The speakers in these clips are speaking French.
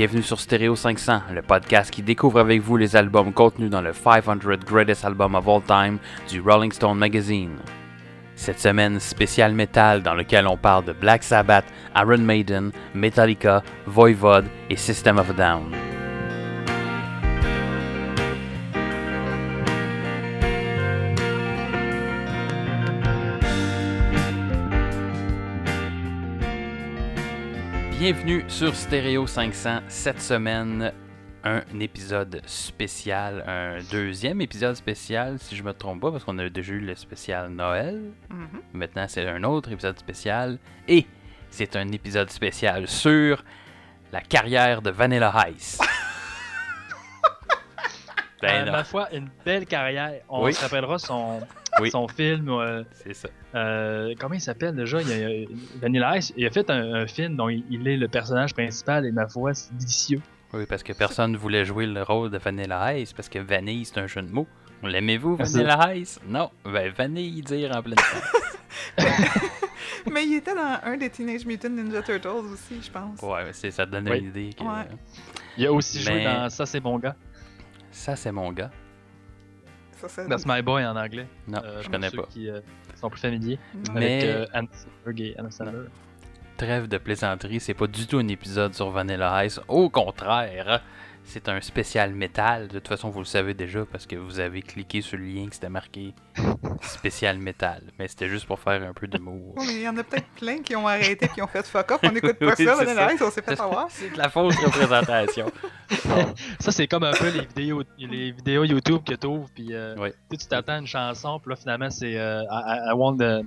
Bienvenue sur Stereo 500, le podcast qui découvre avec vous les albums contenus dans le 500 Greatest Album of All Time du Rolling Stone Magazine. Cette semaine spéciale métal dans lequel on parle de Black Sabbath, Iron Maiden, Metallica, Voivod et System of a Down. Bienvenue sur Stereo 500. Cette semaine, un épisode spécial, un deuxième épisode spécial, si je me trompe pas, parce qu'on a déjà eu le spécial Noël. Mhm. Maintenant, c'est un autre épisode spécial. Et c'est un épisode spécial sur la carrière de Vanilla Ice. ben Euh, ma foi, une belle carrière. On Oui. se rappellera son, Oui. son film. euh, c'est ça. euh, comment il s'appelle déjà? Il y a, il y a- Vanilla Ice. Il a fait un, un film dont il, il est le personnage principal et ma foi, c'est délicieux. Oui, parce que personne voulait jouer le rôle de Vanilla Ice, parce que Vanille, c'est un jeu de mots. L'aimez-vous, Ah, Vanilla Ice? Non. Ben, Vanille dire en pleine face. Mais il était dans un des Teenage Mutant Ninja Turtles aussi, je pense. Ouais, mais c'est- ça te donne Oui. une idée. Que, Ouais. Il a aussi joué dans Ça, c'est bon gars. Ça, c'est mon gars. Ça. That's My Boy en anglais. Non, Euh, je connais ceux pas. qui euh, sont plus familiers. Mais- Avec euh, et Anna. Trêve de plaisanterie, c'est pas du tout un épisode sur Vanilla Ice. Au contraire, c'est un spécial métal. De toute façon, vous le savez déjà parce que vous avez cliqué sur le lien qui c'était marqué spécial métal. Mais c'était juste pour faire un peu d'humour. Oh, mais il y en a peut-être plein qui ont arrêté qui ont fait fuck off. On écoute pas Oui, ça, ça. Ice, on s'est fait avoir. C'est de la fausse représentation. Ça, c'est comme un peu les vidéos, les vidéos YouTube que t'ouvres, puis euh, Oui. tu sais, tu t'attends à une chanson, puis là, finalement, c'est euh, I, I- I want the-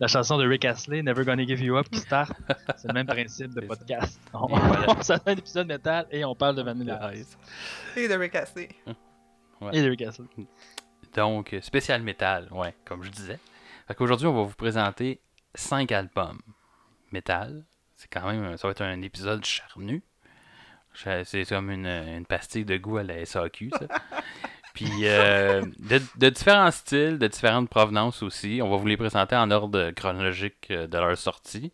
la chanson de Rick Astley, Never Gonna Give You Up, qui start. C'est le même principe de podcast. On, Et voilà. on s'attend à un épisode métal et on parle de Vanilla Ice. Et de Rick Astley. Ouais. Et de Rick Astley. Donc, spécial métal, ouais, comme je disais. Fait qu'aujourd'hui, on va vous présenter 5 albums métal. C'est quand même, ça va être un épisode charnu. C'est comme une, une pastille de goût à la SAQ, ça. Puis, euh, de, de différents styles, de différentes provenances aussi. On va vous les présenter en ordre chronologique euh, de leur sortie.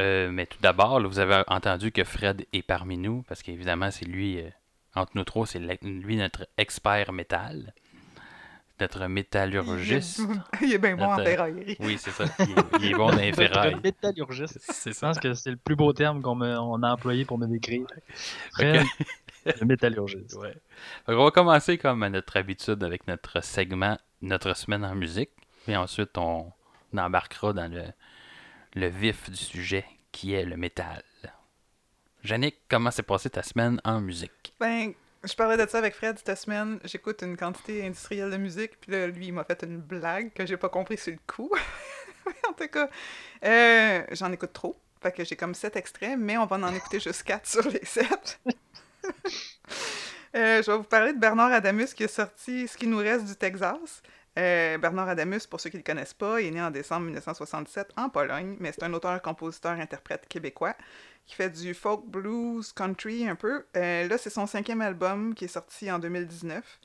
Euh, mais tout d'abord, là, vous avez entendu que Fred est parmi nous, parce qu'évidemment, c'est lui, euh, entre nous trois, c'est lui notre expert métal, notre métallurgiste. Il est bien bon en ferraillerie. Oui, c'est ça. Il, est- il est bon dans les ferrailles. Métallurgiste. C'est Je ça. pense que c'est le plus beau terme qu'on on a employé pour me décrire. Fred, le métallurgiste. Ouais. Fait qu'on va commencer comme à notre habitude avec notre segment Notre semaine en musique. Puis ensuite, on embarquera dans le, le vif du sujet qui est le métal. Yannick, comment s'est passée ta semaine en musique? Ben, je parlais de ça avec Fred cette semaine. J'écoute une quantité industrielle de musique, puis là, lui, il m'a fait une blague que j'ai pas compris sur le coup. en tout cas, euh, j'en écoute trop. Fait que j'ai comme 7 extraits, mais on va en écouter juste 4 sur les 7. Euh, je vais vous parler de Bernard Adamus qui a sorti Ce qui nous reste du Texas. Euh, Bernard Adamus, pour ceux qui ne le connaissent pas, est né en décembre 1967 en Pologne, mais c'est un auteur, compositeur, interprète québécois qui fait du folk, blues, country un peu. Euh, là, c'est son cinquième album qui est sorti en 2019.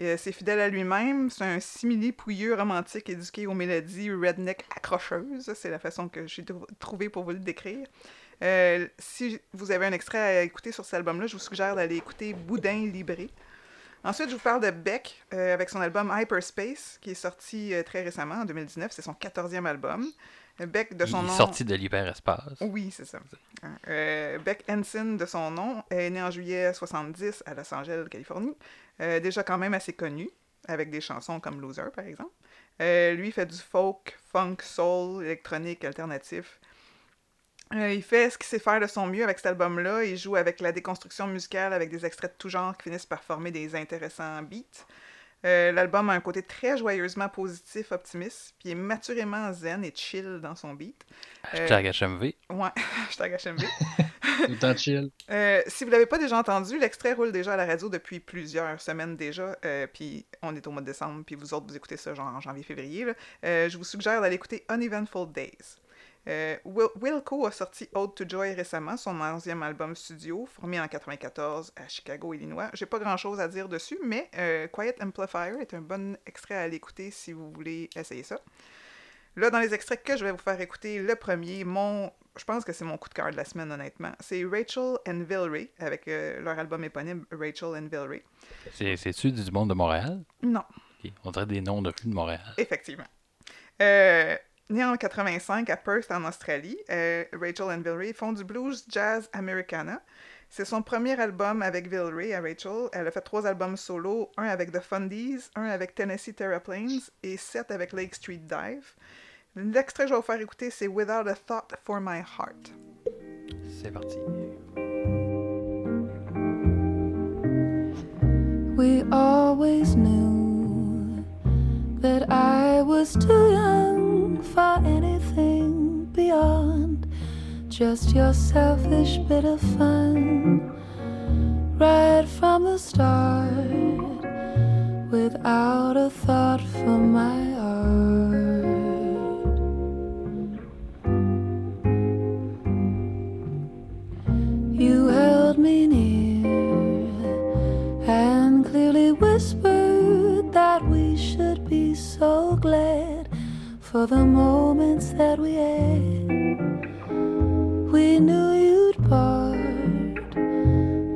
Euh, c'est fidèle à lui-même, c'est un simili pouilleux romantique éduqué aux mélodies redneck accrocheuses. C'est la façon que j'ai trou- trouvé pour vous le décrire. Euh, si vous avez un extrait à écouter sur cet album-là, je vous suggère d'aller écouter Boudin Libré. Ensuite, je vous parle de Beck euh, avec son album Hyperspace, qui est sorti euh, très récemment, en 2019. C'est son 14e album. Beck, de Il son est nom... sorti de l'hyperespace. Oui, c'est ça. Euh, Beck Henson, de son nom, est né en juillet 70 à Los Angeles, Californie. Déjà quand même assez connu, avec des chansons comme Loser, par exemple. Lui, il fait du folk, funk, soul, électronique, alternatif. Euh, il fait ce qu'il sait faire de son mieux avec cet album-là. Il joue avec la déconstruction musicale, avec des extraits de tout genre qui finissent par former des intéressants beats. Euh, L'album a un côté très joyeusement positif, optimiste, puis est maturément zen et chill dans son beat. Hashtag HMV. Ouais, hashtag HMV. Tout le temps chill. Euh, si vous l'avez pas déjà entendu, l'extrait roule déjà à la radio depuis plusieurs semaines déjà, euh, puis on est au mois de décembre, puis vous autres, vous écoutez ça genre en janvier-février. Euh, je vous suggère d'aller écouter Uneventful Days. Euh, Wil- Wilco a sorti Ode to Joy récemment, son onzième album studio, formé en 94 à Chicago, Illinois. J'ai pas grand chose à dire dessus, mais euh, Quiet Amplifier est un bon extrait à aller écouter si vous voulez essayer ça. Là, dans les extraits que je vais vous faire écouter, le premier, mon je pense que c'est mon coup de cœur de la semaine, honnêtement. C'est Rachel and Villeray, avec euh, leur album éponyme Rachel and Villeray. C'est- C'est-tu du monde de Montréal? Non, On dirait des noms de rue de Montréal. effectivement. Euh, née en 85 à Perth, en Australie, euh, Rachel and Villeray font du blues jazz americana. C'est son premier album avec Villeray à Rachel. Elle a fait trois albums solo, un avec The Fundies, un avec Tennessee Terraplanes et sept avec Lake Street Dive. L'extrait que je vais vous faire écouter, c'est Without a Thought for My Heart. C'est parti. We always knew that I was too young for anything beyond just your selfish bit of fun. Right from the start, without a thought for my art. You held me near and clearly whispered that we should be so glad for the moments that we had. We knew you'd part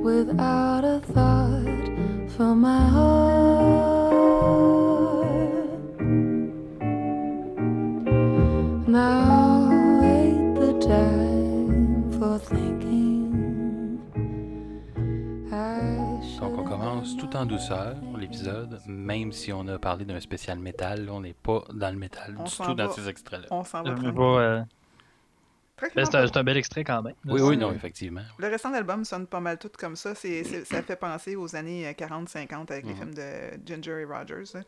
without a thought for my heart. Now ain't the time for thinking. I Donc, on should commence tout en douceur, l'épisode, même si on a parlé d'un spécial métal. on n'est pas dans le métal On du tout dans ces extraits-là. On s'en va Euh, euh, c'est un, bel extrait quand même. Oui, oui, non, effectivement. Le restant de l'album sonne pas mal tout comme ça. Ça fait penser aux années 40-50 avec les Mhm. films de Ginger et Rogers.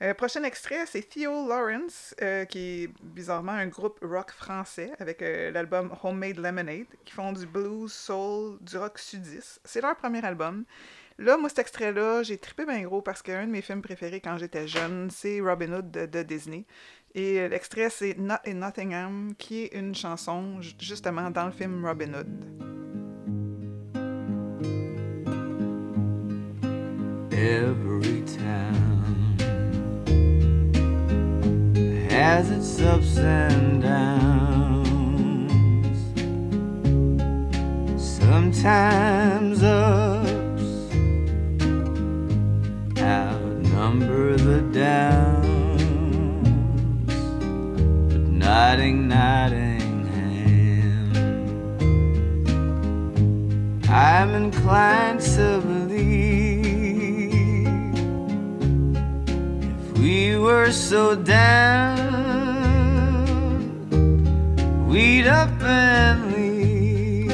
Euh, prochain extrait, c'est Theo Lawrence, euh, qui est bizarrement un groupe rock français avec euh, l'album Homemade Lemonade, qui font du blues, soul, du rock sudiste. C'est leur premier album. Là, moi, cet extrait-là, j'ai trippé bien gros parce qu'un de mes films préférés quand j'étais jeune, c'est Robin Hood de, Disney. Et euh, l'extrait, c'est Not in Nottingham, qui est une chanson ju- justement dans le film Robin Hood. Outnumber the downs, but Notting, Nottingham. I'm inclined to believe if we were so down, we'd up and leave.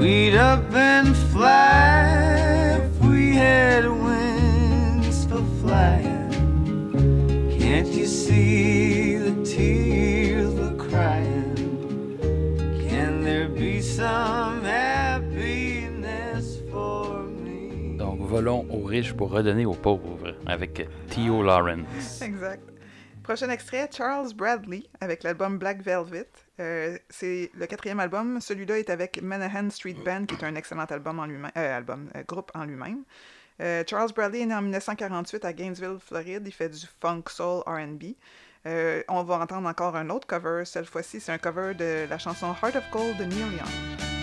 We'd up and fly pour redonner aux pauvres avec Theo Lawrence. Exact. Prochain extrait, Charles Bradley avec l'album Black Velvet. Euh, c'est le quatrième album. Celui-là est avec Manahan Street Band, qui est un excellent album en lui-même, euh, album, euh, groupe en lui-même. Charles Bradley est né en 1948 à Gainesville, Floride. Il fait du funk soul R&B. On va entendre encore un autre cover. Cette fois-ci, c'est un cover de la chanson Heart of Gold de Neil Young.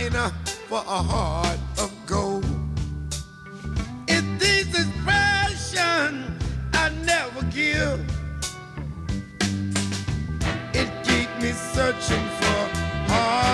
Miner for a heart of gold. It's this expression I never give. It keeps me searching for heart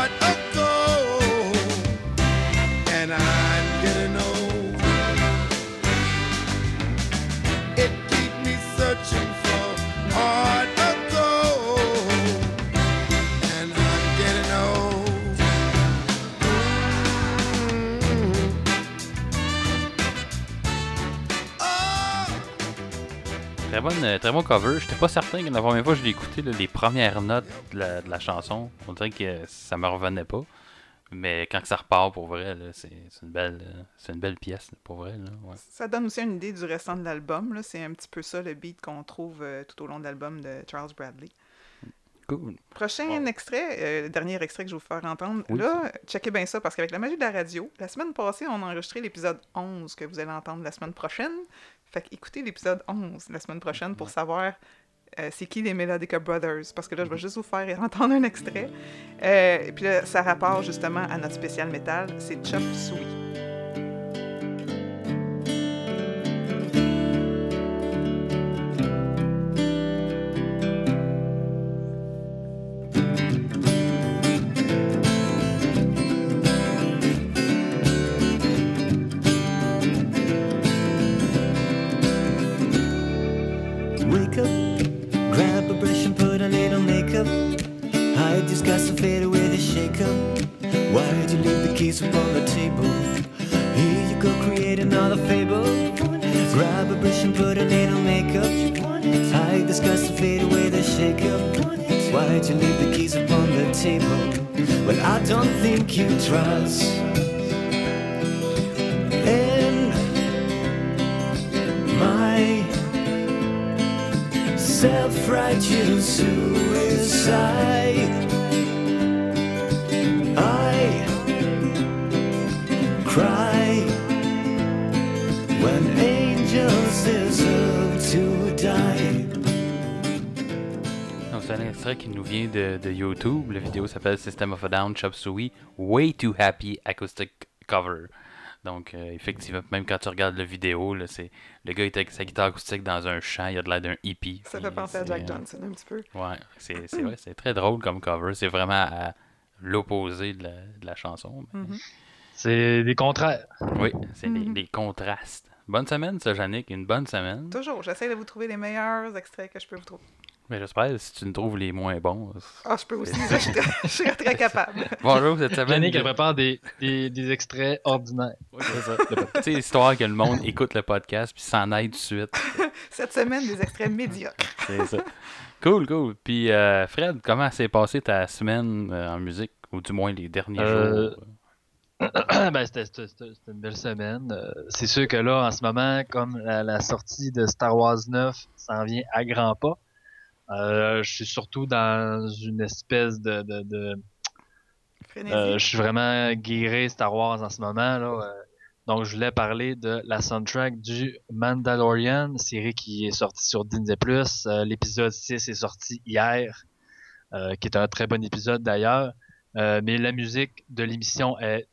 bonne, euh, très bon cover. J'étais pas certain que la première fois que je l'ai écouté, là, les premières notes de la, de la chanson, on dirait que ça me revenait pas. Mais quand que ça repart pour vrai, là, c'est c'est une belle, c'est une belle pièce pour vrai. Là, ouais. Ça donne aussi une idée du restant de l'album. là. C'est un petit peu ça le beat qu'on trouve euh, tout au long de l'album de Charles Bradley. Cool. Prochain extrait, euh, le dernier extrait que je vais vous faire entendre. Oui, là, checkez bien ça parce qu'avec la magie de la radio, la semaine passée, on a enregistré l'épisode 11 que vous allez entendre la semaine prochaine. Fait que écoutez l'épisode 11 la semaine prochaine pour savoir euh, c'est qui les Melodica Brothers. Parce que là, je vais juste vous faire entendre un extrait. Euh, et puis là, ça rapporte justement à notre spécial métal, c'est Chop Suey. Self-righteous suicide. I cry when angels deserve to die. C'est un extrait qui nous vient de, de YouTube. La vidéo s'appelle System of a Down, Chop Suey, Way Too Happy Acoustic Cover. Donc, euh, effectivement, même quand tu regardes la vidéo, là, c'est le gars est avec sa guitare acoustique dans un champ, il a de l'air d'un hippie. Ça fait penser à Jack euh, Johnson un petit peu. Ouais, c'est c'est vrai, c'est très drôle comme cover. C'est vraiment à l'opposé de la, de la chanson. mais- Mhm. C'est des contraires. Oui, c'est Mhm. les contrastes. Bonne semaine, ça, Yannick. Une bonne semaine. Toujours, j'essaie de vous trouver les meilleurs extraits que je peux vous trouver. Mais j'espère, si tu nous trouves les moins bons. Ah, je peux aussi, je suis très- je suis très capable. Bonjour, cette semaine. Yannick, elle prépare des, des, des extraits ordinaires. Oui, c'est ça. Tu sais, histoire que le monde écoute le podcast puis s'en aille tout de suite. Cette semaine, des extraits médiocres. C'est ça. Cool, cool. Puis, euh, Fred, comment s'est passée ta semaine euh, en musique, ou du moins les derniers Euh, jours? ben, c'était c'était- c'était- c'était une belle semaine. Euh, c'est sûr que là, en ce moment, comme la, la sortie de Star Wars 9 s'en vient à grands pas, je suis surtout dans une espèce de... de, euh, je suis vraiment guéri Star Wars en ce moment. Là, euh, donc, je voulais parler de la soundtrack du Mandalorian, série qui est sortie sur Disney+. Euh, L'épisode 6 est sorti hier, euh, qui est un très bon épisode d'ailleurs. Euh, mais la musique de l'émission est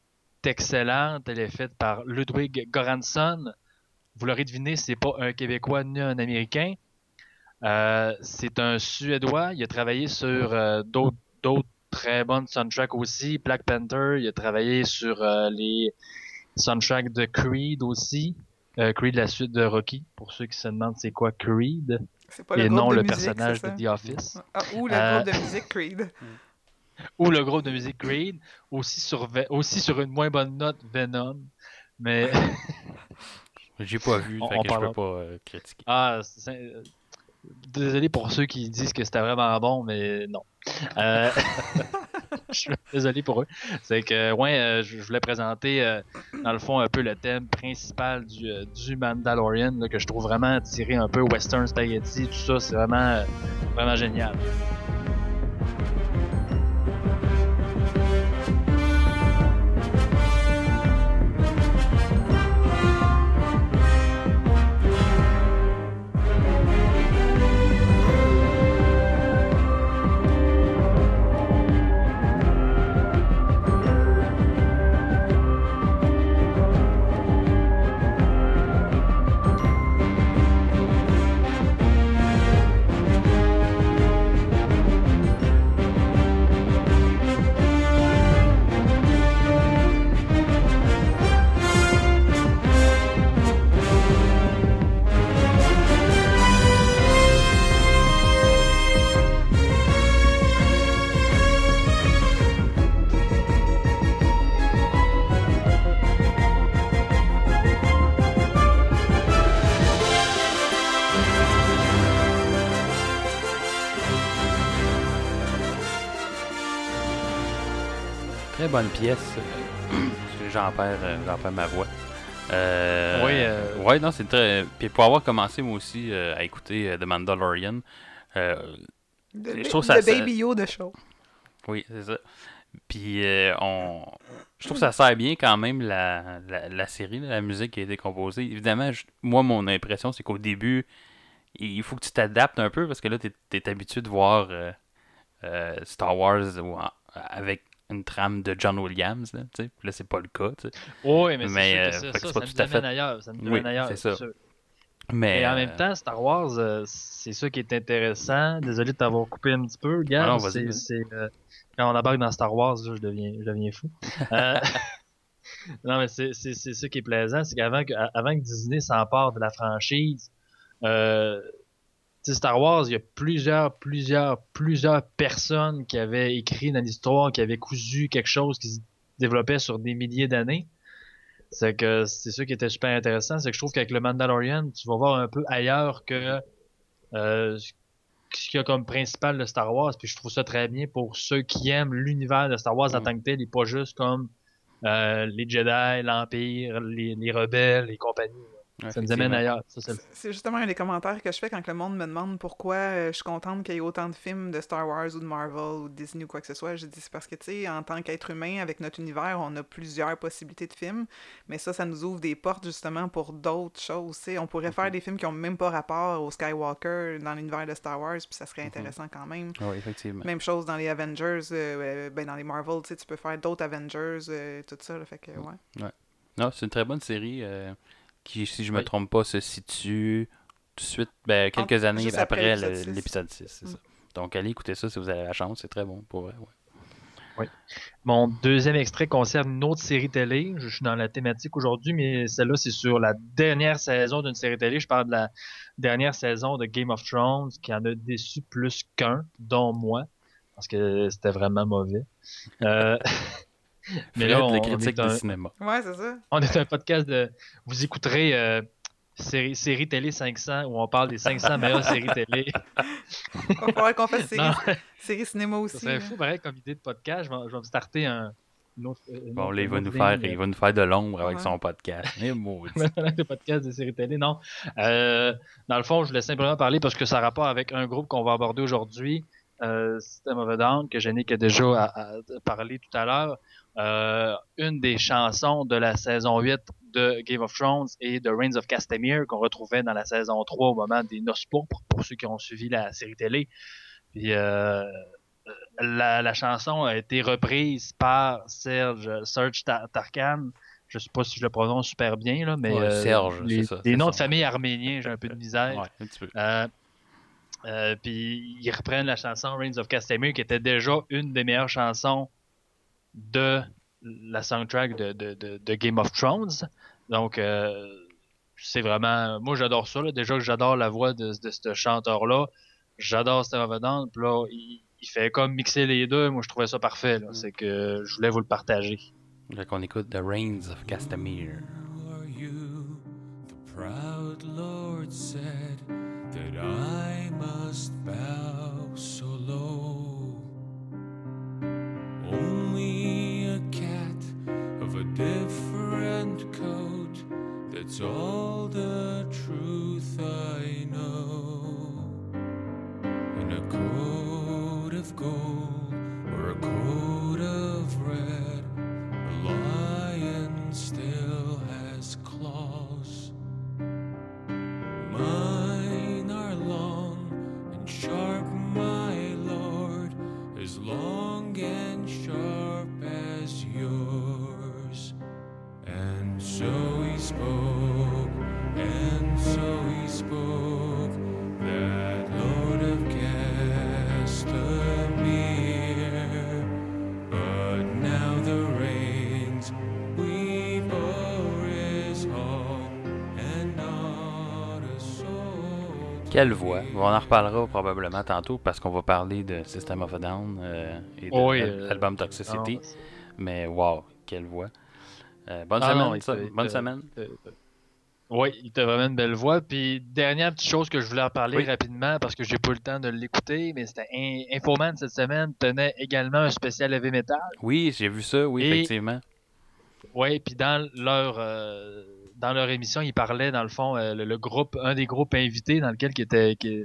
excellente. Elle est faite par Ludwig Göransson. Vous l'aurez deviné, c'est pas un Québécois ni un Américain. Euh, c'est un Suédois. Il a travaillé sur euh, d'autres très bonnes soundtracks aussi. Black Panther. Il a travaillé sur euh, les soundtracks de Creed aussi. Euh, Creed, la suite de Rocky. Pour ceux qui se demandent c'est quoi Creed. C'est pas le Et non de le musique, personnage de? The Office. Ah, ou le Euh, groupe de musique Creed. ou le groupe de musique Creed, aussi sur, Ve- aussi sur une moins bonne note Venom. Mais J'ai pas vu, on- fait on que je peux pas euh, critiquer. ah, c'est- désolé pour ceux qui disent que c'était vraiment bon, mais non. Euh, je suis désolé pour eux. C'est que ouais, euh, je voulais présenter euh, dans le fond un peu le thème principal du, du Mandalorian que je trouve vraiment tiré un peu western spaghetti, tout ça, c'est vraiment vraiment génial. Bonne pièce. j'en perds, euh, perds ma voix. Euh, Oui, euh, Ouais, non, c'est très. Puis pour avoir commencé moi aussi euh, à écouter euh, The Mandalorian, euh, The, Je trouve ça- the Baby Yoda Show. oui, c'est ça. Puis euh, on. Je trouve que ça sert bien quand même la, la, la série, la musique qui a été composée. Évidemment, je- moi, mon impression, c'est qu'au début, il faut que tu t'adaptes un peu parce que là, tu es, habitué de voir euh, euh, Star Wars ou avec une trame de John Williams. Là, tu sais. Là c'est pas le cas. tu sais. Oui, mais, Mais, c'est euh, ça, ça, pas ça tout à fait- ailleurs. Ça nous Oui, ailleurs, c'est ça. sûr. Mais, Et en euh, même temps, Star Wars, euh, c'est ça qui est intéressant. Désolé de t'avoir coupé un petit peu, gars. Euh, quand on embarque dans Star Wars, là, je deviens, je deviens fou. Non, mais c'est, c'est, c'est ça qui est plaisant, c'est qu'avant que, avant que Disney s'empare de la franchise, euh, Star Wars, il y a plusieurs, plusieurs, plusieurs personnes qui avaient écrit dans l'histoire, qui avaient cousu quelque chose qui se développait sur des milliers d'années. C'est que c'est ça qui était super intéressant, c'est que je trouve qu'avec le Mandalorian, tu vas voir un peu ailleurs que euh, ce qu'il y a comme principal de Star Wars. Puis je trouve ça très bien pour ceux qui aiment l'univers de Star Wars en Mm. tant que tel, et pas juste comme euh, les Jedi, l'Empire, les, les rebelles et compagnie. Ça nous amène ailleurs. C'est justement un des commentaires que je fais quand le monde me demande pourquoi euh, je suis contente qu'il y ait autant de films de Star Wars ou de Marvel ou de Disney ou quoi que ce soit. Je dis c'est parce que, tu sais, en tant qu'être humain, avec notre univers, on a plusieurs possibilités de films, mais ça, ça nous ouvre des portes justement pour d'autres choses. tu sais. On pourrait faire des films qui ont même pas rapport au Skywalker dans l'univers de Star Wars, puis ça serait intéressant quand même. Oui, effectivement. Même chose dans les Avengers, euh, euh, ben dans les Marvel, tu sais, tu peux faire d'autres Avengers, euh, tout ça, là, fait que, ouais. Non, c'est une très bonne série euh, qui, si je me Oui. trompe pas, se situe tout de suite, ben, quelques Entre- années après, l'épisode six. l'épisode 6. C'est Mm. ça. Donc, allez écouter ça si vous avez la chance, c'est très bon pour vrai. ouais. Mon deuxième extrait concerne une autre série télé. Je suis dans la thématique aujourd'hui, mais celle-là, c'est sur la dernière saison d'une série télé. Je parle de la dernière saison de Game of Thrones, qui en a déçu plus qu'un, dont moi, parce que c'était vraiment mauvais. Euh, mais Fred, là, on, le on critique est un, du cinéma. Ouais, c'est ça. on est un podcast de... Vous écouterez euh, série, série télé 500, où on parle des 500 meilleures séries télé. Il va falloir qu'on fasse série, Non, série cinéma aussi. là. fou, pareil, comme idée de podcast. Je vais, je vais me starter un... une autre- une Bon, là, il va nous faire, il va nous faire de l'ombre avec Ouais. son podcast. Eh, maudit. le podcast de série télé, non. Euh, dans le fond, je voulais simplement parler parce que ça a rapport avec un groupe qu'on va aborder aujourd'hui, euh, System of a Down, que Yannick a déjà parlé tout à l'heure. Euh, une des chansons de la saison 8 de Game of Thrones et de Reigns of Castamere qu'on retrouvait dans la saison 3 au moment des Noces pourpres, pour ceux qui ont suivi la série télé. Puis euh, la, la chanson a été reprise par Serge, Serge Ta- Tarkan. Je sais pas si je le prononce super bien, là, mais Ouais, euh, Serge, les, ça, c'est noms ça. de famille arméniens, j'ai un peu de misère. Ouais, un petit peu. Euh, puis ils reprennent la chanson Reigns of Castamere, qui était déjà une des meilleures chansons de la soundtrack de, de, de, de Game of Thrones. Donc, euh, c'est vraiment. Moi, j'adore ça. là. Déjà que j'adore la voix de, de ce chanteur-là. J'adore Steve Avedon. Puis là, il, il fait comme mixer les deux. Moi, je trouvais ça parfait. là. C'est que je voulais vous le partager. Fait qu'on écoute The Reigns of Castamere. Who are you? The proud Lord said that I must bow so low. Only a cat of a different coat, that's all the truth I know. In a coat of gold or a coat of red, a lion still has claws. Quelle voix? On en reparlera probablement tantôt parce qu'on va parler de System of a Down euh, et de Oui, euh, l'album Toxicity. Mais wow, quelle voix. Euh, bonne Ah semaine, non, ça. bonne semaine. Oui, il a vraiment une belle voix. Puis, dernière petite chose que je voulais en parler Oui. rapidement parce que j'ai pas eu le temps de l'écouter, mais c'était In- Infoman cette semaine tenait également un spécial heavy metal. Oui, j'ai vu ça, oui, Et- effectivement. Oui, puis dans leur euh, dans leur émission, ils parlaient dans le fond euh, le, le groupe, un des groupes invités dans lequel qui était qui-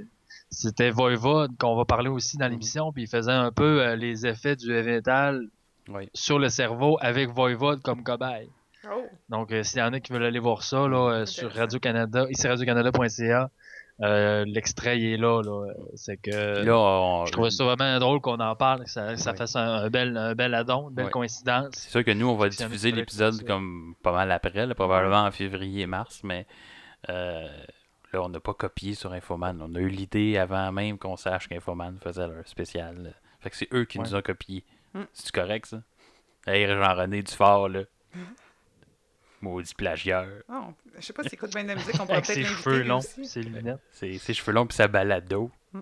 c'était Voivod qu'on va parler aussi dans l'émission, puis il faisait un peu euh, les effets du heavy metal Oui. sur le cerveau avec Voivod comme cobaye. Oh, Donc, euh, s'il y en a qui veulent aller voir ça là, euh, sur. Radio-Canada, ici radiocanada.ca, euh, l'extrait il est là. là. C'est que Puis là, on- je trouvais ça vraiment drôle qu'on en parle, que ça, que ça Ouais. fasse un, un bel, un bel addon, une belle Ouais. coïncidence. C'est sûr que nous, on va diffuser l'épisode comme pas mal après, là, probablement en février-mars, mais euh, là, on n'a pas copié sur Infoman. On a eu l'idée avant même qu'on sache qu'Infoman faisait leur spécial. là. Fait que c'est eux qui Ouais. nous ont copié. Mm. C'est-tu correct, ça? Hey, Jean-René Dufort, là. Maudit plagieur. oh, je sais pas s'il écoute bien de la musique, on Avec peut-être ses l'inviter cheveux longs, aussi. ses lunettes. Ses cheveux longs puis sa balado. Puis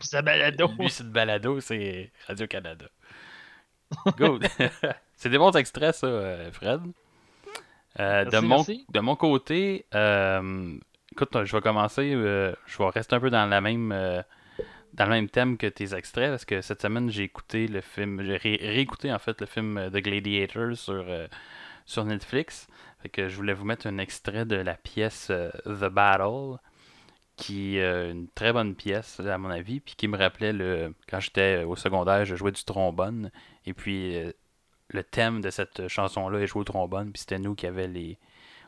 sa balado. Lui, c'est de balado, c'est Radio-Canada. Good. c'est des bons extraits, ça, euh, Fred. Euh, de, mon, merci. de mon côté, euh, écoute, je vais commencer. euh, je vais rester un peu dans la même. euh, dans le même thème que tes extraits, parce que cette semaine, j'ai écouté le film, j'ai ré- réécouté en fait le film euh, The Gladiator sur, euh, sur Netflix. Fait que je voulais vous mettre un extrait de la pièce euh, The Battle, qui est euh, une très bonne pièce, à mon avis, puis qui me rappelait le quand j'étais au secondaire, je jouais du trombone, et puis euh, le thème de cette chanson-là est joué au trombone, puis c'était nous qui avions les.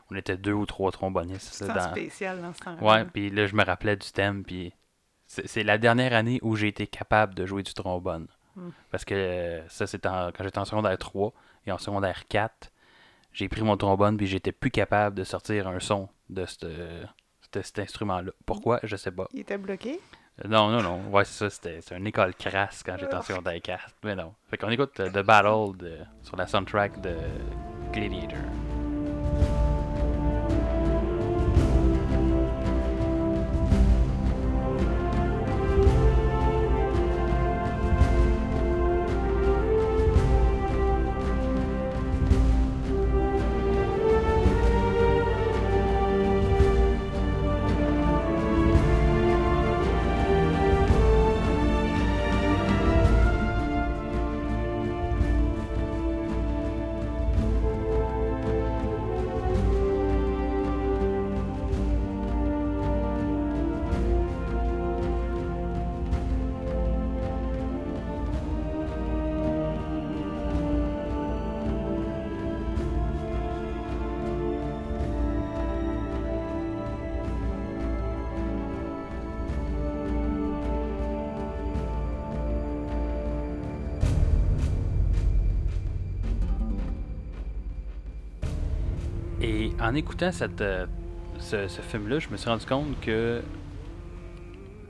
On était deux ou trois trombonistes. C'est dans- spécial dans ce. Ouais, puis là, je me rappelais du thème, puis c'est la dernière année où j'ai été capable de jouer du trombone. Hmm. Parce que euh, ça, c'était quand j'étais en secondaire 3 et en secondaire 4, j'ai pris mon trombone, puis j'étais plus capable de sortir un son de cet instrument-là. Pourquoi? Je sais pas. Il était bloqué? Euh, Non, non, non. Ouais, c'est ça, c'était une école crasse quand j'étais en secondaire 4. Mais non. Fait qu'on écoute euh, The Battle de- sur la soundtrack de Gladiator. En écoutant euh, ce, film-là, je me suis rendu compte que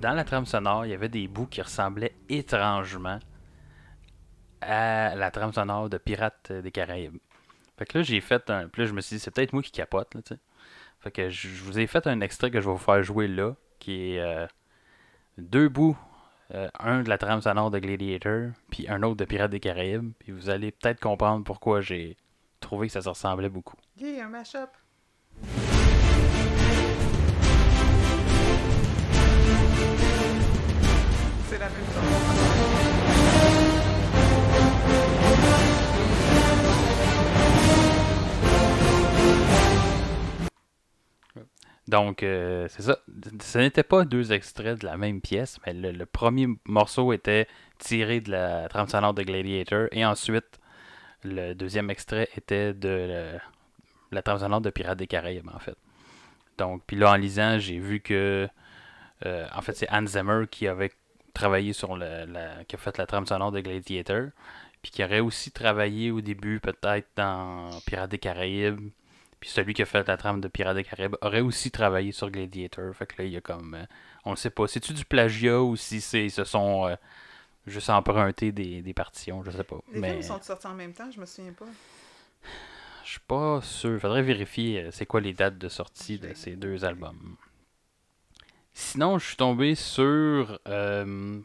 dans la trame sonore, il y avait des bouts qui ressemblaient étrangement à la trame sonore de Pirates des Caraïbes. Fait que là, j'ai fait un. Là, je me suis dit, c'est peut-être moi qui capote, là, tu sais. Fait que je, je vous ai fait un extrait que je vais vous faire jouer là, qui est euh, deux bouts. Euh, un de la trame sonore de Gladiator, puis un autre de Pirates des Caraïbes. Puis vous allez peut-être comprendre pourquoi j'ai trouvé que ça se ressemblait beaucoup. Yeah, un mash-up. C'est la même. Donc, euh, c'est ça. Ce n'était pas deux extraits de la même pièce, mais le, premier morceau était tiré de la trame de Gladiator, et ensuite, le deuxième extrait était de le- la trame sonore de Pirates des Caraïbes, en fait. Donc, puis là, en lisant, j'ai vu que, euh, en fait, c'est Hans Zimmer qui avait travaillé sur le, la, qui a fait la trame sonore de Gladiator, puis qui aurait aussi travaillé au début, peut-être, dans Pirates des Caraïbes, puis celui qui a fait la trame de Pirates des Caraïbes aurait aussi travaillé sur Gladiator. Fait que là, il y a comme. euh, on ne sait pas. C'est-tu du plagiat ou si c'est, se sont euh, juste empruntés des, des partitions, je sais pas. Les Mais films sont sortis en même temps, je me souviens pas. Je suis pas sûr. Faudrait vérifier euh, c'est quoi les dates de sortie de ces deux albums. Sinon, je suis tombé sur. euh,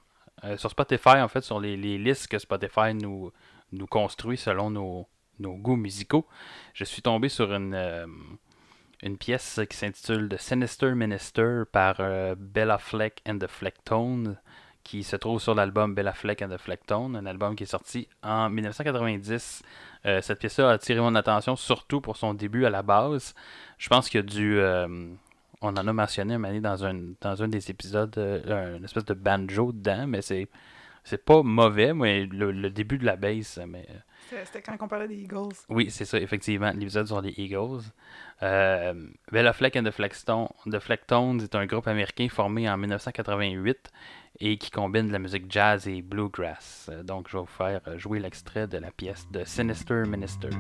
euh, sur Spotify, en fait, sur les, les listes que Spotify nous, nous construit selon nos, nos goûts musicaux. Je suis tombé sur une, euh, une pièce qui s'intitule The Sinister Minister par Bella Fleck and the Flecktones, qui se trouve sur l'album Bella Fleck and the Flecktones, un album qui est sorti en 1990. Euh, cette pièce-là a attiré mon attention surtout pour son début à la base. Je pense qu'il y a du. euh, on en a mentionné un moment donné dans un, dans un des épisodes, euh, une espèce de banjo dedans, mais c'est. C'est pas mauvais, mais le, le début de la bass, mais C'était quand on parlait des Eagles. oui, c'est ça, effectivement, l'épisode sur les Eagles. Euh, Bella Fleck and the Flecktones est un groupe américain formé en 1988 et qui combine de la musique jazz et bluegrass. Euh, Donc, je vais vous faire euh, jouer l'extrait de la pièce de Sinister Minister.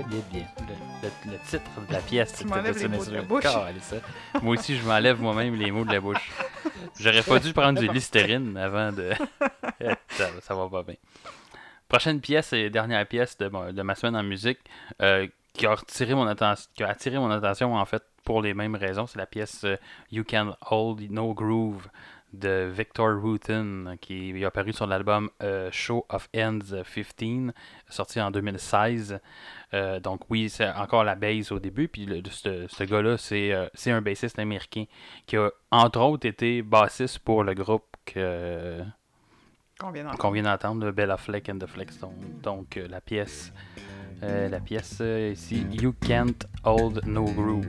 Billet- billet. Le- le- le titre de la pièce, Tu de Sinister ça. Moi aussi, je m'enlève moi-même les mots de la bouche. J'aurais pas dû prendre du Listerine avant de. ça, ça va pas bien. Prochaine pièce et dernière pièce de, de ma semaine en musique euh, qui, a attiré mon attention, qui a attiré mon attention en fait pour les mêmes raisons. C'est la pièce euh, You Can Hold No Groove de Victor Wooten qui est apparu sur l'album euh, Show of Ends 15 sorti en 2016. Euh, donc oui, c'est encore la base au début. Puis le- ce, ce gars-là, c'est euh, c'est un bassiste américain qui a entre autres été bassiste pour le groupe que, Qu'on vient d'entendre. qu'on vient d'entendre, de Bella Fleck and the Fleckstone. Donc la pièce, la pièce ici, You Can't Hold No Groove.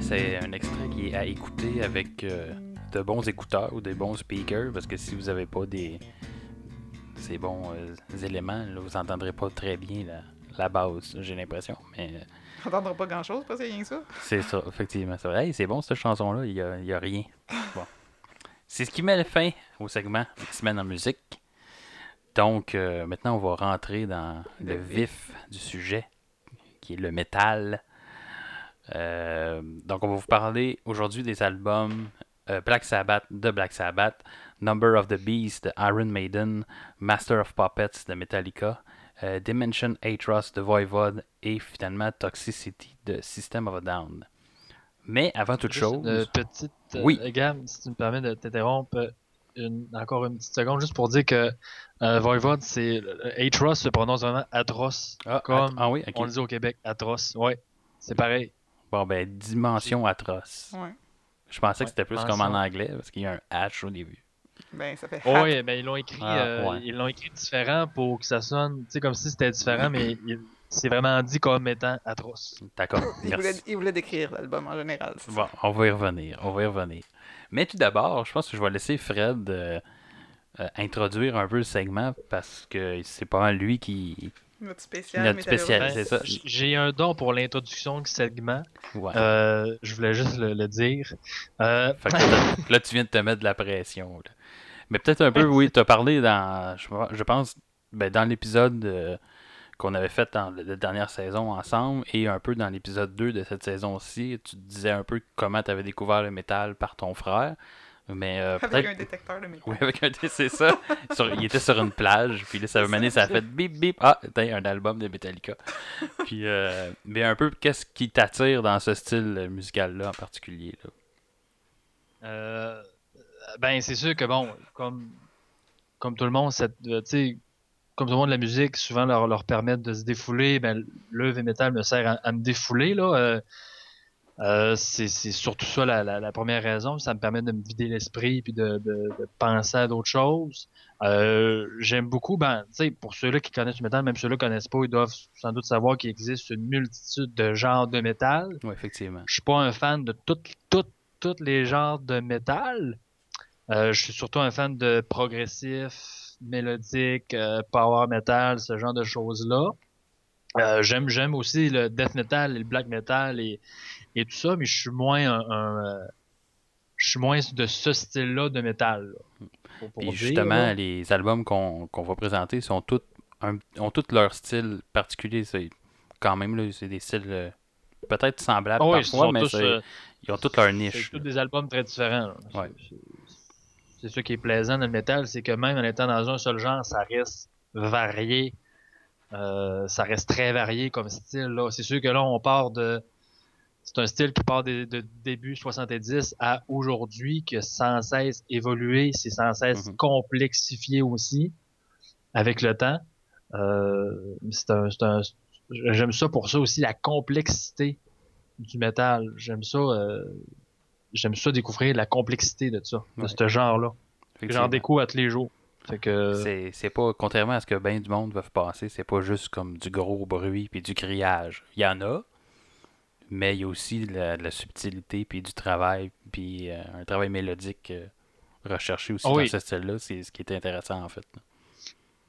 C'est un extrait qui est à écouter avec euh, de bons écouteurs ou des bons speakers, parce que si vous n'avez pas des ces bons euh, éléments, là, vous n'entendrez pas très bien la, la base, j'ai l'impression. Mais euh, On n'entendra pas grand-chose, parce que c'est rien que ça. c'est ça, effectivement. C'est. Hey, c'est bon, cette chanson-là, il n'y a, y a rien. Bon. C'est ce qui met le fin au segment des semaines en musique. Donc, euh, maintenant, on va rentrer dans le Le vif du sujet, qui est le métal. Euh, donc, on va vous parler aujourd'hui des albums euh, Black Sabbath de Black Sabbath, Number of the Beast de Iron Maiden, Master of Puppets de Metallica, euh, Dimension Atros de Voivod et finalement Toxicity de System of a Down. Mais avant toute Juste chose, Une petite euh, Oui. gamme, si tu me permets de t'interrompre une- encore une petite seconde, juste pour dire que euh, Voivod, c'est Atros se prononce vraiment atroce, ah, comme ah oui, on le dit au Québec, atroce. Ouais, c'est pareil. Bon, ben, dimension atroce. Ouais. Je pensais que c'était plus comme en anglais, parce qu'il y a un H au début. Ben, ça fait Oh, oui, ben ils l'ont écrit, Ah, euh, ouais. ils l'ont écrit différent pour que ça sonne, tu sais, comme si c'était différent, mais c'est vraiment dit comme étant atroce. D'accord. Il voulait, Merci. il voulait décrire l'album en général. Bon, on va y revenir. On va y revenir. Mais tout d'abord, je pense que je vais laisser Fred euh, euh, introduire un peu le segment parce que c'est pas mal lui qui. Notre spécial. Notre métal spécial, Heroes. c'est ça. J'ai un don pour l'introduction du segment. Ouais. Euh, je voulais juste le, le dire. Euh, Fait que là, tu viens de te mettre de la pression. là. Mais peut-être un peu, oui, tu as parlé dans, je, je pense, ben, dans l'épisode euh, qu'on avait fait dans la la dernière saison ensemble et un peu dans l'épisode 2 de cette saison-ci, tu te disais un peu comment tu avais découvert le métal par ton frère. Mais euh, Avec un détecteur de métal. Oui, avec un c'est ça. Sur- il était sur une plage, puis là, ça ça a fait bip bip. Ah, t'as un album de Metallica. Puis, euh, mais un peu, qu'est-ce qui t'attire dans ce style musical-là en particulier? Là? Euh, ben, c'est sûr que bon, comme, comme tout le monde, cette, euh, tu sais, comme tout le monde, la musique souvent leur, leur permet de se défouler. Ben, le heavy metal me sert à, à me défouler, là. Euh, c'est surtout ça la, la, la première raison. Ça me permet de me vider l'esprit puis de, de, de penser à d'autres choses. Euh, J'aime beaucoup, ben, tu sais, pour ceux-là qui connaissent le métal, même ceux-là qui connaissent pas, ils doivent sans doute savoir qu'il existe une multitude de genres de métal. Oui, effectivement. Je suis pas un fan de tout, tout, tous les genres de métal. Euh, je suis surtout un fan de progressif, mélodique, power metal, ce genre de choses-là. Euh, j'aime, j'aime aussi le death metal et le black metal et, et tout ça, mais je suis moins un, un, euh, je suis moins de ce style-là de métal. là. Pour- pour Puis dire, justement, là. les albums qu'on va présenter sont tous un- ont tous leur style particulier. C'est quand même là, c'est des styles euh, peut-être semblables Ah oui, parfois, mais tous, c'est- euh, ils ont toutes leur C'est niche. tous là. des albums très différents. C'est- Ouais. c'est- C'est ça qui est plaisant dans le métal, c'est que même en étant dans un seul genre, ça reste varié. Euh, ça reste très varié comme style. C'est sûr que là, on part de. C'est un style qui part de, de début 70 à aujourd'hui, qui a sans cesse évolué, c'est sans cesse Mhm. complexifié aussi avec le temps. Euh, c'est un, j'aime ça pour ça aussi, la complexité du métal. J'aime ça. euh, j'aime ça découvrir la complexité de ça, de ce genre-là. J'en découvre à tous les jours. Que C'est pas, contrairement à ce que bien du monde veut passer, c'est pas juste comme du gros bruit puis du criage. Il y en a, mais il y a aussi de la, de la subtilité puis du travail puis euh, un travail mélodique euh, recherché aussi dans oui. ce style-là. C'est ce qui est intéressant en fait. là.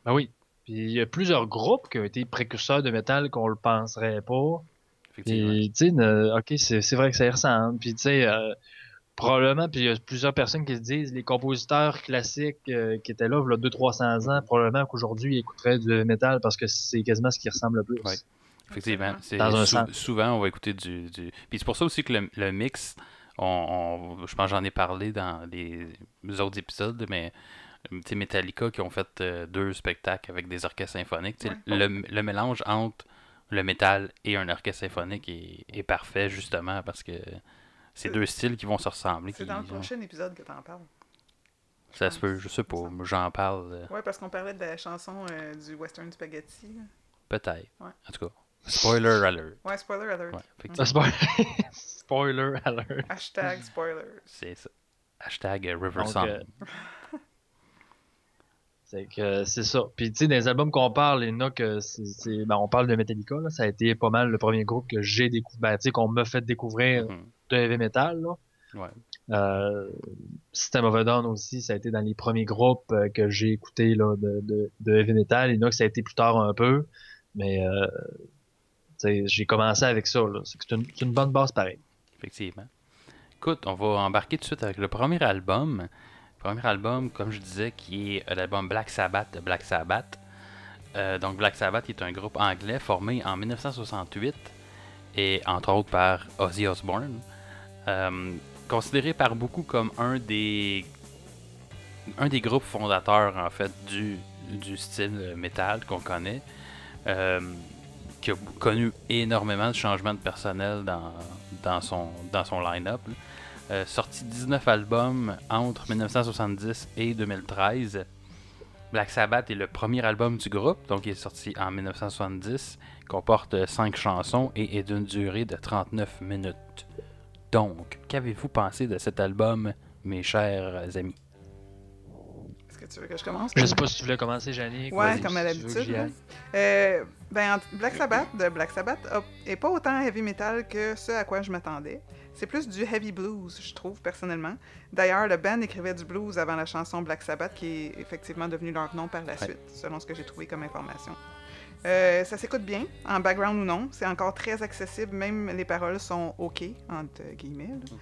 Ben oui. Puis il y a plusieurs groupes qui ont été précurseurs de métal qu'on le penserait pas. Puis tu sais, ok, c'est c'est vrai que ça y ressemble. Puis tu sais, euh, probablement, puis il y a plusieurs personnes qui se disent, les compositeurs classiques euh, qui étaient là, il y a 200-300 ans, probablement qu'aujourd'hui ils écouteraient du métal parce que c'est quasiment ce qui ressemble le plus. Ouais. Effectivement. C'est Dans un sou- sens. souvent, on va écouter du. du... Puis c'est pour ça aussi que le, le mix, on, on- je pense que j'en ai parlé dans les autres épisodes, mais Metallica qui ont fait euh, deux spectacles avec des orchestres symphoniques. Le, le mélange entre le métal et un orchestre symphonique est, est parfait, justement, parce que c'est deux styles qui vont se ressembler. C'est dans le prochain épisode que t'en parles. Ça se peut, je sais pas, j'en parle euh, Ouais, parce qu'on parlait de la chanson euh, du Western Spaghetti. peut-être. Ouais. En tout cas, spoiler alert. Ouais, spoiler alert. Ouais, Ah, effectivement, Spoiler alert. Hashtag spoilers. c'est ça. Hashtag euh, River Donc, Song. euh, C'est que c'est ça. Puis tu sais, dans les albums qu'on parle, il y en a que c'est, c'est- ben, on parle de Metallica, là, ça a été pas mal le premier groupe que j'ai découvert, ben, tu sais, qu'on m'a fait découvrir Mhm. de heavy metal. Là. Ouais. Euh, System of a Down aussi, ça a été dans les premiers groupes euh, que j'ai écouté là, de, de, de heavy metal. Il y en a que ça a été plus tard un peu, mais euh, j'ai commencé avec ça. C'est, une, bonne base pareil. Effectivement. Écoute, on va embarquer tout de suite avec le premier album. Premier album, comme je disais, qui est euh, l'album Black Sabbath de Black Sabbath. Euh, donc Black Sabbath est un groupe anglais formé en 1968 et entre autres par Ozzy Osbourne. Euh, considéré par beaucoup comme un des un des groupes fondateurs en fait du, du style metal qu'on connaît. Qui a connu énormément de changements de personnel dans, dans son, dans son line-up. Euh, sorti 19 albums entre 1970 et 2013. Black Sabbath est le premier album du groupe, donc il est sorti en 1970, comporte 5 chansons et est d'une durée de 39 minutes. Donc, qu'avez-vous pensé de cet album, mes chers amis? Que tu veux que je commence? Je sais pas si tu voulais commencer, Jannick. Ouais, comme à l'habitude. Euh, ben, en- Black Sabbath de Black Sabbath a- est pas autant heavy metal que ce à quoi je m'attendais. C'est plus du heavy blues, je trouve, personnellement. D'ailleurs, le band écrivait du blues avant la chanson Black Sabbath, qui est effectivement devenue leur nom par la suite, selon ce que j'ai trouvé comme information. Euh, ça s'écoute bien, en background ou non. C'est encore très accessible, même les paroles sont OK, entre guillemets. là.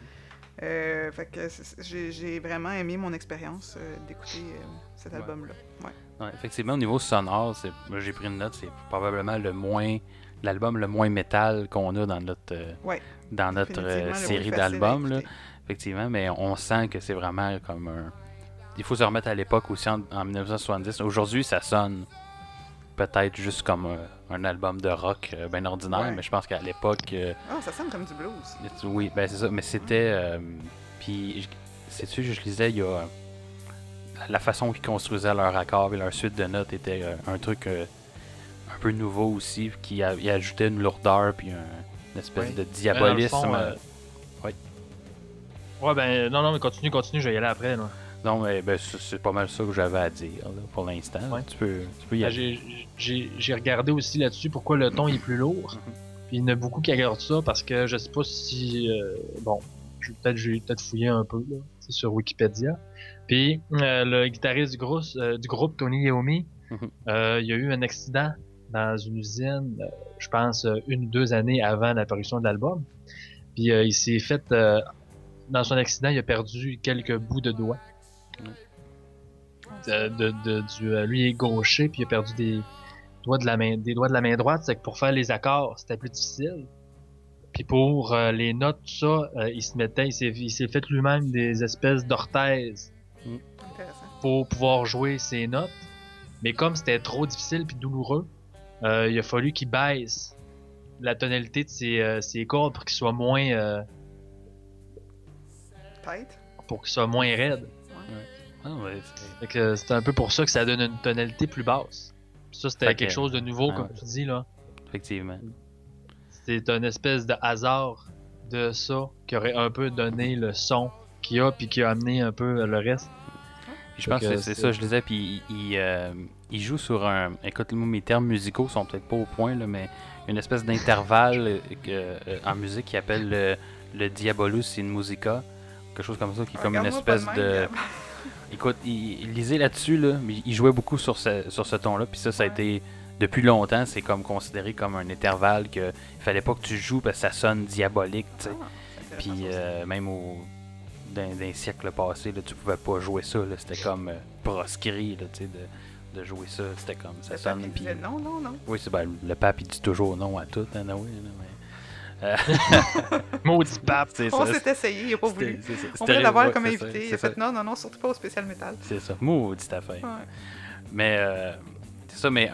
Euh, fait que j'ai vraiment aimé mon expérience euh, d'écouter euh, cet album-là. Ouais. Ouais, effectivement, au niveau sonore, j'ai pris une note, c'est probablement le moins l'album le moins métal qu'on a dans notre Ouais, dans notre série d'albums effectivement, mais on sent que c'est vraiment comme un il faut se remettre à l'époque aussi en, en 1970. Aujourd'hui, ça sonne peut-être juste comme un album de rock euh, bien ordinaire, Ouais. mais je pense qu'à l'époque euh, Ah, ça sonne comme du blues. oui, ben c'est ça, mais c'était euh, puis je- sais-tu, je lisais il y a la façon qu'ils construisaient leur accord et leur suite de notes était euh, un truc euh, un peu nouveau aussi, qui a- y ajoutait une lourdeur puis un- une espèce Oui. de le diabolisme. fond, euh, oui. Ouais, ben, non, non, mais continue, continue, je vais y aller après, là. Non, mais ben, c'est pas mal ça que j'avais à dire là, pour l'instant. Ouais. Tu peux, tu peux y Ben, aller. j'ai- regardé aussi là-dessus pourquoi le ton est plus lourd. Mhm. Puis il y en a beaucoup qui regardent ça parce que je sais pas si. euh, bon, je- peut-être j'ai peut-être fouillé un peu là, sur Wikipédia. Puis euh, le guitariste du groupe, euh, du groupe Tony Iommi, Mhm. euh, il y a eu un accident dans une usine, je pense une ou deux années avant l'apparition de l'album. Puis il s'est fait. dans son accident, il a perdu quelques bouts de doigts. De, de, de- du, euh, lui est gaucher, puis il a perdu des doigts de la main, des doigts de la main droite. C'est que pour faire les accords, c'était plus difficile. Puis pour euh, les notes, tout ça, euh, il se mettait, il s'est, il s'est fait lui-même des espèces d'orthèses Intéressant. pour pouvoir jouer ses notes. Mais comme c'était trop difficile puis douloureux, euh, il a fallu qu'il baisse la tonalité de ses, euh, ses cordes pour qu'il soit moins euh, pour qu'il soit moins raide. Ah, ouais, c'est- Fait que c'est un peu pour ça que ça donne une tonalité plus basse. Ça c'était que- quelque chose de nouveau ah comme ouais. tu dis là. effectivement. C'est une espèce de hasard de ça qui aurait un peu donné le son qu'il y a puis qui a amené un peu le reste. Puis je pense que c'est ça, je disais, puis il, il, euh, il joue sur un. Écoute, mes termes musicaux sont peut-être pas au point, là, mais une espèce d'intervalle euh, euh, en musique qui appelle le, le Diabolus in Musica. Quelque chose comme ça, qui est comme une espèce même, de. Écoute, il, il lisait là-dessus, là, mais il jouait beaucoup sur ce, sur ce ton-là, puis ça, ça a été. Depuis longtemps, c'est comme considéré comme un intervalle que il fallait pas que tu joues parce que ça sonne diabolique, tu sais. Ah, Puis euh, même au d'un, d'un siècle passé, là, tu pouvais pas jouer ça. là. C'était comme euh, proscrit là, tu sais, de, de jouer ça. C'était comme ça Le sonne. pape, il Puis, disait non, non, non. oui, c'est ben, le pape il dit toujours non à tout, hein, mais, Maudit pape. c'est On ça. s'est essayé, il a pas voulu. On voulait l'avoir comme invité. Il c'est a fait ça. non, non, non, surtout pas au spécial métal. C'est ça. Maudite affaire. Ouais. Mais euh, c'est ça, mais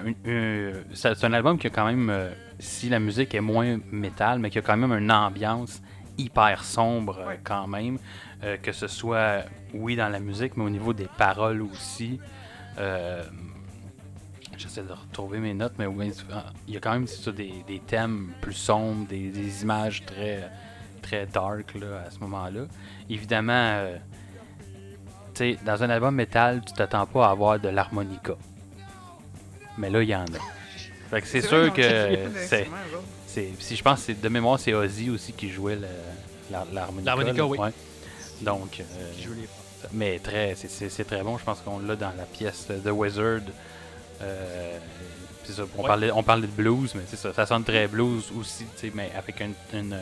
c'est c'est un album qui a quand même, euh, si la musique est moins métal, mais qui a quand même une ambiance hyper sombre euh, Ouais. quand même, euh, que ce soit, oui, dans la musique, mais au niveau des paroles aussi. J'essaie de retrouver mes notes, mais il y a quand même ça, des, des thèmes plus sombres, des, des images très, très dark là, à ce moment-là. Évidemment, euh, tu sais, dans un album métal, tu t'attends pas à avoir de l'harmonica. Mais là, il y en a. Fait que c'est sûr que c'est, si je pense que c'est de mémoire, c'est Ozzy aussi qui jouait l'harmonica. L'harmonica, oui. ouais. Donc, euh, mais très, c'est très bon. Je pense qu'on l'a dans la pièce The Wizard. Euh, c'est ça, on, Ouais. parlait, on parlait de blues, mais c'est ça. Ça sonne très blues aussi, mais avec une, une,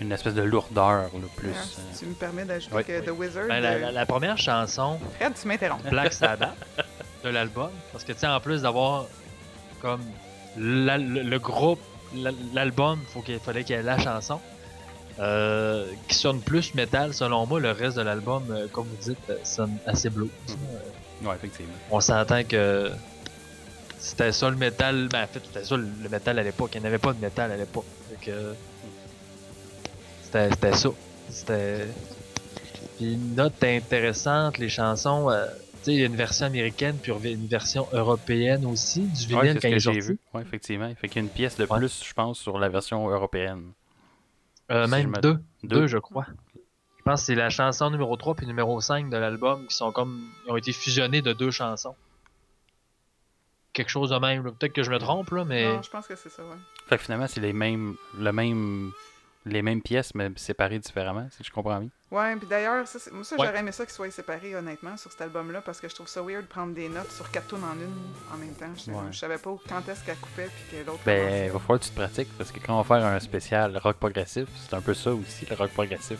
une espèce de lourdeur là, plus. Ah, euh, tu me permets d'ajouter Ouais. que The Wizard. Ben, la, euh, la- la première chanson, Fred, tu m'interromps. Black Sabbath, de l'album, parce que tu sais, en plus d'avoir comme la- le, le groupe, la- l'album, faut qu'il fallait qu'il y ait la chanson. euh, qui sonne plus métal selon moi le reste de l'album euh, comme vous dites sonne assez blues ouais, effectivement. on s'entend que c'était ça le métal ben en fait c'était ça le métal à l'époque il n'y avait pas de métal à l'époque c'était c'était ça c'était puis une note intéressante les chansons euh, tu sais il y a une version américaine puis une version européenne aussi du vinyle quand que j'ai vu. Ouais, effectivement. Fait qu'il y a une pièce de Ouais. plus, je pense, sur la version européenne. Euh, Si même me- deux. Deux. deux je crois Je pense que c'est la chanson numéro 3 puis numéro 5 de l'album qui sont comme. Ils ont été fusionnés de deux chansons. Quelque chose de même. là. Peut-être que je me trompe, là, mais. Non, je pense que c'est ça, ouais. Fait que finalement, c'est les mêmes, le même, les mêmes pièces, mais séparées différemment, si je comprends bien. Ouais, puis d'ailleurs, ça, c'est- moi, ça, Ouais. j'aurais aimé ça qu'ils soient séparés, honnêtement, sur cet album-là, parce que je trouve ça weird de prendre des notes sur quatre tunes en une en même temps. Je, Ouais. je savais pas quand est-ce qu'elle coupait, puis que l'autre Ben, il va falloir que tu te pratiques, parce que quand on va faire un spécial rock progressif, c'est un peu ça aussi, le rock progressif.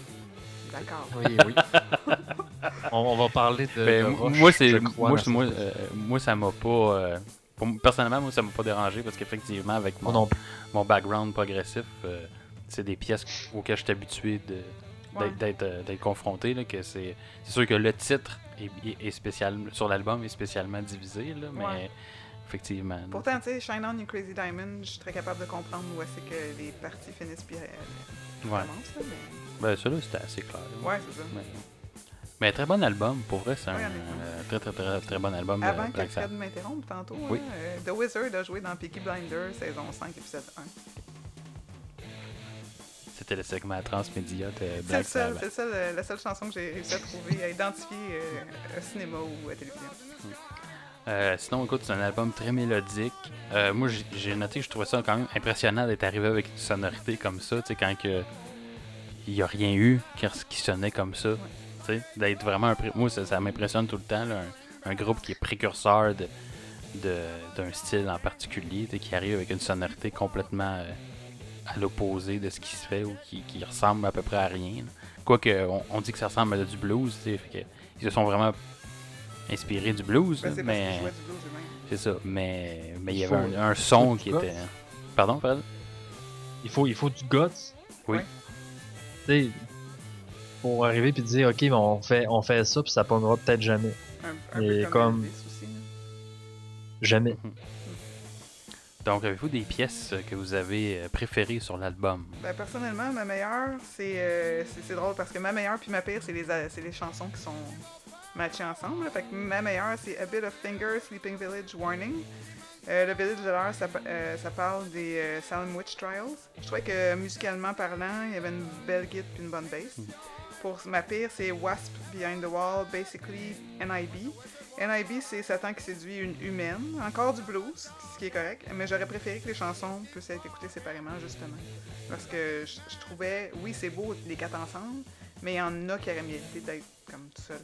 D'accord. Oui, oui. on, on va parler de. Ben, de moi, c'est, moi, euh, moi, ça m'a pas. euh, pour personnellement, moi, ça m'a pas dérangé parce qu'effectivement, avec mon, mon background progressif, euh, c'est des pièces auxquelles je suis habitué de, Ouais. d'être, d'être, euh, d'être confronté. Là, que c'est, c'est sûr que le titre est, est- spécial, sur l'album est spécialement divisé, là, mais Ouais. effectivement. Pourtant, tu sais, Shine On You Crazy Diamond, je suis très capable de comprendre où est-ce que les parties finissent puis elles ouais. commencent, là, mais... Ben, ça, là, c'était assez clair. là. Ouais, c'est ça. Mais, mais très bon album, pour vrai, c'est un euh, très, très, très, très bon album de Avant que Black Fred Sabbath. m'interrompe tantôt, Oui. hein, euh, The Wizard a joué dans Peaky Blinders, saison 5, épisode 1. C'était le segment transmédia de C'est Black c'est le seul, euh, la seule chanson que j'ai réussi à trouver, à identifier euh, au cinéma ou à télévision. Euh, sinon, écoute, c'est un album très mélodique. Euh, moi, j'ai- noté que je trouvais ça quand même impressionnant d'être arrivé avec une sonorité comme ça, tu sais, quand que il n'y a rien eu qui, qui sonnait comme ça. D'être vraiment un. pré- Moi, ça, ça m'impressionne tout le temps, là, un, un groupe qui est précurseur de de- d'un style en particulier, qui arrive avec une sonorité complètement euh, à l'opposé de ce qui se fait ou qui, qui ressemble à peu près à rien. Quoique, on, on dit que ça ressemble à du blues, tu sais, fait que ils se sont vraiment inspirés du blues, Ben, mais. C'est ça, mais mais il y avait un, un son qui était. Pardon, Fred? Il faut, il faut du guts. Oui. Ouais. Pour arriver puis dire, ok, mais on fait, on fait ça puis ça pognera peut-être jamais. Un, un Et peu comme- aussi, là. Jamais. Donc, avez-vous des pièces que vous avez euh, préférées sur l'album? Ben, personnellement, ma meilleure, c'est euh, drôle parce que ma meilleure puis ma pire, c'est les, c'est les chansons qui sont matchées ensemble. là. Fait que ma meilleure, c'est A Bit of Finger, Sleeping Village, Warning. Euh, le Village de l'heure, ça, euh, ça parle des euh, Salem Witch Trials. Je trouvais que musicalement parlant, il y avait une belle guide puis une bonne bass. Pour ma pire, c'est Wasp Behind the Wall, basically NIB. NIB, c'est Satan qui séduit une humaine. Encore du blues, ce qui est correct. Mais j'aurais préféré que les chansons puissent être écoutées séparément, justement. Parce que je, je trouvais, oui, c'est beau les quatre ensemble, mais il y en a qui auraient mérité d'être comme tout seul.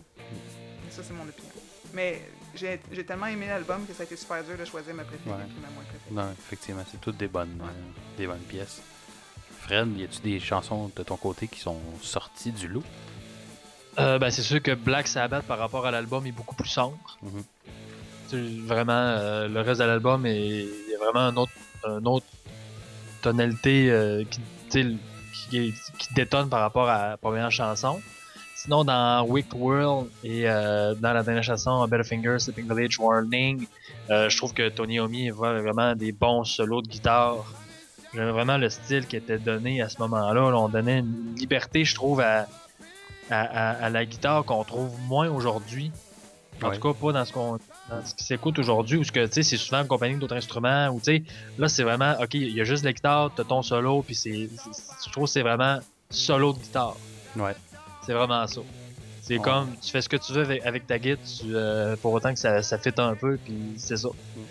Ça, c'est mon opinion. Mais j'ai tellement aimé l'album que ça a été super dur de choisir ma préférée Ouais. et ma moins préférée. Non, effectivement, c'est toutes des bonnes, Ouais. euh, des bonnes pièces. Fred, y a-tu des chansons de ton côté qui sont sorties du lot? Euh, ben, c'est sûr que Black Sabbath par rapport à l'album est beaucoup plus sombre. Mhm. Sais, Vraiment, euh, le reste de l'album est, a vraiment un autre, un autre tonalité euh, qui, est- détonne par rapport à la première chanson. Sinon, dans Wicked World et dans la dernière chanson, Finger, Sleeping Village, Warning, je trouve que Tony Omi voit vraiment des bons solos de guitare. J'aime vraiment le style qui était donné à ce moment-là. Là, on donnait une liberté, je trouve, à, à, à- à la guitare qu'on trouve moins aujourd'hui. En Ouais. tout cas, pas dans ce qu'on dans ce qui s'écoute aujourd'hui, où ce que tu sais, c'est souvent accompagné d'autres instruments, ou tu sais, là c'est vraiment, ok, il y a juste la guitare, t'as ton solo, puis c'est, je trouve que c'est vraiment solo de guitare. Ouais. C'est vraiment ça. C'est Ouais. comme, tu fais ce que tu veux avec, avec ta guitare, tu, euh, pour autant que ça, ça fit un peu, puis c'est ça. Puis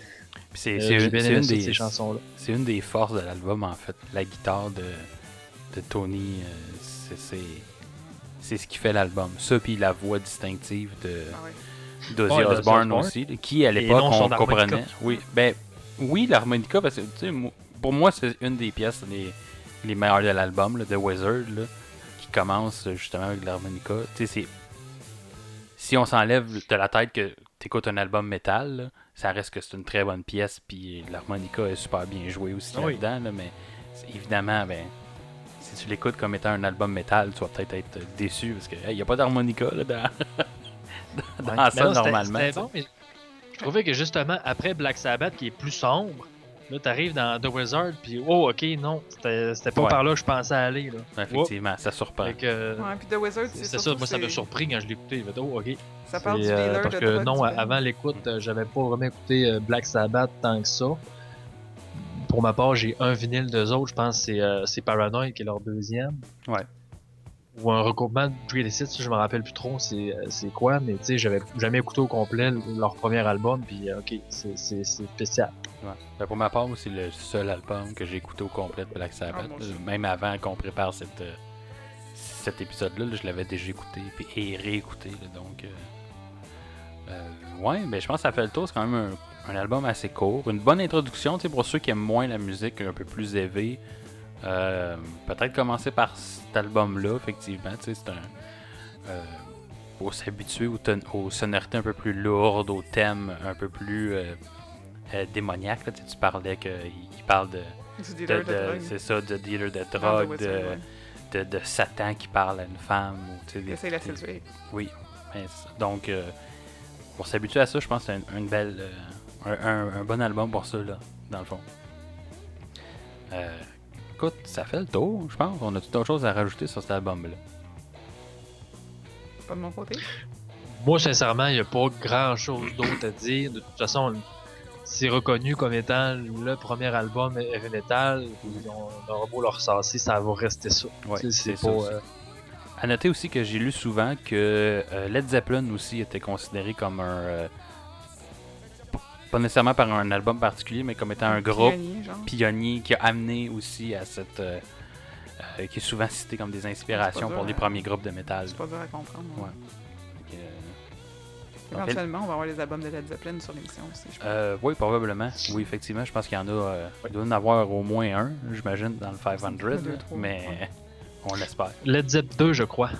c'est Euh, c'est une, des, ces chansons-là. c'est une des forces de l'album, en fait. La guitare de, de Tony, euh, c'est- ce qui fait l'album. Ça, puis la voix distinctive de Ah d'Ozzy Ouais, Osbourne aussi, qui à l'époque on comprenait. Oui, ben oui, l'harmonica, parce que tu sais, moi- pour moi, c'est une des pièces les, les meilleures de l'album, de Wizard, là, qui commence justement avec l'harmonica. Tu sais, c'est. Si on s'enlève de la tête que tu écoutes un album métal, là, ça reste que c'est une très bonne pièce, puis l'harmonica est super bien joué aussi Ah oui. là-dedans, là, mais évidemment, ben. Si tu l'écoutes comme étant un album métal, tu vas peut-être être déçu parce qu'il n'y a pas d'harmonica là, dans, dans Ouais. ça non, normalement. c'était bon, mais je trouvais que justement, après Black Sabbath, qui est plus sombre, là, t'arrives dans The Wizard, puis oh, ok, non, c'était c'était pas Ouais. par là que je pensais aller. Là. Effectivement, ça surprend. Fait que, Ouais, puis The Wizard, c'est ça, moi ça m'a surpris quand je l'ai écouté. Fait, oh, ok. Ça parle du C'est, euh, dealer parce de que non, avant l'écoute, euh, j'avais pas vraiment écouté euh, Black Sabbath tant que ça. Pour ma part, j'ai un vinyle d'eux autres, je pense que c'est euh, c'est Paranoid qui est leur deuxième. Ouais. ou un regroupement de Greatest Hits, je me rappelle plus trop c'est euh, c'est quoi, mais tu sais, j'avais jamais écouté au complet leur premier album, puis euh, ok, c'est c'est- c'est spécial. Ouais. Ben, pour ma part, c'est le seul album que j'ai écouté au complet de Black Sabbath. Ah, aussi. Même avant qu'on prépare cette, euh, cet épisode-là, là, je l'avais déjà écouté puis, et réécouté. là, donc, euh, euh, ouais, je pense que ça fait le tour. C'est quand même un, un album assez court. Une bonne introduction tu sais, pour ceux qui aiment moins la musique un peu plus élevée. Euh, Peut-être commencer par cet album-là, effectivement. C'est un. euh, pour s'habituer aux, aux sonorités un peu plus lourdes, aux thèmes un peu plus euh, euh, démoniaques. là. Tu parlais qu'il il parle de, Du de- dealer de, de- drogue. c'est ça, de dealer de drogue, Wizard, de, ouais. de, de Satan qui parle à une femme. Ou, tu sais, Il des- la séduire. Oui. donc, euh, pour s'habituer à ça, je pense que c'est une, une belle, euh, un, un- un bon album pour ça, là, dans le fond. Euh, écoute, ça fait le tour, je pense. On a tout autre chose à rajouter sur cet album-là. Pas de mon côté? Moi, sincèrement, il n'y a pas grand chose d'autre à dire. De toute façon, c'est reconnu comme étant le premier album heavy metal. On aura beau le ressasser, ça va rester ça. Ouais, c'est pas. euh, À noter aussi que j'ai lu souvent que euh, Led Zeppelin aussi était considéré comme un. euh, pas nécessairement par un album particulier, mais comme étant un groupe Pionnier, qui a amené aussi à cette. qui est souvent cité comme des inspirations dur, pour les hein. premiers groupes de métal. C'est pas dur à comprendre. hein. Ouais. Éventuellement, on va avoir les albums de Led Zeppelin sur l'émission aussi. je pense. Euh, oui, probablement. Oui, effectivement, je pense qu'il y en a. euh, il doit y en avoir au moins un, j'imagine, dans le 500. Deux, là, trois, mais ouais. on l'espère. Led Zepp 2, je crois.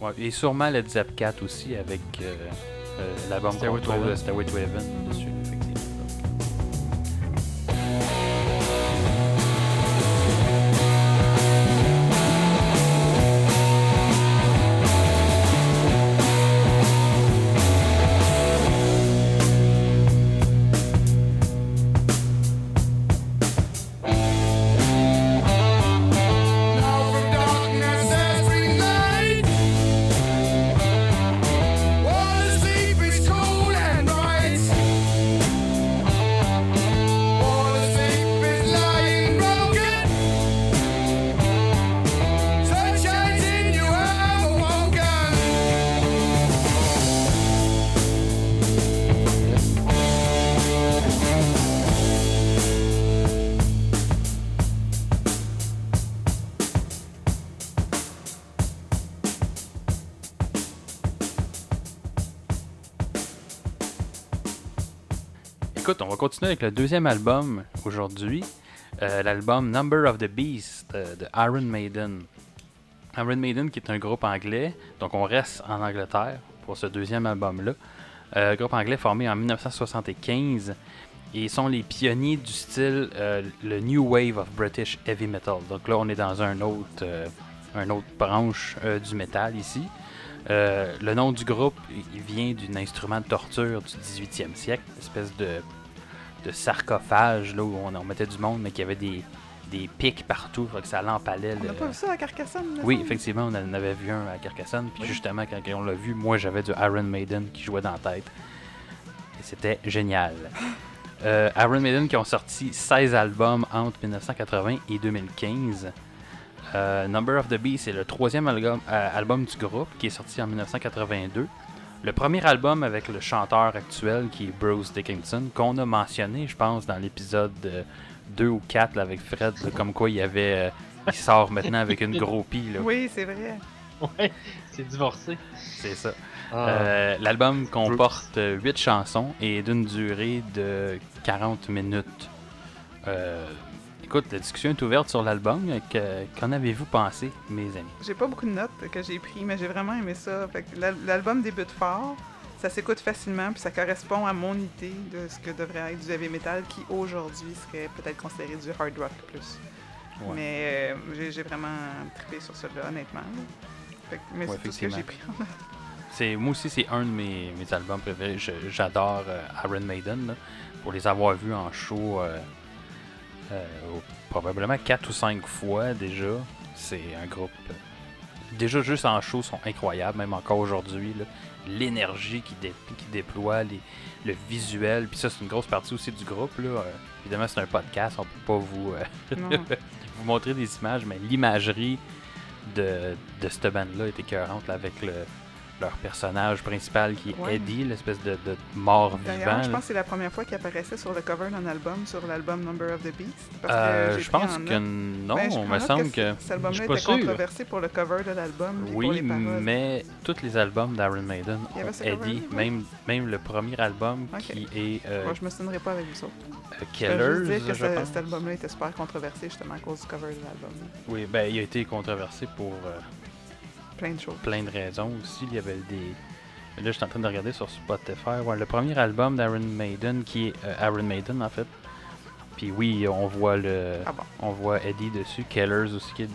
Ouais, et sûrement Led Zepp 4 aussi avec euh, euh, l'album qu'on trouve, euh, Stairway to Heaven dessus, effectivement. Avec le deuxième album aujourd'hui. Euh, L'album Number of the Beast euh, de Iron Maiden. Iron Maiden qui est un groupe anglais, donc on reste en Angleterre pour ce deuxième album-là. Euh, groupe anglais formé en 1975 et ils sont les pionniers du style le New Wave of British Heavy Metal. Donc là, on est dans un autre, un autre branche du métal ici. Le nom du groupe il vient d'un instrument de torture du 18e siècle, une espèce de, de sarcophage là, où on, on mettait du monde, mais qui avait des, des pics partout, que ça l'empalait. On le- n'a pas vu ça à Carcassonne, oui, effectivement, on en avait vu un à Carcassonne. Puis justement, quand on l'a vu, moi j'avais du Iron Maiden qui jouait dans la tête. Et c'était génial. Euh, Iron Maiden qui ont sorti 16 albums entre 1980 et 2015. Euh, Number of the Beast est le troisième album, euh, album du groupe qui est sorti en 1982. Le premier album avec le chanteur actuel qui est Bruce Dickinson, qu'on a mentionné, je pense, dans l'épisode 2 ou 4 là, avec Fred, là, comme quoi il y avait. euh, il sort maintenant avec une groupie. Là. Oui, c'est vrai. Ouais, c'est divorcé. C'est ça. Ah. Euh, L'album comporte 8 chansons et d'une durée de 40 minutes. Euh, écoute, la discussion est ouverte sur l'album. Que- Qu'en avez-vous pensé, mes amis? J'ai pas beaucoup de notes que j'ai pris, mais j'ai vraiment aimé ça. L'album débute fort, ça s'écoute facilement, puis ça correspond à mon idée de ce que devrait être du heavy metal, qui aujourd'hui serait peut-être considéré du hard rock plus. Ouais. Mais euh, j'ai- vraiment trippé sur celui-là, honnêtement. Fait que- mais Ouais, c'est tout ce que j'ai pris en note. Moi aussi c'est un de mes, mes albums préférés. J'adore euh, Iron Maiden là, pour les avoir vus en show euh, euh, probablement 4 ou 5 fois déjà. C'est un groupe euh, déjà juste en show sont incroyables même encore aujourd'hui. L'énergie qui, dé- qui déploie, les- le visuel, puis ça c'est une grosse partie aussi du groupe là. Euh, évidemment c'est un podcast, on peut pas vous euh, vous montrer des images, mais l'imagerie de, de cette bande-là est écœurante là, avec le, leur personnage principal qui est Ouais. Eddie, l'espèce de, de mort vivant. D'ailleurs, je pense que c'est la première fois qu'il apparaissait sur le cover d'un album, sur l'album Number of the Beast. Parce Euh, que je pense en que non, Ben, prends me semble que. Cet album-là était sûr. controversé pour le cover de l'album. pour Oui, les mais tous les albums d'Iron Maiden ont Eddie, même, même le premier album Ok. qui est euh, Moi, je me souviendrai pas avec vous autres. euh, Je veux Killers, dire que je ce- pense. cet album-là était super controversé justement à cause du cover de l'album. Oui, ben il a été controversé pour euh, Plein de choses. plein de raisons aussi. Il y avait des. Là, je suis en train de regarder sur Spotify. Ouais, le premier album d'Iron Maiden, qui est euh, Iron Maiden en fait. Puis oui, on voit le, Ah bon? on voit Eddie dessus, Killers aussi qui est,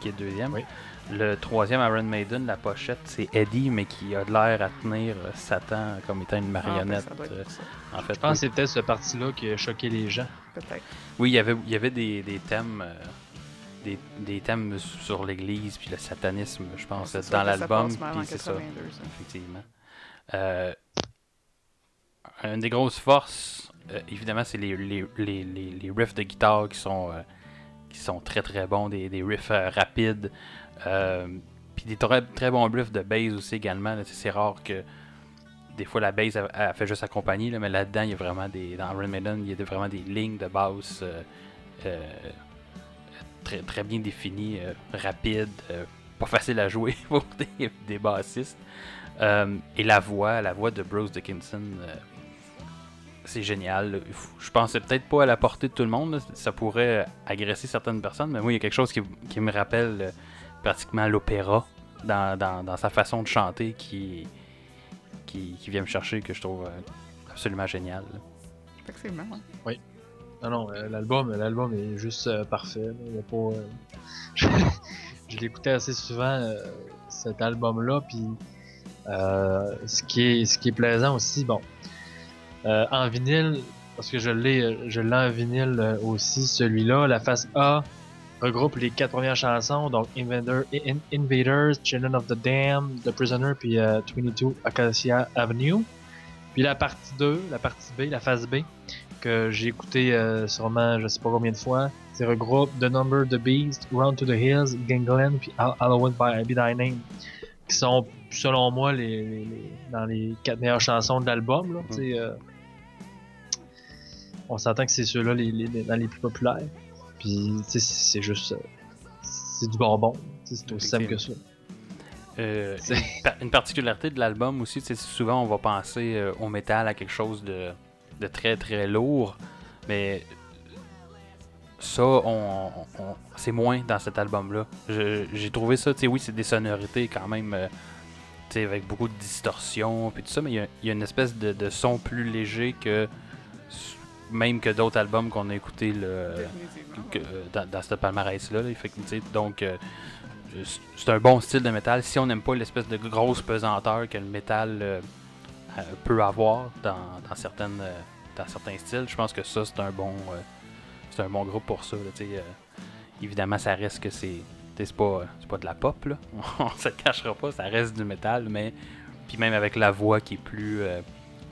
qui est deuxième. Oui. Le troisième Iron Maiden, la pochette, c'est Eddie, mais qui a de l'air à tenir euh, Satan comme étant une Ah, ben, marionnette. euh, en fait, Je pense que c'est peut-être ce parti-là qui a choqué les gens. Peut-être. Oui, il y avait, il y avait des, des thèmes, euh, des, des thèmes sur l'Église puis le satanisme, je pense, dans l'album. c'est ça, 82, ça. effectivement. Euh, une des grosses forces, euh, évidemment, c'est les, les, les, les, riffs de guitare qui sont, euh, qui sont très très bons, des, des riffs rapides. puis des très, très bons riffs de bass aussi également. C'est- rare que des fois la bass elle, elle fait juste accompagner, là, mais là-dedans, il y a vraiment des. Dans Iron Maiden, il y a vraiment des lignes de basse euh, euh, très, très bien définies, euh, rapides, euh, pas facile à jouer pour des, des bassistes. Euh, et la voix, la voix de Bruce Dickinson, euh, c'est génial. Je pensais peut-être pas à la portée de tout le monde. Ça pourrait agresser certaines personnes, mais moi, il y a quelque chose qui, qui me rappelle euh, pratiquement l'opéra dans, dans- dans sa façon de chanter qui, qui, qui vient me chercher, que je trouve euh, absolument génial. Effectivement, ouais. Non, non, euh, l'album, l'album est juste euh, parfait. euh, je l'écoutais assez souvent euh, cet album-là, puis ce qui est, plaisant aussi, bon, en vinyle, parce que je l'ai, je l'ai en vinyle aussi, celui-là, la face A regroupe les quatre premières chansons, donc Invader, In- Invaders, Children of the Dam, The Prisoner, puis euh, 22 Acacia Avenue. Puis la partie 2, la partie B, la phase B, que j'ai écouté euh, sûrement je sais pas combien de fois. C'est regroupe The Number, The Beast, Run to the Hills, Gangland, puis Hall- Halloween by Be Thy Name, qui sont selon moi les, les- les- dans les quatre meilleures chansons de l'album. sais, euh, on s'entend que c'est ceux-là les, les- les- dans les plus populaires. Puis c'est juste euh, c'est du bonbon. C'est aussi simple que ça. Euh, une, par- une particularité de l'album aussi, c'est souvent on va penser euh, au métal à quelque chose de, de très très lourd, mais ça, on, on- c'est moins dans cet album-là. J'ai trouvé ça, tu sais, oui, c'est des sonorités quand même, euh, tu sais, avec beaucoup de distorsion puis tout ça, mais il y a, il y a une espèce de, de son plus léger que même que d'autres albums qu'on a écoutés le, que, euh, dans, dans ce palmarès-là. là, donc, euh, c'est- un bon style de métal. Si on n'aime pas l'espèce de grosse pesanteur que le métal euh, peut avoir dans, certaines, euh, dans certains styles, je pense que ça, c'est un bon, euh, un bon groupe pour ça. euh, évidemment, ça reste que c'est, c'est pas, pas de la pop, là. on se cachera pas, ça reste du métal, mais puis même avec la voix qui est plus, euh,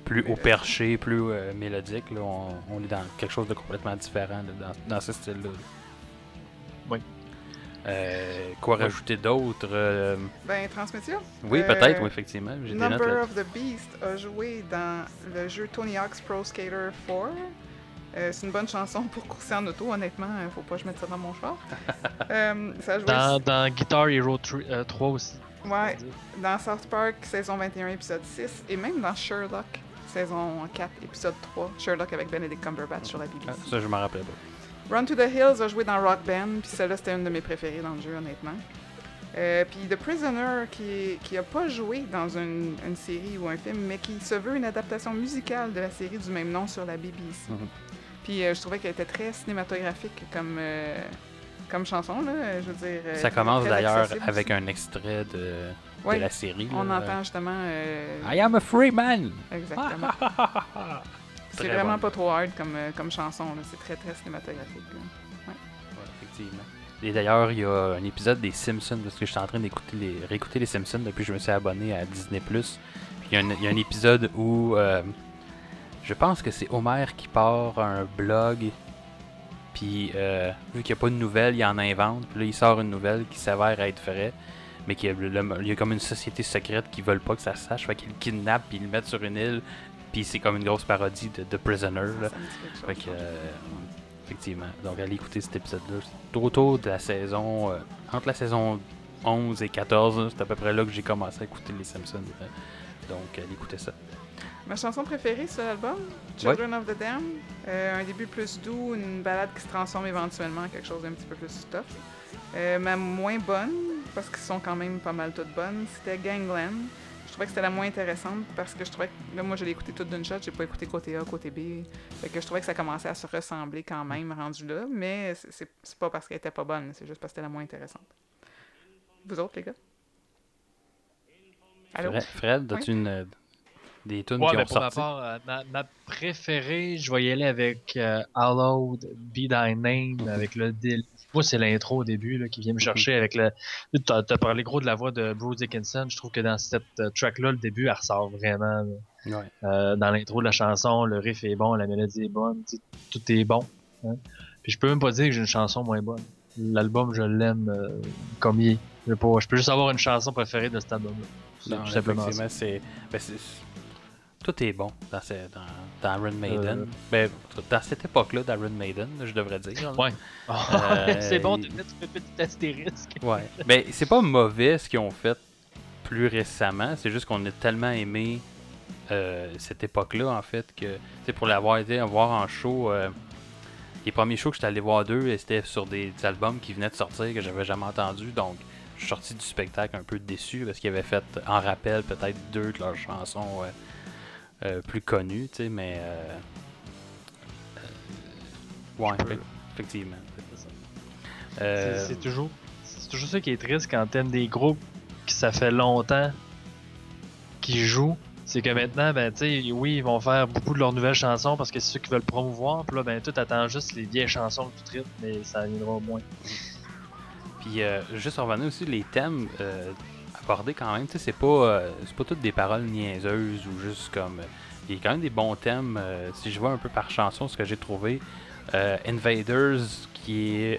plus au perché, plus euh, mélodique, là, on, est dans quelque chose de complètement différent dans, dans ce style-là. Oui. Euh, quoi rajouter d'autre euh, Ben, Transmédia. Oui, Euh, peut-être, oui, effectivement. Notes Number of the Beast a joué dans le jeu Tony Hawk's Pro Skater 4. Euh, c'est une bonne chanson pour courser en auto, honnêtement. euh, Faut pas que je mette ça dans mon char. Euh, ça joué Dans, dans Guitar Hero 3, euh, 3 aussi. ouais, dans South Park, saison 21, épisode 6, et même dans Sherlock, saison 4, épisode 3. Sherlock avec Benedict Cumberbatch sur la BBC. Ah, ça, je m'en rappelais pas. Run to the Hills a joué dans Rock Band, puis celle-là c'était une de mes préférées dans le jeu, honnêtement. Euh, puis The Prisoner, qui, qui a pas joué dans une, une série ou un film, mais qui se veut une adaptation musicale de la série du même nom sur la BBC. Mhm. Puis euh, je trouvais qu'elle était très cinématographique comme, euh, comme chanson, là. Je veux dire. Ça commence d'ailleurs avec aussi. un extrait de, Ouais, de la série. On là. entend justement. I am a free man! Exactement. C'est vraiment pas trop hard comme, euh, comme chanson. C'est très très cinématographique. Ouais, effectivement. Et d'ailleurs, il y a un épisode des Simpsons, parce que je suis en train d'écouter les, réécouter les Simpsons depuis que je me suis abonné à Disney+. Puis il y, a un- il y a un épisode où euh, je pense que c'est Homer qui part un blog, puis euh, vu qu'il n'y a pas de nouvelles, il en invente. Puis là, il sort une nouvelle qui s'avère être vraie. Mais qu'il y a comme une société secrète qui veulent pas que ça se sache. Fait qu'ils le kidnappent puis ils le mettent sur une île. Puis c'est comme une grosse parodie de, de Prisoner. Là. Fait que, euh, effectivement. Donc, allez écouter cet épisode-là. C'est autour de la saison. euh, entre la saison 11 et 14, là, c'est à peu près là que j'ai commencé à écouter Les Simpsons. euh, donc, allez écouter ça. Ma chanson préférée sur l'album, Children of the Dam. Euh, un début plus doux, une balade qui se transforme éventuellement en quelque chose d'un petit peu plus tough. Euh, ma moins bonne, parce qu'ils sont quand même pas mal toutes bonnes, c'était Gangland. Je trouvais que c'était la moins intéressante parce que je trouvais que là, moi je l'ai écouté toute d'une shot, j'ai pas écouté côté A, côté B. Fait que je trouvais que ça commençait à se ressembler quand même rendu là, mais c'est- pas parce qu'elle était pas bonne, c'est juste parce que c'était la moins intéressante. Vous autres, les gars? Allô? Fred, Fred as-tu une, euh, des tunes Ouais, qui mais ont pour ma sorti? part, euh, ma, ma préférée, je vais y aller avec euh, Hallowed Be Thy Name, avec le Moi, c'est l'intro au début là, qui vient me chercher avec le. Tu as, parlé gros de la voix de Bruce Dickinson. Je trouve que dans cette euh, track-là, le début, elle ressort vraiment. Ouais. Euh, dans l'intro de la chanson, le riff est bon, la mélodie est bonne, tout est bon. hein. Puis je peux même pas dire que j'ai une chanson moins bonne. L'album, je l'aime euh, comme il est. Je, peux je peux juste avoir une chanson préférée de cet album-là. Tout simplement c'est. ben, tout est bon dans, ce- dans, dans Iron Maiden. Euh. Ben, dans cette époque-là d'Iron Maiden, je devrais dire. Ouais. Euh, c'est bon, fais tu fais petit astérisque. Ouais. Ben, c'est pas mauvais ce qu'ils ont fait plus récemment. C'est juste qu'on a tellement aimé euh, cette époque-là, en fait, que, tu sais, pour l'avoir été à voir en show, euh, les premiers shows que j'étais allé voir d'eux, c'était sur des, des albums qui venaient de sortir que j'avais jamais entendu. Donc, je suis sorti du spectacle un peu déçu parce qu'ils avaient fait en rappel peut-être deux de leurs chansons plus connues, tu sais, mais. euh, euh, ouais, peux- effectivement. C'est- Euh, C'est toujours, c'est toujours ça qui est triste quand t'aimes des groupes qui ça fait longtemps qu'ils jouent. C'est que maintenant, ben, tu sais, oui, ils vont faire beaucoup de leurs nouvelles chansons parce que c'est ceux qui veulent promouvoir. Puis là, ben, tout attend juste les vieilles chansons tout triste, mais ça viendra au moins. Puis euh, juste revenir aussi les thèmes euh, abordés quand même, c'est pas euh, pas toutes des paroles niaiseuses ou juste comme euh, il y a quand même des bons thèmes. euh, si je vois un peu par chanson ce que j'ai trouvé, Invaders qui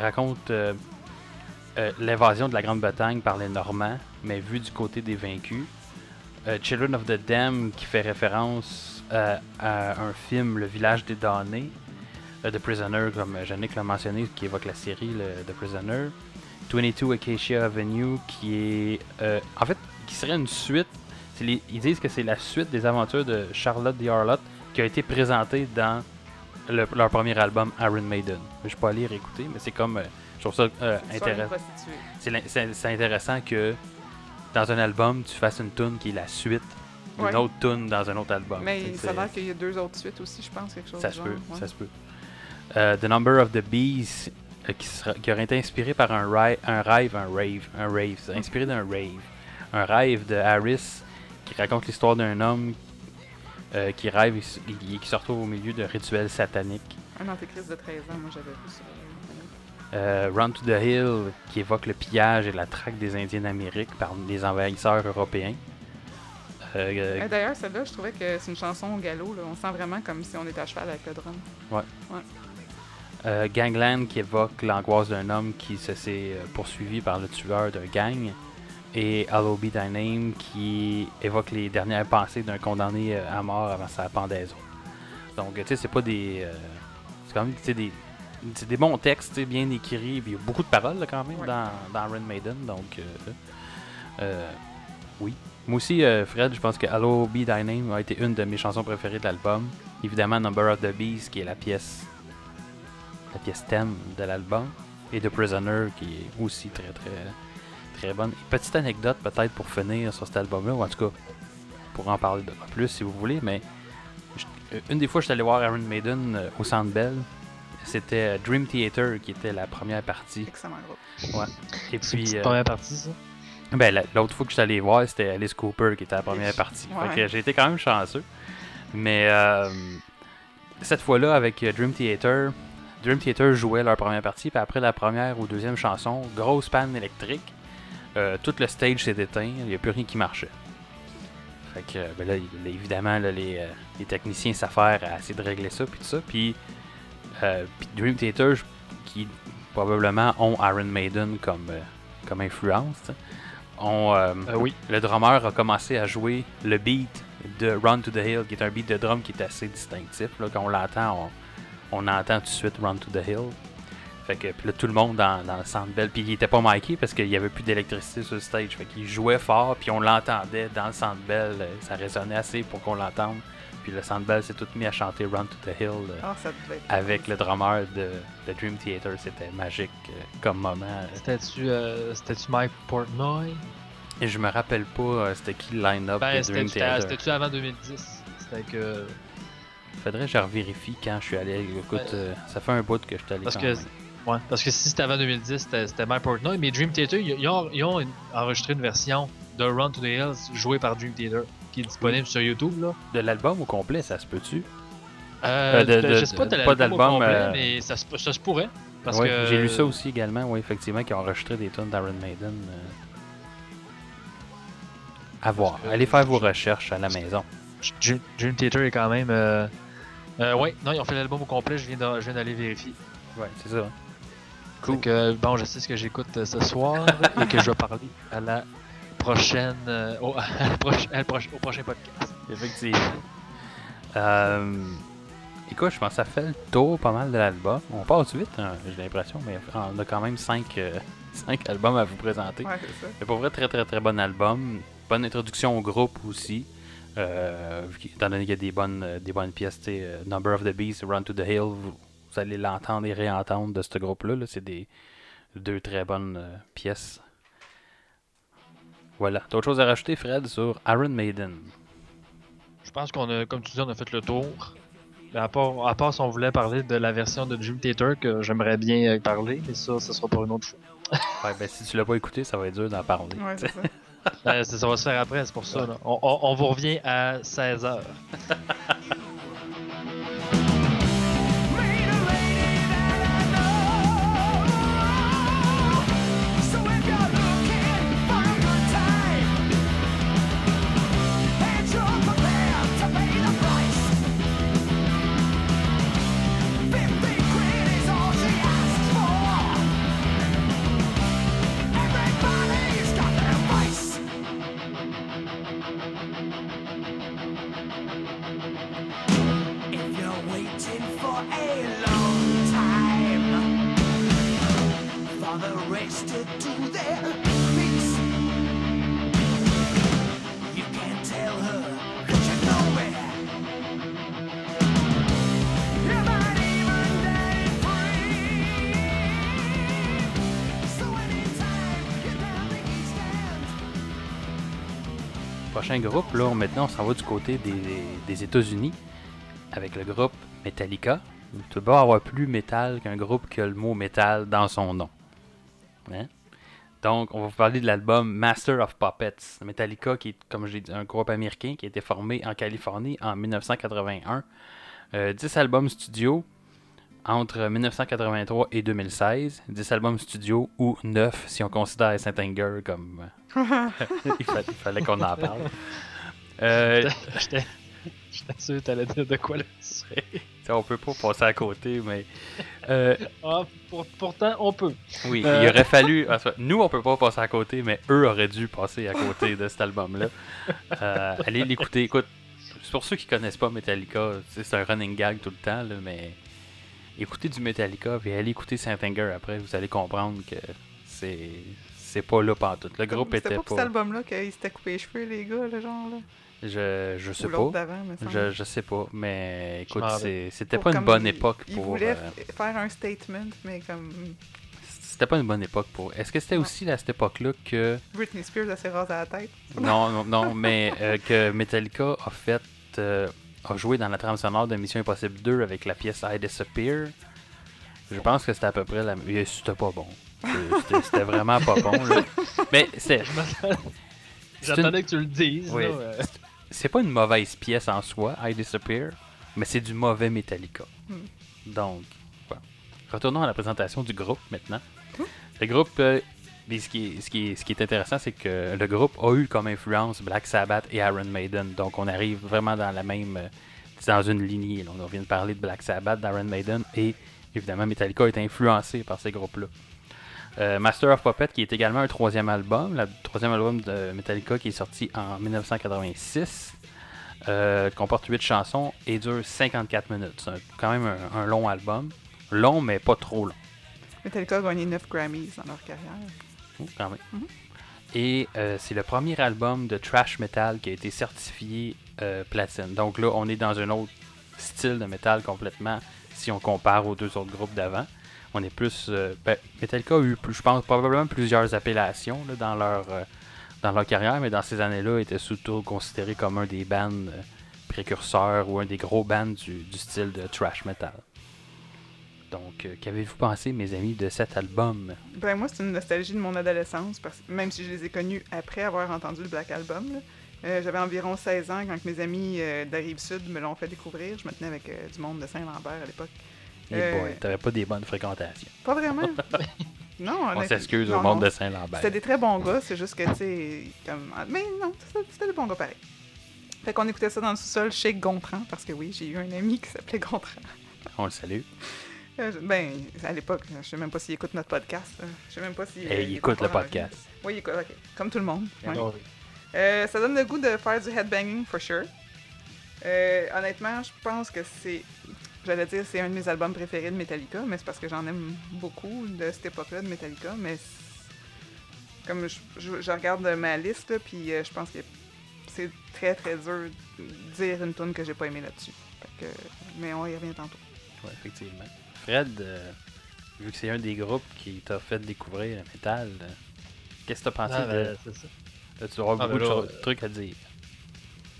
raconte l'invasion de la Grande-Bretagne par les Normands, mais vu du côté des vaincus. Children of the Dam qui fait référence à un film, Le Village des damnés, The Prisoner, comme Yannick l'a mentionné, qui évoque la série The Prisoner. 22 Acacia Avenue, qui est. euh, en fait, qui serait une suite. les- ils disent que c'est la suite des aventures de Charlotte the Harlot qui a été présentée dans le- leur premier album Iron Maiden. Je pas allé réécouter, mais c'est comme. euh, je trouve ça euh, intéressant. C'est intéressant que dans un album, tu fasses une tune qui est la suite d'une Ouais. autre tune dans un autre album. Mais c'est- l'air qu'il y a deux autres suites aussi, je pense, quelque chose ça se peut, ouais. ça se peut. The Number of the Bees, qui, sera- qui aurait été inspiré par un, ri- un rêve, un rave, un rave, inspiré d'un rave. Un rêve de Harris qui raconte l'histoire d'un homme euh, qui rêve et qui se retrouve au milieu de rituels sataniques. Un antéchrist de 13 ans, moi j'avais vu ça. Euh, Run to the Hill, qui évoque le pillage et la traque des Indiens d'Amérique par les envahisseurs européens. Euh, euh, D'ailleurs, celle-là, je trouvais que c'est une chanson au galop. Là. On sent vraiment comme si on était à cheval avec le drum. Euh, Gangland qui évoque l'angoisse d'un homme qui se s'est euh, poursuivi par le tueur d'un gang. Et Hello Be Thy Name qui évoque les dernières pensées d'un condamné euh, à mort avant sa pendaison. Donc, tu sais, c'est pas des. euh, c'est quand même des, c'est des bons textes, bien écrits. Il y a beaucoup de paroles là, quand même Ouais. dans, dans Maiden. Donc, euh, oui. Moi aussi, Fred, je pense que Hello Be Thy Name a été une de mes chansons préférées de l'album. Évidemment, Number of the Beast, qui est la pièce la pièce thème de l'album, et The Prisoner, qui est aussi très très très bonne. Petite anecdote peut-être pour finir sur cet album-là, ou en tout cas pour en parler de plus si vous voulez, mais je- euh, une des fois je suis allé voir Iron Maiden euh, au Centre Bell, c'était euh, Dream Theater qui était la première partie. Excellent groupe. Et C'est une puis euh, première partie, ça? ben, la- l'autre fois que je suis allé voir, c'était Alice Cooper qui était la première partie. Ouais. Fait que j'ai été quand même chanceux. Mais euh, cette fois-là, avec Dream Theater, Dream Theater jouait leur première partie, puis après la première ou deuxième chanson, grosse panne électrique. Euh, tout le stage s'est éteint, il n'y a plus rien qui marchait. Fait que, ben là, évidemment, là, les, euh, les techniciens s'affairent à essayer de régler ça, puis tout ça. Puis Euh, Dream Theater, qui probablement ont Iron Maiden comme, euh, comme influence, ont, oui. le drummer a commencé à jouer le beat de Run to the Hill, qui est un beat de drum qui est assez distinctif. Là. Quand on l'entend, on, on entend tout de suite Run to the Hill. Fait que puis là, tout le monde dans, dans le centre belle. Puis il était pas Mikey parce qu'il y avait plus d'électricité sur le stage. Fait qu'il jouait fort, puis on l'entendait dans le centre belle. euh, Ça résonnait assez pour qu'on l'entende. Puis le centre belle s'est tout mis à chanter Run to the Hill euh, Ah, ça devait être. avec le drummer de, de Dream Theater. C'était magique euh, comme moment. C'était-tu euh, c'était-tu Mike Portnoy? Et je me rappelle pas c'était qui le line-up Ben, de c'était- Dream c'était Theater. c'était-tu avant 2010? C'était que. Faudrait que je revérifie quand je suis allé. Écoute, Ouais. euh, ça fait un bout que je suis allé Parce quand que, même. ouais, parce que si c'était avant 2010, c'était Mike Portnoy. Mais Dream Theater, ils, ont, ils ont enregistré une version de Run to the Hills jouée par Dream Theater qui est disponible sur YouTube. Là. De l'album au complet, ça se peut-tu? Euh, Euh, de- de- de- je sais pas de pas l'album au d'album, complet, euh, mais ça, se- ça se pourrait. Parce Ouais, que J'ai lu ça aussi également, oui, effectivement, qui ont enregistré des tonnes d'Iron Maiden. À voir. Allez faire vos recherches à la maison. Dream, Dream Theater est quand même. Euh... euh, ouais, non, ils ont fait l'album au complet. Je viens de- je viens d'aller vérifier. Ouais, c'est ça. Cool. Donc, euh, bon, je sais ce que j'écoute euh, ce soir et que je vais parler à la prochaine, euh, au, à la proche- à la proche- au prochain podcast. Effectivement. Euh, écoute, je pense que ça fait le tour pas mal de l'album. On passe vite, hein, j'ai l'impression, mais on a quand même 5 albums à vous présenter. Ouais, c'est ça. C'est pour vrai très très très bon album. Bonne introduction au groupe aussi. Euh, étant donné qu'il y a des bonnes, euh, des bonnes pièces, tu sais, euh, Number of the Beast, Run to the Hill, vous, vous allez l'entendre et réentendre de ce groupe-là. là. C'est des deux très bonnes euh, pièces. Voilà. D'autres choses à rajouter, Fred, sur Iron Maiden? Je pense qu'on a, comme tu dis, on a fait le tour. À part, à part si on voulait parler de la version de Dream Theater que j'aimerais bien parler, mais ça, ça sera pour une autre fois. Ouais, ben, Si tu l'as pas écouté, ça va être dur d'en parler. Ouais, c'est ça. Euh, ça, va se faire après, c'est pour ça. on- on vous revient à 16h. maintenant, on s'en va du côté des, des États-Unis avec le groupe Metallica. Tu peux avoir plus métal qu'un groupe qui a le mot métal dans son nom. Hein? Donc, on va vous parler de l'album Master of Puppets. Metallica, qui est, comme j'ai dit, un groupe américain qui a été formé en Californie en 1981. Euh, 10 albums studio entre 1983 et 2016. 10 albums studio ou 9 si on considère Saint Anger comme. euh, il, fallait, il fallait qu'on en parle. Euh, sûr que t'allais dire de quoi t'sais, on peut pas passer à côté, mais. euh, Ah, pour- pourtant, on peut. oui, Euh. il aurait fallu. soit, Nous, on peut pas passer à côté, mais eux auraient dû passer à côté de cet album-là. Euh, allez l'écouter. Écoute, c'est pour ceux qui connaissent pas Metallica, c'est un running gag tout le temps, là, mais écoutez du Metallica, puis allez écouter Saint Anger après, vous allez comprendre que c'est c'est pas là pantoute. Le groupe C'était était pas pour cet pas. album-là qu'ils s'étaient coupé les cheveux, les gars, le genre, là. Je, je sais Ou pas. Je, je sais pas, mais écoute, c'était pas une bonne il- époque Il pour. voulait euh, faire un statement, mais comme C'était pas une bonne époque pour. Est-ce que c'était aussi à cette époque-là que. Britney Spears a s'est rasé à la tête? Non, non, non, mais euh, que Metallica a fait. euh, a joué dans la trame sonore de Mission Impossible 2 avec la pièce I Disappear. Je pense que c'était à peu près la. C'était pas bon. C'était- vraiment pas bon, là. Mais c'est. J'attendais que tu le dises. Oui. là, euh. C'est pas une mauvaise pièce en soi, I Disappear, mais c'est du mauvais Metallica. Hmm. Donc, voilà. retournons à la présentation du groupe maintenant. Le groupe, euh, ce, qui est, ce, qui est, ce qui est intéressant, c'est que le groupe a eu comme influence Black Sabbath et Iron Maiden. Donc, on arrive vraiment dans la même euh, dans une lignée. là. On vient de parler de Black Sabbath, d'Iron Maiden, et évidemment, Metallica est influencé par ces groupes-là. Euh, Master of Puppet, qui est également un troisième album, le troisième album de Metallica qui est sorti en 1986, euh, comporte 8 chansons et dure 54 minutes. C'est quand même un, un long album. Long, mais pas trop long. Metallica a gagné 9 Grammys dans leur carrière. Oh, quand même. Mhm. Et euh, c'est le premier album de thrash metal qui a été certifié platine. Donc là, on est dans un autre style de métal complètement si on compare aux deux autres groupes d'avant. On est plus. euh, ben, Metallica a eu, je pense, probablement plusieurs appellations là, dans, leur, euh, dans leur carrière, mais dans ces années-là, était surtout considéré comme un des bands euh, précurseurs ou un des gros bands du, style de thrash metal. Donc, euh, qu'avez-vous pensé, mes amis, de cet album? Ben moi, c'est une nostalgie de mon adolescence, même si je les ai connus après avoir entendu le Black Album. J'avais environ 16 ans quand mes amis de la Rive-Sud me l'ont fait découvrir. Je me tenais avec du monde de Saint-Lambert à l'époque. Eh Euh, boy, t'avais pas des bonnes fréquentations. Pas vraiment. non, On s'excuse non, au monde non. de Saint-Lambert. C'était des très bons gars, c'est juste que, tu sais, comme... Mais non, c'était- des bons gars pareil. Fait qu'on écoutait ça dans le sous-sol chez Gontran, parce que oui, j'ai eu un ami qui s'appelait Gontran. On le salue. Euh, Ben, à l'époque, je sais même pas s'il écoute notre podcast. Je sais même pas s'il... Et euh, il écoute le podcast. Oui, il écoute, ok. Comme tout le monde. ouais. Ah oui. Euh, ça donne le goût de faire du headbanging, for sure. Euh, honnêtement, je pense que c'est... J'allais dire c'est un de mes albums préférés de Metallica, mais c'est parce que j'en aime beaucoup de cette époque-là de Metallica, mais... Comme je, je- je regarde ma liste, là, puis euh, je pense que c'est très très dur de dire une tune que j'ai pas aimé là-dessus. Que- Mais on y revient tantôt. Ouais, effectivement. Fred, euh, vu que c'est un des groupes qui t'a fait découvrir le métal, euh, qu'est-ce que t'as pensé Ah, de... ben, c'est ça. Là, tu avoir Ah, beaucoup ben de là, choses- euh, trucs à dire.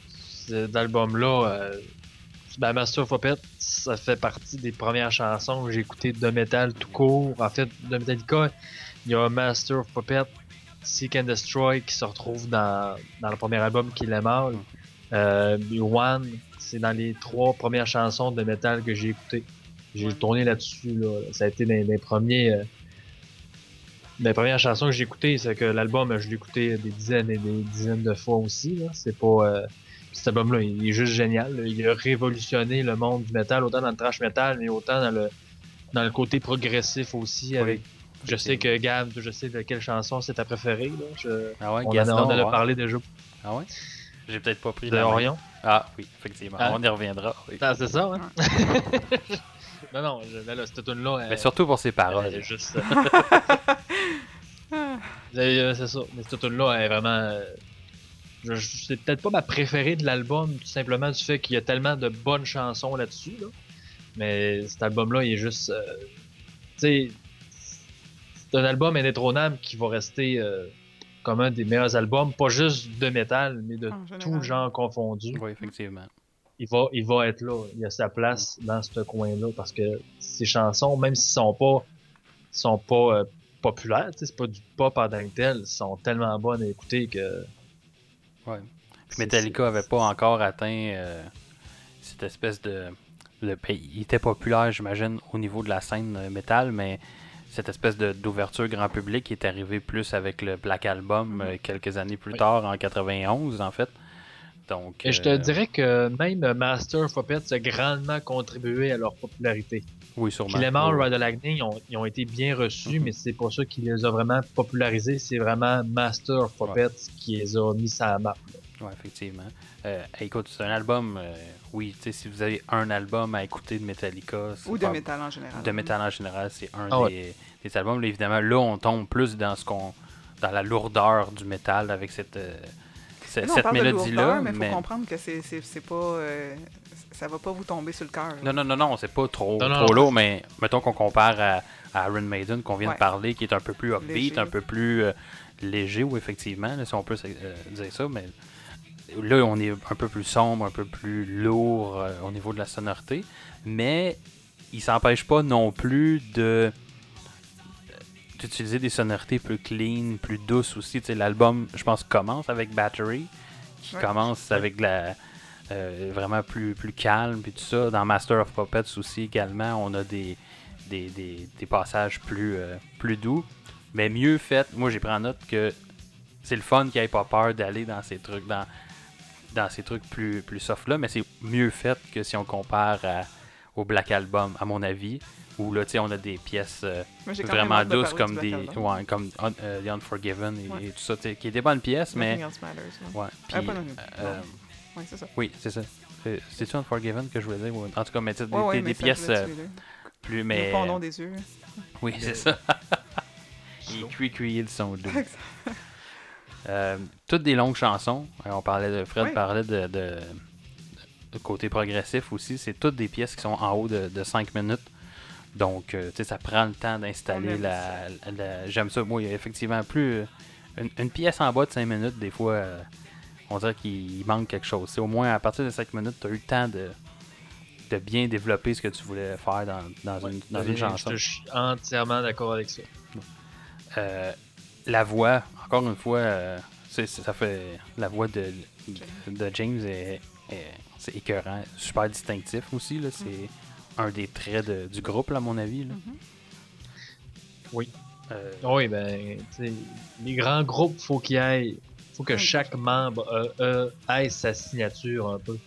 Cet album-là, euh, ben, Master of Puppet, ça fait partie des premières chansons que j'ai écoutées de métal tout court. En fait, de Metallica, il y a Master of Puppet, Seek and Destroy qui se retrouve dans, dans le premier album qui est mal. Euh, One, c'est dans les trois premières chansons de métal que j'ai écoutées. J'ai tourné là-dessus. Là. Ça a été des, des premiers. euh, les premières chansons que j'ai écoutées, c'est que l'album, je l'ai écouté des dizaines et des dizaines de fois aussi. C'est pas. euh, cet album-là, il est juste génial. là. Il a révolutionné le monde du métal, autant dans le trash metal, mais autant dans le dans le côté progressif aussi. Avec, je sais que Gab, je sais de quelle chanson c'est ta préférée. Là. Je- Ah ouais, on en a, Gaston, on en a ouais. parlé déjà Ah ouais? J'ai peut-être pas pris de la main. Orion? Ah oui, effectivement. Ah. On y reviendra. oui. Ah, c'est ça, hein? non, non, je, ben là, cette tune-là. Mais surtout pour ses paroles. Elle est juste. euh, euh, c'est ça. Mais cette tune-là elle est vraiment. C'est peut-être pas ma préférée de l'album, tout simplement du fait qu'il y a tellement de bonnes chansons là-dessus. Là. Mais cet album-là, il est juste. euh, tu sais. C'est un album indétrônable qui va rester euh, comme un des meilleurs albums, pas juste de métal, mais de tout genre confondu Oui, effectivement. il va, il va être là. Il a sa place dans ce coin-là parce que ces chansons, même s'ils sont pas, sont pas euh, populaires, c'est pas du pop en tant que tel, sont tellement bonnes à écouter que. Ouais. Puis Metallica avait pas encore atteint euh, cette espèce de. Le pays. Il était populaire, j'imagine, au niveau de la scène euh, métal, mais cette espèce de- d'ouverture grand public est arrivée plus avec le Black Album euh, quelques années plus Oui. tard, en 91 en fait. Donc, Et je te euh, dirais que même Master of Puppets a grandement contribué à leur popularité. oui, sûrement. Morts Oui, Ride ils ont, ils ont été bien reçus, Mhm. mais c'est pas ça qui les a vraiment popularisés. C'est vraiment Master of Puppets qui les a mis sur la map. Ouais, effectivement. Euh, écoute, c'est un album. euh, oui, tu sais, si vous avez un album à écouter de Metallica, c'est Ou de pas- métal en général. de métal en général, c'est un Ah ouais. des, des albums. Là, évidemment, là, on tombe plus dans ce qu'on, dans la lourdeur du métal avec cette, euh, cette mélodie-là. mais il mais- faut comprendre que c'est c'est- c'est pas... euh, ça va pas vous tomber sur le cœur. Non, non, non, non, c'est pas trop, Non, non, trop non. lourd, mais mettons qu'on compare à, à Iron Maiden qu'on vient Ouais. de parler, qui est un peu plus upbeat, Léger. un peu plus euh, léger, ou effectivement, là, si on peut euh, dire ça, mais là, on est un peu plus sombre, un peu plus lourd euh, au niveau de la sonorité, mais il s'empêche pas non plus de d'utiliser des sonorités plus clean, plus douces aussi. Tu sais, L'album, je pense, commence avec Battery, qui Ouais. commence avec la euh, vraiment plus, plus calme, puis tout ça. Dans Master of Puppets aussi, également, on a des, des, des, des passages plus, euh, plus doux, mais mieux fait. Moi, j'ai pris en note que c'est le fun qu'il ait pas peur d'aller dans ces trucs, dans, dans ces trucs plus, plus soft là, mais c'est mieux fait que si on compare à- au Black Album, à mon avis, où là, tu sais, on a des pièces euh, vraiment de douces comme des, ouais, comme Un- euh, The Unforgiven et, Ouais. et tout ça, tu sais, qui est des bonnes pièces, mais Nothing else matters. ouais. ouais. Puis, pas non- euh, Ouais, c'est ça. oui, c'est ça. C'est- C'est-tu Unforgiven que je voulais dire? ou- En tout cas, mais tu sais, des, des- mais des pièces euh, plus. Le Mais, des yeux. Oui, c'est ça. Il crie crier le son doux. Euh, toutes des longues chansons. Euh, On parlait de Fred parlait de, de- de côté progressif aussi. C'est toutes des pièces qui sont en haut de, de 5 minutes. Donc, euh, tu sais, ça prend le temps d'installer la, la- J'aime ça. Moi, il y a effectivement plus. euh, Une, une pièce en bas de 5 minutes, des fois, euh, on dirait qu'il manque quelque chose. C'est au moins à partir de 5 minutes, tu as eu le temps de, de bien développer ce que tu voulais faire dans, dans une, dans une chanson. Je suis entièrement d'accord avec ça. Euh, la voix, encore une fois, euh, c'est- ça fait la voix de, de James est, est- c'est écœurant, super distinctif aussi là, c'est un des traits de- du groupe là, à mon avis. là. Mhm. Oui. Euh, Oui, ben, tu sais, les grands groupes, faut qu'il y ait. Faut que chaque membre euh, euh, ait sa signature un peu.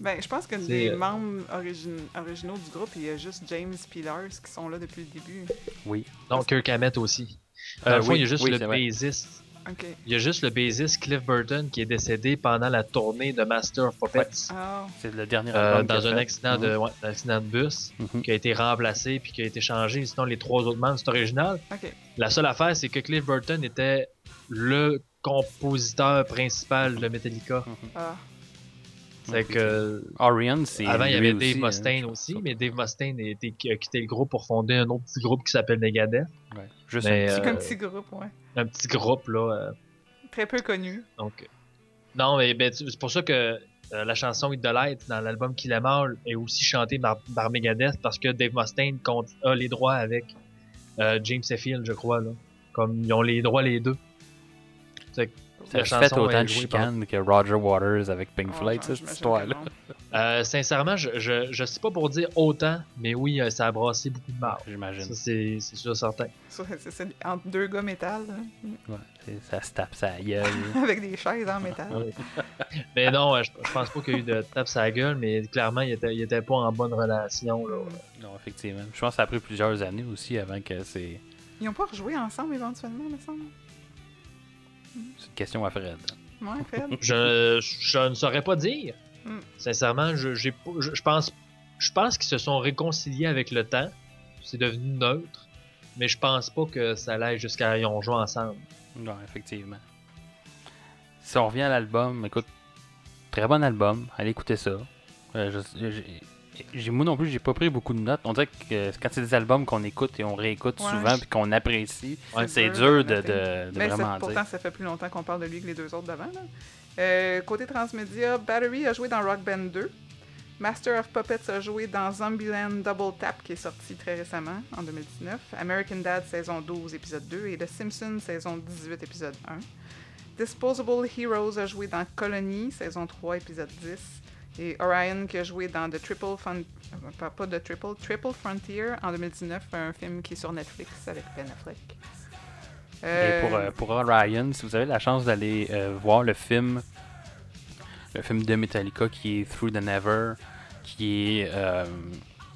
Ben, je pense que C'est, les membres origin- originaux du groupe, il y a juste James et Lars qui sont là depuis le début. oui. Donc, Kirk Hammett aussi. Dans Euh, le fond, oui, il y a juste oui, le bassiste. Ok. Il y a juste le bassiste Cliff Burton qui est décédé pendant la tournée de Master of Puppets. Ah, C'est le dernier euh, dans a un accident, de, ouais, un accident de bus Mhm. qui a été remplacé puis qui a été changé. Sinon, les trois autres membres, c'est original. ok. La seule affaire, c'est que Cliff Burton était le compositeur principal de Metallica. Ah, C'est que Orion, c'est avant il y avait Dave aussi, hein, Mustaine aussi, mais Dave Mustaine a, été, a quitté le groupe pour fonder un autre petit groupe qui s'appelle Megadeth. Ouais, Juste Mais, un petit- Euh, petit groupe, ouais. Un petit groupe là. euh, Très peu connu. donc non, mais ben, c'est pour ça que euh, la chanson Hit the Light dans l'album Kill Em All est aussi chantée par, par Megadeth parce que Dave Mustaine compte, a les droits avec euh, James Hetfield, je crois là. Comme ils ont les droits les deux. C'est que ça fait chanson autant de jouée par- chicane que Roger Waters avec Pink Ah, Floyd, cette histoire-là. Euh, sincèrement, je, je, je sais pas pour dire autant, mais oui, euh, ça a brassé beaucoup de mal. J'imagine. Ça, c'est c'est sûr certain. C'est entre deux gars métal, Ouais, ça se tape sa gueule. avec des chaises en métal. Ouais. mais non, euh, je, je pense pas qu'il y a eu de tape sa gueule, mais clairement, il était, il était pas en bonne relation. Là. non, effectivement. Je pense que ça a pris plusieurs années aussi avant que c'est. Ils ont pas rejoué ensemble éventuellement, me semble. C'est une question à Fred. Ouais, Fred. Je, je ne saurais pas dire. Mm. Sincèrement, je, j'ai pas- je, je pense, je pense qu'ils se sont réconciliés avec le temps. C'est devenu neutre. Mais je pense pas que ça allait jusqu'à ils ont joué ensemble. Non, effectivement. Si on revient à l'album, écoute, très bon album. Allez écouter ça. Euh, je- j'ai- j'ai- moi non plus, j'ai pas pris beaucoup de notes. On dirait que quand c'est des albums qu'on écoute et on réécoute Ouais, souvent puis qu'on apprécie, C'est c'est dur dur de de, de, de Mais vraiment ça- pourtant, dire. ça fait plus longtemps qu'on parle de lui que les deux autres d'avant. là. Euh, côté transmédia, Battery a joué dans Rock Band 2. Master of Puppets a joué dans Zombieland Double Tap, qui est sorti très récemment, en 2019. American Dad, saison 12, épisode 2. Et The Simpsons, saison 18, épisode 1. Disposable Heroes a joué dans Colony, saison 3, épisode 10. Et Orion qui a joué dans The Triple Fun... euh, Pas, The Triple, Triple Frontier en 2019, un film qui est sur Netflix avec Ben Affleck. Et Euh, pour, euh, pour Orion, si vous avez la chance d'aller euh, voir le film, le film de Metallica qui est Through the Never, qui est euh,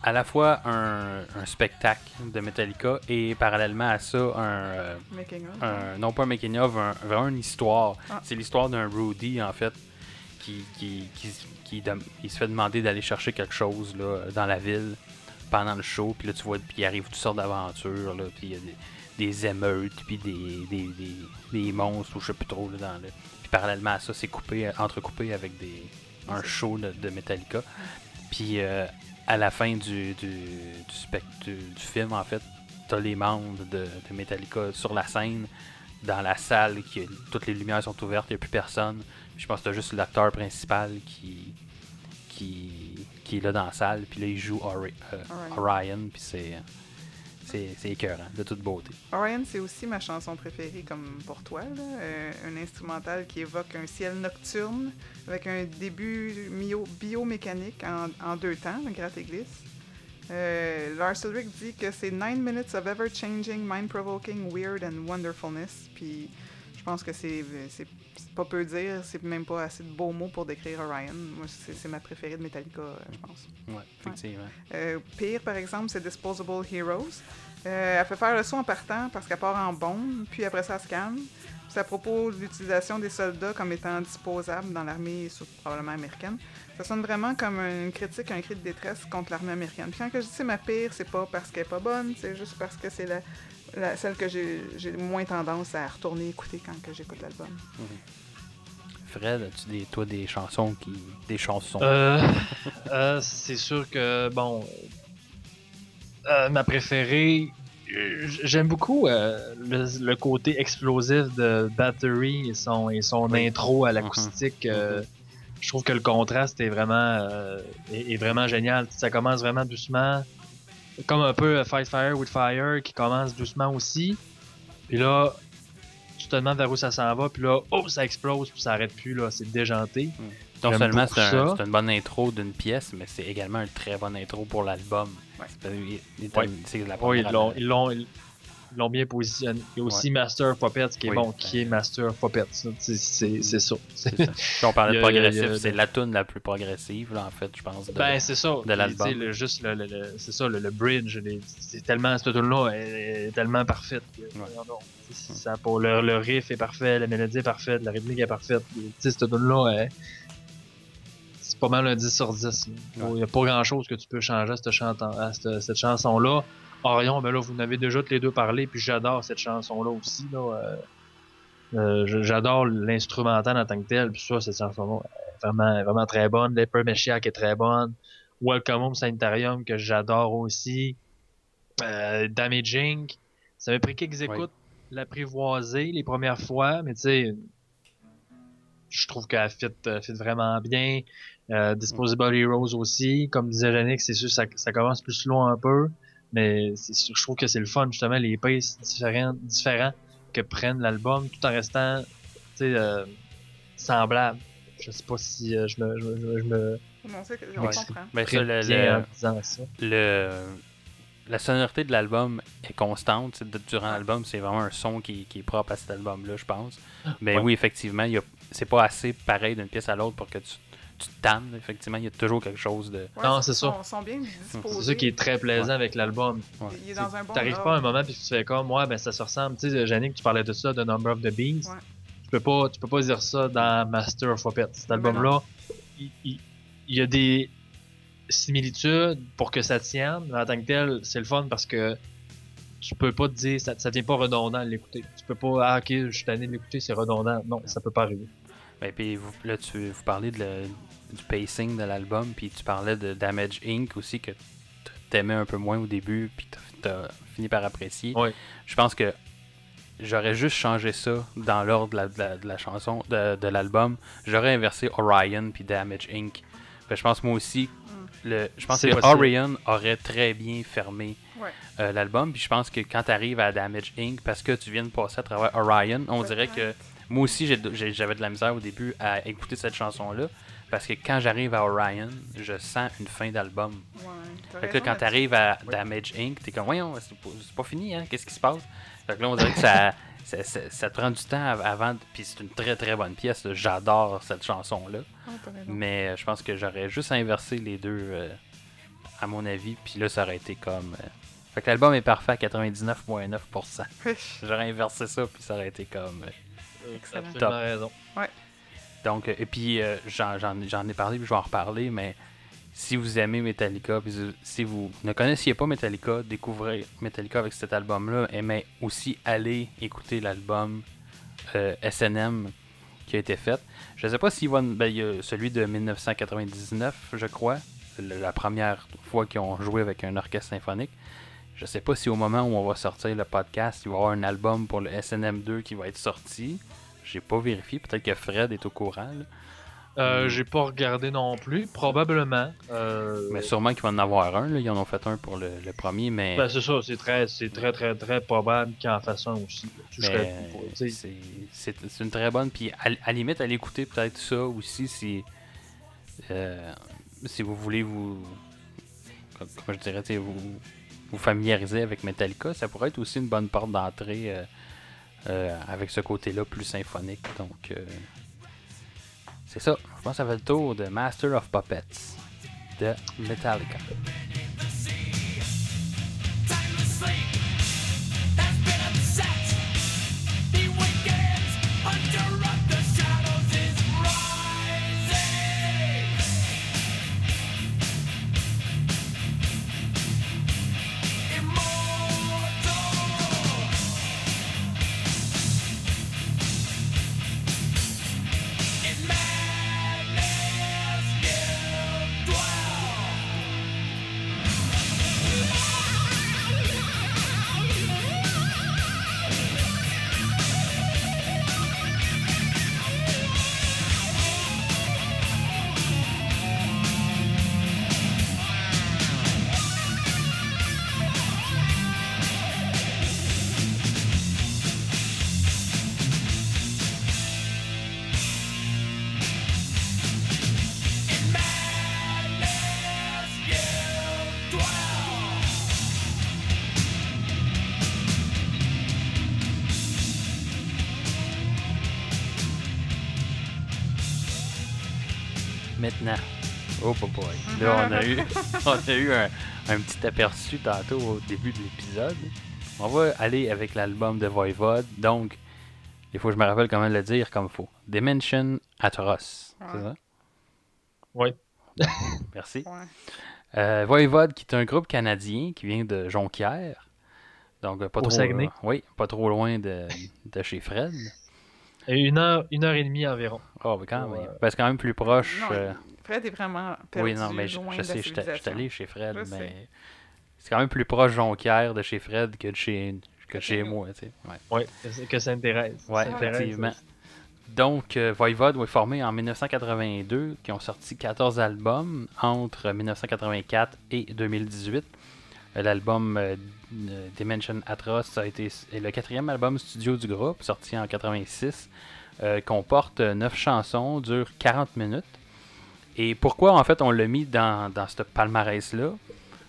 à la fois un, un spectacle de Metallica et parallèlement à ça un, euh, un- non pas un making of, un- vraiment une histoire. Ah. C'est l'histoire d'un Rudy en fait qui, qui, qui, qui dem- il se fait demander d'aller chercher quelque chose là, dans la ville pendant le show. Puis là tu vois, puis il arrive toutes sortes d'aventures. là, Puis il y a des, des émeutes, puis des, des, des, des monstres ou je sais plus trop là, dans le. Puis parallèlement à ça, c'est coupé, entrecoupé avec des un show de, de Metallica. Puis euh, à la fin du, du, du, du, du film, en fait, t'as les membres de, de Metallica sur la scène, dans la salle, qui, toutes les lumières sont ouvertes, il n'y a plus personne. Je pense que t'as juste l'acteur principal qui, qui, qui est là dans la salle, puis là il joue Ori- euh, Orion. Orion, puis c'est c'est écœurant, de toute beauté. Orion, c'est aussi ma chanson préférée, comme pour toi. là. Euh, un instrumental qui évoque un ciel nocturne avec un début biomécanique en, en deux temps, le gratte et glisse. Euh, Lars Ulrich dit que c'est 9 minutes of ever-changing, mind-provoking, weird and wonderfulness. Puis Je pense que c'est c'est- c'est pas peu dire, c'est même pas assez de beaux mots pour décrire Orion. Moi, c'est c'est ma préférée de Metallica, euh, je pense. Ouais, effectivement. Euh, pire, par exemple, c'est Disposable Heroes. Euh, elle fait faire le son en partant parce qu'elle part en bombe, puis après ça, elle se calme. Puis ça propose l'utilisation des soldats comme étant disposables dans l'armée, probablement américaine. Ça sonne vraiment comme une critique, un cri de détresse contre l'armée américaine. Puis quand je dis c'est ma pire, c'est pas parce qu'elle est pas bonne, c'est juste parce que c'est la, la- celle que j'ai moins tendance à retourner écouter quand que j'écoute l'album. Fred, as-tu des, toi des chansons qui. des chansons? Euh, euh, c'est sûr que, bon, euh, ma préférée, j'aime beaucoup euh, le, le côté explosif de Battery et son, et son Oui. intro à l'acoustique. euh, Je trouve que le contraste est vraiment, euh, est, est vraiment génial. Ça commence vraiment doucement, comme un peu Fight Fire with Fire qui commence doucement aussi. Puis là, tu te demandes vers où ça s'en va, puis là, oh, ça explose, puis ça arrête plus, là, c'est déjanté. non j'aime seulement c'est un- une bonne intro d'une pièce, mais c'est également une très bonne intro pour l'album. Ouais. C'est parce- il- il- Ouais. C'est la Oui, ils l'ont, l'ont, ils l'ont bien positionné. Il y a aussi Master of Puppets qui est Oui, bon, qui est Master of Puppets. ça, C'est, ça. Ça. On parlait de progressif, c'est la tune la plus progressive, là, en fait, je pense. de- Ben, c'est ça. Puis, l'album. le- juste le, le- le- c'est ça, le, le bridge. c'est tellement, cette tune-là est, tellement parfaite. que- non, sais, ça, pour le, le riff est parfait, la mélodie est parfaite, la rythmique est parfaite. Cette tune-là est. C'est pas mal un 10 sur 10. Il n'y a pas grand-chose que tu peux changer à cette chanson-là. Orion, ben là, vous en avez déjà tous les deux parlé, puis j'adore cette chanson-là aussi. Là, euh, euh, j'adore l'instrumental en tant que tel, puis ça, cette chanson-là est vraiment, vraiment très bonne. Leper Meshiak est très bonne. Welcome Home Sanitarium, que j'adore aussi. Euh, Damaging. Ça m'a pris quelques écoutes l'apprivoiser les premières fois, mais tu sais, je trouve qu'elle fit, euh, fit vraiment bien. Euh, Disposable Heroes aussi. Comme disait Yannick, c'est sûr ça, ça commence plus slow un peu, mais c'est sûr- je trouve que c'est le fun, justement, les paces différents, différents que prennent l'album, tout en restant, tu sais, euh, semblable. Je sais pas si euh, je me, je, me- je me Non, c'est que je Ouais. comprends? Ben, ça, le- le- disant ça. le, la sonorité de l'album est constante. Durant l'album, c'est vraiment un son qui, qui est propre à cet album-là, je pense. Mais Ouais. oui, effectivement, il y a- c'est pas assez pareil d'une pièce à l'autre pour que tu, tu te tannes. Effectivement, il y a toujours quelque chose de. Ouais, Non, c'est ça. sont- sont. C'est ça qui est très plaisant avec l'album. Ouais. Il est dans un bon T'arrives pas à un moment puis tu fais comme moi ben ça se ressemble tu sais Jannick tu parlais de ça de Number of the Beast Ouais. tu peux pas tu peux pas dire ça dans Master of Puppets cet Mais album là il, il- il y a des similitudes pour que ça tienne mais en tant que tel c'est le fun parce que tu peux pas te dire ça, ça devient pas redondant à l'écouter tu peux pas ah ok je suis tanné de l'écouter c'est redondant non ça peut pas arriver Ben, puis vous, là, tu, vous parlez de le- du pacing de l'album, puis tu parlais de Damage Inc. aussi, que t'aimais un peu moins au début, puis t'as- t'as fini par apprécier. Je pense que j'aurais juste changé ça dans l'ordre de la, de la- de la chanson, de, de l'album. J'aurais inversé Orion puis Damage Inc. Fait que je pense moi aussi, le, je pense que possible. Orion aurait très bien fermé Ouais. euh, l'album. Puis je pense que quand tu arrives à Damage Inc., parce que tu viens de passer à travers Orion, on dirait que moi aussi j'avais de la misère au début à écouter cette chanson-là. Parce que quand j'arrive à Orion, je sens une fin d'album. Ouais, Fait que là, quand t'arrives à Oui. Damage Inc., t'es comme, voyons, c'est pas, fini, hein, qu'est-ce qui se passe? Fait que là, on dirait que ça, ça, ça- ça te prend du temps av- avant, puis c'est une très très bonne pièce, j'adore cette chanson-là. Ah. Mais euh, je pense que j'aurais juste inversé les deux, euh, à mon avis, puis là, ça aurait été comme. euh, Fait que l'album est parfait à 99,9%. J'aurais inversé ça, puis ça aurait été comme. euh, Excellent. absolument raison Donc, euh, et puis, euh, j'en, ai parlé, puis je vais en reparler, mais si vous aimez Metallica, puis si vous ne connaissiez pas Metallica, découvrez Metallica avec cet album-là, mais aussi allez écouter l'album euh, SNM qui a été fait. Je ne sais pas s'il va, ben, y a celui de 1999, je crois, la première fois qu'ils ont joué avec un orchestre symphonique. Je sais pas si au moment où on va sortir le podcast, il va y avoir un album pour le SNM2 qui va être sorti. J'ai pas vérifié, peut-être que Fred est au courant. là. Euh, j'ai pas regardé non plus probablement euh, Mais sûrement qu'il va en avoir un. Là. Ils en ont fait un pour le, le premier, mais, Ben, c'est ça, c'est très, c'est très, très, très probable qu'il en fasse un aussi. Serais- c'est, une très bonne. Puis à, la limite, allez écouter peut-être ça aussi si, euh, si vous voulez vous. com- Comment je dirais, vous, vous familiariser avec Metallica. Ça pourrait être aussi une bonne porte d'entrée euh, avec ce côté-là plus symphonique. Donc, euh, c'est ça. Je pense que ça fait le tour de Master of Puppets de Metallica. Là, on a eu, on a eu un, un petit aperçu tantôt au début de l'épisode. On va aller avec l'album de Voivode. Donc, il faut que je me rappelle comment le dire comme il faut. Dimension Atroce. C'est Ouais. ça? Oui. Merci. Ouais. Euh, Voivode, qui est un groupe canadien qui vient de Jonquière. Donc, euh, pas Au trop, Saguenay. euh, oui, pas trop loin de, de chez Fred. Et une heure, une heure et demie environ. Oh, mais quand même. Ben, c'est quand même plus proche. Non, euh, Fred est vraiment perdu, oui, non, mais je, loin je la sais, je suis je allé chez Fred, Je mais c'est quand même plus proche Jonquière de chez Fred que de chez, que de chez moi, tu sais. Ouais. Oui, que Sainte-Thérèse. Ouais, Sainte-Thérèse, effectivement. Donc, euh, Voivode est formé en 1982, qui ont sorti 14 albums entre 1984 et 2018. Euh, L'album euh, Dimension Atroce a été est le quatrième album studio du groupe, sorti en 86, euh, comporte 9 chansons, dure 40 minutes. Et pourquoi en fait on l'a mis dans, dans ce palmarès-là?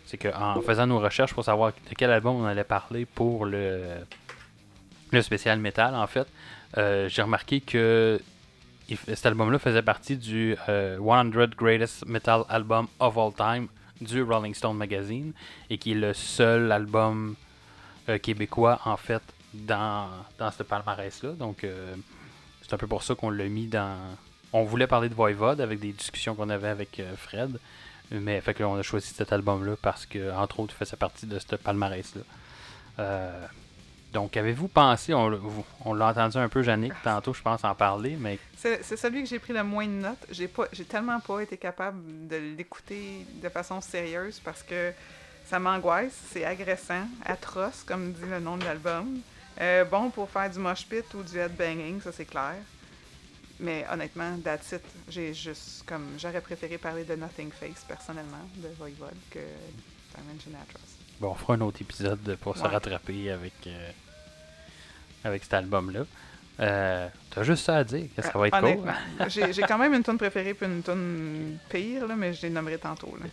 C'est qu'en faisant nos recherches pour savoir de quel album on allait parler pour le, le spécial métal, en fait, euh, j'ai remarqué que cet album-là faisait partie du euh, 100 Greatest Metal Album of All Time du Rolling Stone Magazine et qui est le seul album euh, québécois en fait dans, dans ce palmarès-là. Donc euh, c'est un peu pour ça qu'on l'a mis dans. On voulait parler de Voivode avec des discussions qu'on avait avec euh, Fred, mais fait on a choisi cet album-là parce que entre autres il faisait partie de ce palmarès-là. Euh, donc, avez-vous pensé, on, on l'a entendu un peu, Yannick, tantôt, je pense, en parler, mais C'est celui que j'ai pris le moins de notes. J'ai tellement pas été capable de l'écouter de façon sérieuse parce que ça m'angoisse, c'est agressant, atroce, comme dit le nom de l'album. Euh, bon pour faire du mosh pit ou du headbanging, ça c'est clair. Mais honnêtement, that's it. J'ai juste comme j'aurais préféré parler de Nothing Face personnellement de Voivode que Dimension Atroce. bon, on fera un autre épisode pour se rattraper avec, euh, avec cet album-là. Euh, T'as juste ça à dire, que ça va être cool. J'ai quand même une tune préférée puis une tune pire, là, mais je les nommerai tantôt. Là.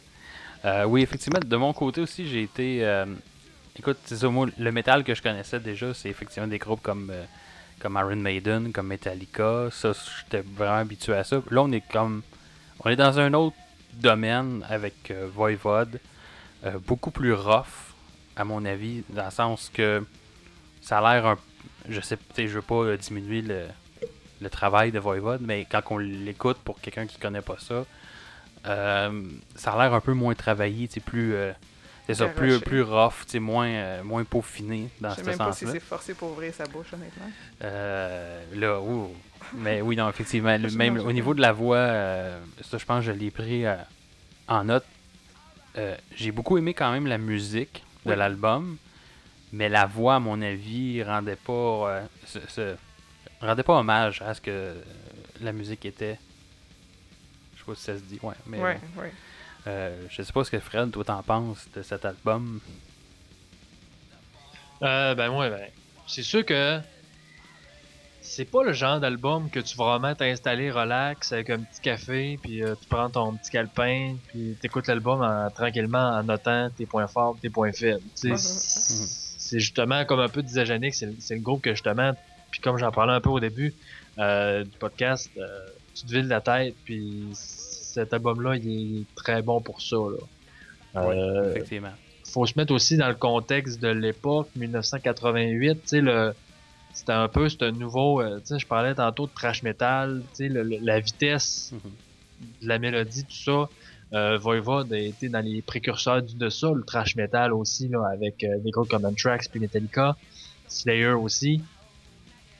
Euh, oui, effectivement, de mon côté aussi, j'ai été. écoute, c'est ça, moi, le métal que je connaissais déjà, c'est effectivement des groupes comme, euh, comme Iron Maiden, comme Metallica. Ça, j'étais vraiment habitué à ça. Là, on est comme. On est dans un autre domaine avec euh, Voivode, euh, beaucoup plus rough, à mon avis, dans le sens que ça a l'air un. Je sais, je veux pas euh, diminuer le, le travail de Voivode, mais quand on l'écoute pour quelqu'un qui connaît pas ça, ça a l'air un peu moins travaillé, plus. Euh, c'est ça, plus, Garoché. plus rough, moins, euh, moins peaufiné dans Je sais ce même pas si sens-là. c'est forcé pour ouvrir sa bouche, honnêtement. Euh, là, ouh. Mais oui, non, effectivement. le- même au niveau de la voix, euh, ça, je pense que je l'ai pris euh, en note. Euh, J'ai beaucoup aimé quand même la musique de Oui. l'album, mais la voix, à mon avis, rendait pas, euh, ce- ce- rendait pas hommage à ce que euh, la musique était. Je sais pas si ça se dit, ouais. Mais ouais, bon. ouais. Euh, je sais pas ce que Fred, toi, t'en penses de cet album. Euh, ben ouais, ben. C'est sûr que c'est pas le genre d'album que tu vas vraiment t'installer relax avec un petit café, puis euh, tu prends ton petit calepin, puis t'écoutes l'album en- tranquillement en notant tes points forts, tes points faibles. C'est justement comme un peu disait Yannick, c'est le- c'est le groupe que justement, puis comme j'en parlais un peu au début euh, du podcast, euh, tu te vides la tête, puis cet album-là, il est très bon pour ça. Là. Euh, Effectivement. faut se mettre aussi dans le contexte de l'époque 1988 tu sais le c'était un peu ce nouveau euh, tu sais je parlais tantôt de trash metal tu sais la vitesse Mhm. de la mélodie tout ça euh, Voivod a été dans les précurseurs du de ça le trash metal aussi là avec euh, des groupes comme Anthrax puis Metallica Slayer aussi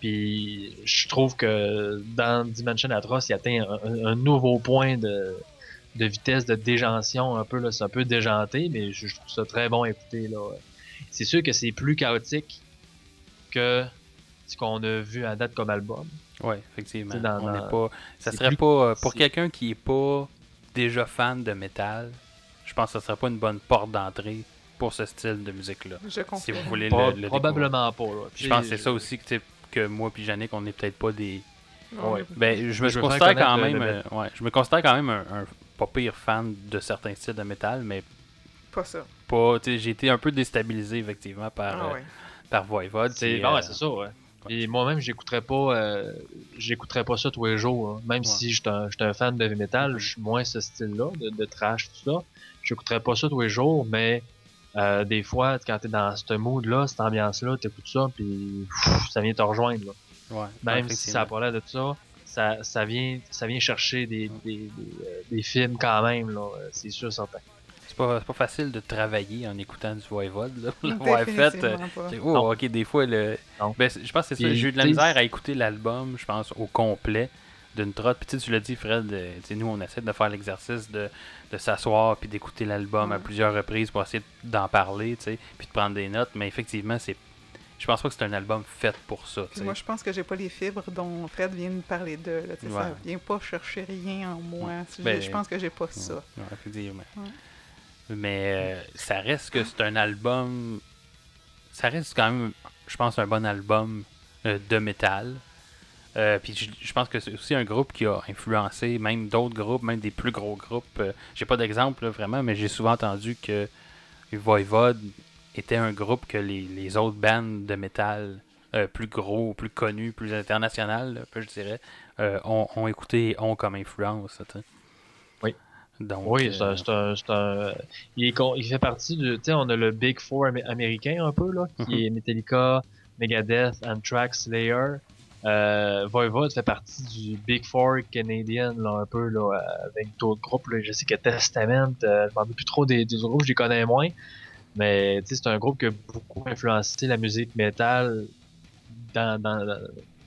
puis je trouve que dans Dimension Atroce il atteint un, un nouveau point de de vitesse de déjantion un peu là, c'est un peu déjanté, mais je, je trouve ça très bon à écouter là. C'est sûr que c'est plus chaotique que ce qu'on a vu à date comme album. Ouais, effectivement. Dans- On dans- pas. Ça serait plus- pas. euh, Pour quelqu'un qui est pas déjà fan de métal, je pense que ce serait pas une bonne porte d'entrée pour ce style de musique-là. Je Si confirme. vous voulez Pas- le, le découvrir. probablement pas. Là. Je pense que c'est ça aussi que, tu sais, que moi puis Yannick, on n'est peut-être pas des. Ouais. Ben, je me Je veux considère quand même. le- euh, ouais, je me considère quand même un, un pas pire fan de certains styles de métal, mais Pas ça. pas. J'ai été un peu déstabilisé effectivement par, Ah euh, ouais. par Voivod. C'est euh, ouais, c'est ça, ouais. Et moi-même, j'écouterais pas, euh, j'écouterais pas ça tous les jours. hein. Même Ouais. si j'étais un, j'étais un fan de heavy metal, je suis moins ce style-là, de, de trash, tout ça. J'écouterais pas ça tous les jours, mais euh, des fois, quand t'es dans ce mood-là, cette ambiance-là, t'écoutes ça, puis pff, ça vient te rejoindre. Là. ouais, Même si ça a pas l'air de ça, ça, ça vient, ça vient chercher des, des, des, euh, des films quand même, là. euh, C'est sûr, certain. C'est pas, c'est pas facile de travailler en écoutant du Voivod. Là, pour l'avoir fait. euh, oh, Non. ok, des fois, le... Ben, je pense que c'est ça. J'ai eu de la misère à écouter l'album, je pense, au complet d'une trotte. Puis tu l'as dit, Fred, euh, nous, on essaie de faire l'exercice de, de s'asseoir puis d'écouter l'album à plusieurs reprises pour essayer d'en parler, puis de prendre des notes. Mais effectivement, c'est je pense pas que c'est un album fait pour ça. Puis moi, je pense que j'ai pas les fibres dont Fred vient de parler de. Là, Ouais. Ça vient pas chercher rien en moi. Je- Ben, je pense que j'ai pas ça. Effectivement. Mais euh, ça reste que c'est un album. Ça reste quand même, je pense, un bon album euh, de métal. Euh, puis je, je pense que c'est aussi un groupe qui a influencé même d'autres groupes, même des plus gros groupes. Euh, j'ai pas d'exemple là, vraiment, mais j'ai souvent entendu que Voivod était un groupe que les, les autres bandes de métal euh, plus gros, plus connus, plus internationales, un peu, je dirais, euh, ont, ont écouté et ont comme influence. Oui. Donc, Oui, c'est euh, un, c'est un, c'est un- il, est con- il fait partie du, tu sais, on a le Big Four amé- américain un peu là, qui Mhm. est Metallica, Megadeth, Anthrax, Slayer. Euh, Voivod fait partie du Big Four canadien là un peu là, avec d'autres groupes. Là. Je sais que Testament, euh, je m'en rappelle plus trop des, des groupes, je les connais moins. Mais c'est un groupe qui a beaucoup influencé la musique metal dans, dans, dans-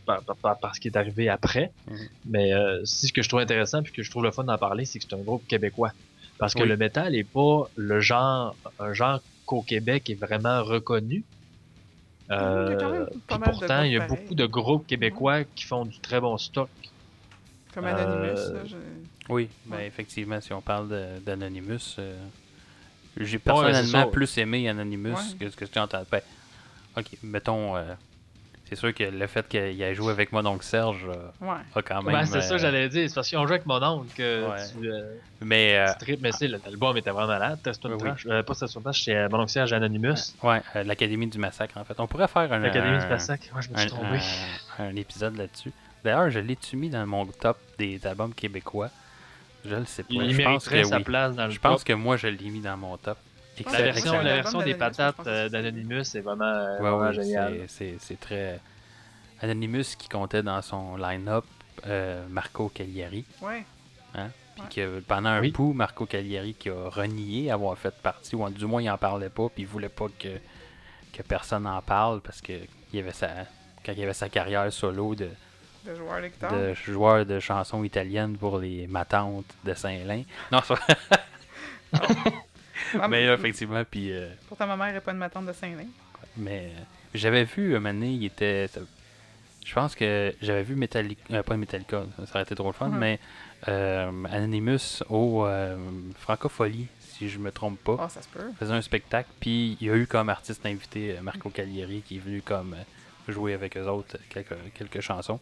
par, par- par- par ce qui est arrivé après. Mhm. Mais euh, si ce que je trouve intéressant puis que je trouve le fun d'en parler, c'est que c'est un groupe québécois. Parce que Oui. le métal est pas le genre, un genre qu'au Québec est vraiment reconnu. Il y a quand même Euh, pas de pourtant, il y a beaucoup de groupes québécois qui font du très bon stock. Comme Anonymous. Euh, là, je- Oui, ben effectivement, si on parle d'Anonymous, euh, j'ai personnellement ça. plus aimé Anonymous Ouais. que ce que tu entends. Ben, ok, mettons, euh, c'est sûr que le fait qu'il ait joué avec moi, donc Serge, euh, Ouais. a quand même. Ben, c'est ça euh, que j'allais dire. C'est parce qu'ils ont joué avec mon oncle que Ouais. tu, euh, Mais, euh, tu. Mais c'est l'album était vraiment malade. Test Oui. Euh, pas Test Trash, c'est mon oncle Serge Anonymous. ouais, euh, l'Académie du Massacre, en fait. On pourrait faire un, L'Académie un, du Massacre. Ouais, je me suis un, trompé. un- un épisode là-dessus. D'ailleurs, je l'ai-tu mis dans mon top des albums québécois? Je le sais pas. Il je pense que sa oui. place dans le Je pense que moi, je l'ai mis dans mon top. La version, excellent. la version des patates euh, d'Anonymous c'est vraiment, euh, Ouais, vraiment ouais, génial. c'est- très. Anonymous qui comptait dans son line-up euh, Marco Cagliari. Ouais. Puis Ouais. que pendant un Oui. bout, Marco Cagliari qui a renié avoir fait partie, ou du moins il en parlait pas, puis il voulait pas que, que personne en parle parce que il avait sa, quand il avait sa carrière solo de, De joueur de de joueur de chansons italiennes pour les matantes de Saint-Lin. Non, ça- mais là, effectivement, puis. euh, Pourtant, ma mère n'est pas une matante de Saint-Lin. Mais euh, j'avais vu un moment donné, il était. Je pense que j'avais vu Metallica. euh, pas Metallica, ça aurait été trop le fun, mais euh, Anonymous au euh, Francophonie, si je me trompe pas. Oh, ça se peut. Il faisait un spectacle, puis il y a eu comme artiste invité euh, Marco Cagliari qui est venu comme euh, jouer avec eux autres euh, quelques, quelques chansons,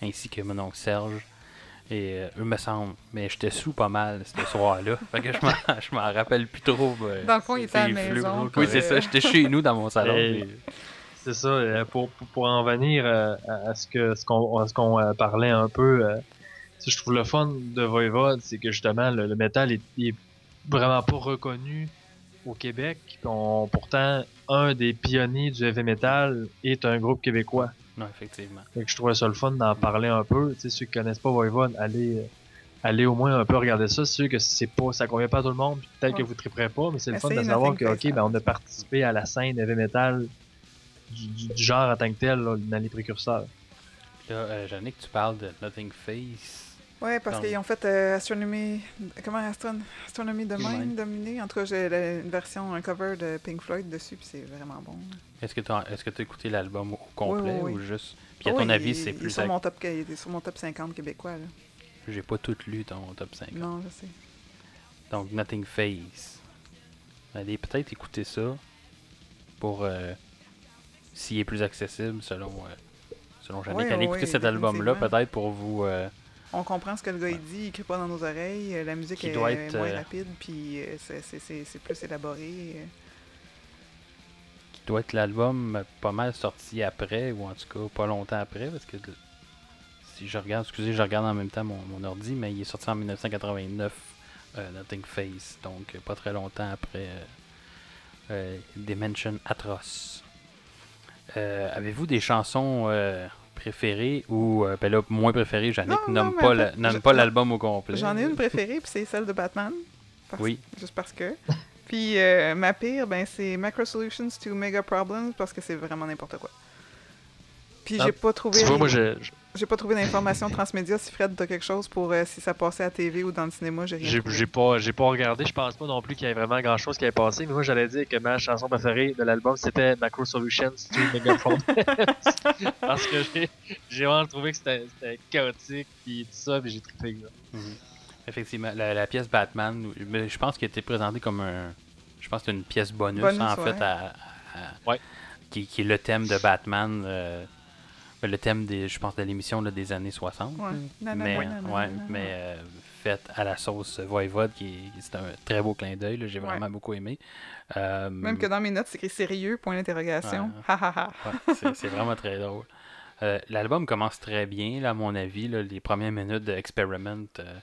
ainsi que mon oncle Serge. Et euh, eux me semble, mais j'étais sous pas mal ce soir-là. fait que je m'en, je m'en rappelle plus trop. ben, Dans le fond, il était à la maison, Oui, c'est ça. J'étais chez nous dans mon salon. Et- C'est ça, euh, pour, pour, pour en venir euh, à, ce que ce qu'on à ce qu'on euh, parlait un peu, euh, ce que je trouve le fun de Voivode, c'est que justement le, le métal est, vraiment pas reconnu au Québec. On- pourtant, un des pionniers du heavy metal est un groupe québécois. Non, effectivement. Fait que je trouvais ça le fun d'en parler un peu. Tu sais, ceux qui connaissent pas Voivode, allez, euh, allez au moins un peu regarder ça. C'est sûr que c'est pas, ça convient pas à tout le monde. Peut-être Ouais. que vous triperez pas, mais c'est le fun de savoir que, ok, ben, on a participé à la scène heavy metal du, du- du genre en tant que tel, là, dans les précurseurs. Là, euh, Jannick, tu parles de Nothing Face. Ouais, parce qu'ils ont fait euh, Astronomy. Comment Astron... Astronomy de Mind. Mind dominé? En tout cas, j'ai une version, un cover de Pink Floyd dessus, puis c'est vraiment bon. Est-ce que tu as, est-ce que as écouté l'album au complet oui, oui. ou juste? Puis à Oh, ton il- avis, il- c'est il est plus. sur ac- mon top, il est sur mon top 50 québécois. Là. J'ai pas tout lu ton top 5. Non, je sais. Donc, Nothing Face. Allez peut-être écouter ça pour. euh, S'il est plus accessible selon. euh, selon Jannick. Oui, Allez oui, écouter oui, cet album-là peut-être pour vous. euh, On comprend ce que le gars il dit, il crie pas dans nos oreilles, euh, la musique est doit être, moins euh, rapide, puis euh, c'est- plus élaboré. euh. qui doit être l'album pas mal sorti après, ou en tout cas pas longtemps après, parce que si je regarde, excusez, je regarde en même temps mon, mon ordi, mais il est sorti en 1989, euh, Nothing Face, donc euh, pas très longtemps après euh, euh, Dimension Atroce. Euh, Avez-vous des chansons préférées ou euh, ben là, moins préférées, Jannick Non, nomme non, pas la- nomme je- l'album au complet. J'en ai une préférée, puis c'est celle de Batman. Parce- Oui. Juste parce que. Puis euh, ma pire, ben c'est Macro Solutions to Mega Problems, parce que c'est vraiment n'importe quoi. Puis Ah, j'ai pas trouvé. Tu vois, moi, j'ai J'ai pas trouvé d'informations transmédia si Fred t'as quelque chose pour euh, si ça passait à TV ou dans le cinéma, j'ai rien j'ai pas, j'ai pas regardé. Je pense pas non plus qu'il y ait vraiment grand chose qui ait passé. Mais moi, j'allais dire que ma chanson préférée de l'album, c'était Macro Solutions to Megaphone. Parce que j'ai vraiment trouvé que c'était chaotique, puis tout ça, puis j'ai trippé. là. Mhm. Effectivement, la, la pièce Batman, mais je pense qu'elle a été présentée comme un. Je pense que c'est une pièce bonus, Bonus, en ouais. fait, à, à- Ouais. qui, qui est le thème de Batman, euh, le thème des, je pense, de l'émission là, des années 60. Ouais. Nanana, Mais, nanana, ouais, nanana. mais euh, faite à la sauce Voivode, qui, qui- c'est un très beau clin d'œil, là, j'ai Ouais. vraiment beaucoup aimé. Euh, Même que dans mes notes, c'est écrit sérieux, point d'interrogation. C'est, c'est vraiment très drôle. Euh, l'album commence très bien, là, à mon avis. là, les premières minutes de Experiment, euh,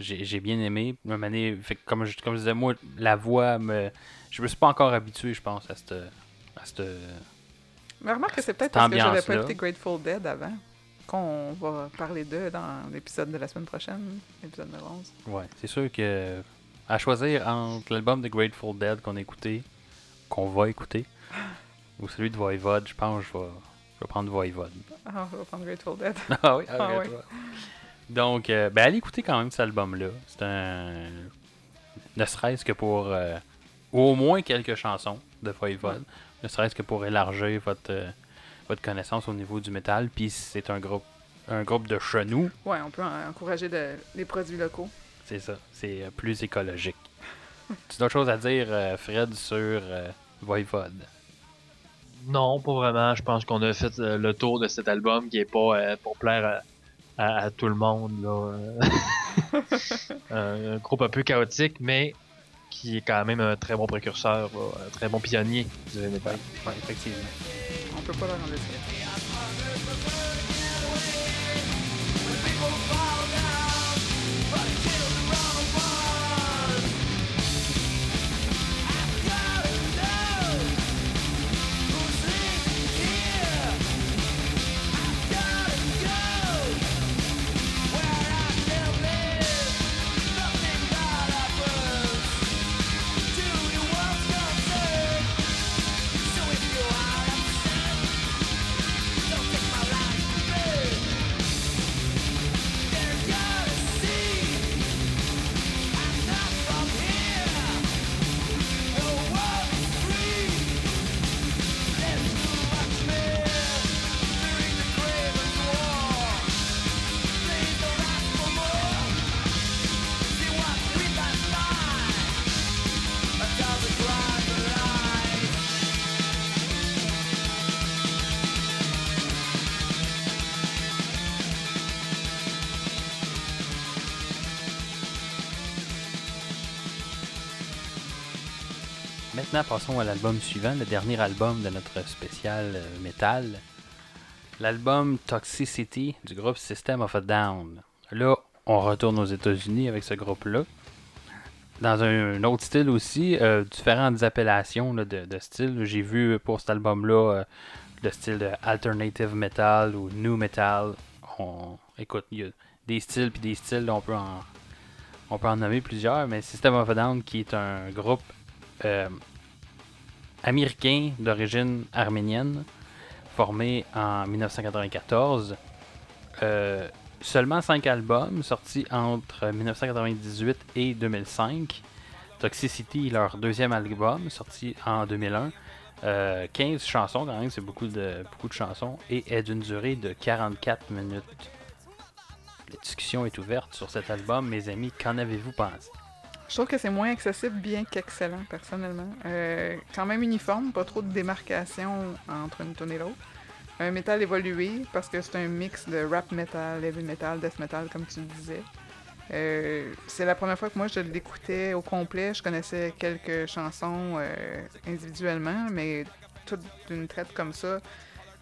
j'ai, j'ai bien aimé. Année, fait comme, je, comme je disais, moi, la voix, me, je me suis pas encore habitué, je pense, à cette. À cette Mais remarque que c'est peut-être parce que j'avais pas écouté Grateful Dead avant qu'on va parler d'eux dans l'épisode de la semaine prochaine, l'épisode de 11. ouais, c'est sûr que. À choisir entre l'album de Grateful Dead qu'on a écouté, qu'on va écouter, ou celui de Voivode, je pense que je vais, je vais prendre Voivode. Ah, on va prendre Grateful Dead. Ah oui, Ah arrête, oui. Donc, euh, ben, allez écouter quand même cet album-là. C'est un. Ne serait-ce que pour. euh, au moins quelques chansons de Voivode. Ne serait-ce que pour élargir votre, euh, votre connaissance au niveau du métal. Puis c'est un groupe, un groupe de chenous. Ouais, on peut en- encourager le- les produits locaux. C'est ça. C'est euh, plus écologique. tu as d'autres choses à dire, euh, Fred, sur euh, Voivode? Non, pas vraiment. Je pense qu'on a fait euh, le tour de cet album qui est pas euh, pour plaire à, à- à tout le monde. Là. Un, un groupe un peu chaotique, mais qui est quand même un très bon précurseur, un très bon pionnier du metal. Ouais, effectivement. On peut pas leur enlever Passons à l'album suivant, le dernier album de notre spécial euh, métal. L'album Toxicity du groupe System of a Down. Là, on retourne aux États-Unis avec ce groupe-là. Dans un, autre style aussi, euh, différentes appellations de, de style. J'ai vu pour cet album-là euh, le style alternative metal ou new metal. On, écoute, il y a des styles puis des styles, on peut en, on peut en nommer plusieurs, mais System of a Down qui est un groupe euh, américain d'origine arménienne, formé en 1994. Euh, seulement 5 albums sortis entre 1998 et 2005. Toxicity, leur deuxième album, sorti en 2001. Euh, 15 chansons quand même, c'est beaucoup de, beaucoup de chansons, et est d'une durée de 44 minutes. La discussion est ouverte sur cet album, mes amis. Qu'en avez-vous pensé? Je trouve que c'est moins accessible, bien qu'excellent, personnellement. Euh, quand même uniforme, pas trop de démarcation entre une tune et l'autre. Un métal évolué, parce que c'est un mix de rap metal, heavy metal, death metal, comme tu le disais. Euh, c'est la première fois que moi je l'écoutais au complet. Je connaissais quelques chansons euh, individuellement, mais toutes d'une traite comme ça,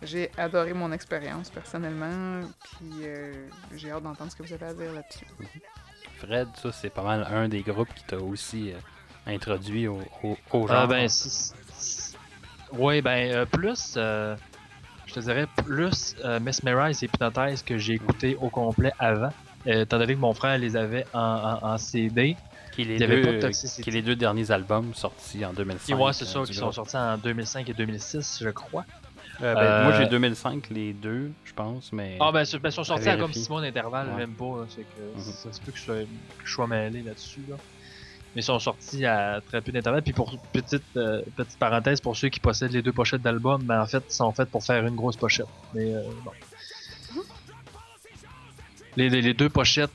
j'ai adoré mon expérience personnellement. Puis j'ai hâte d'entendre ce que vous avez à dire là-dessus. Fred, ça c'est pas mal un des groupes qui t'a aussi euh, introduit au, au, au genre. Ah ben, ouais, ben, euh, plus, euh, je te dirais, plus euh, Mesmerize et Hypnotize que j'ai écouté au complet avant. Euh, étant donné que mon frère les avait en, en- en CD. qui, est les deux, qui les deux derniers albums sortis en 2005. Et ouais, c'est euh, ça, qui sont sortis en 2005 et 2006, je crois. Euh, ben, Euh, Moi j'ai 2005 les deux, je pense, mais. Ah, ben, ben, ils sont sortis à comme vérifier. 6 mois d'intervalle, Ouais. même pas. là, C'est que Mhm. ça se peut que je, sois, que je sois mêlé là-dessus. Là. Mais ils sont sortis à très peu d'intervalle. Puis pour petite, euh, petite parenthèse, pour ceux qui possèdent les deux pochettes d'album, ben, en fait, ils sont faits pour faire une grosse pochette. Mais euh, bon. Les, les- les deux pochettes,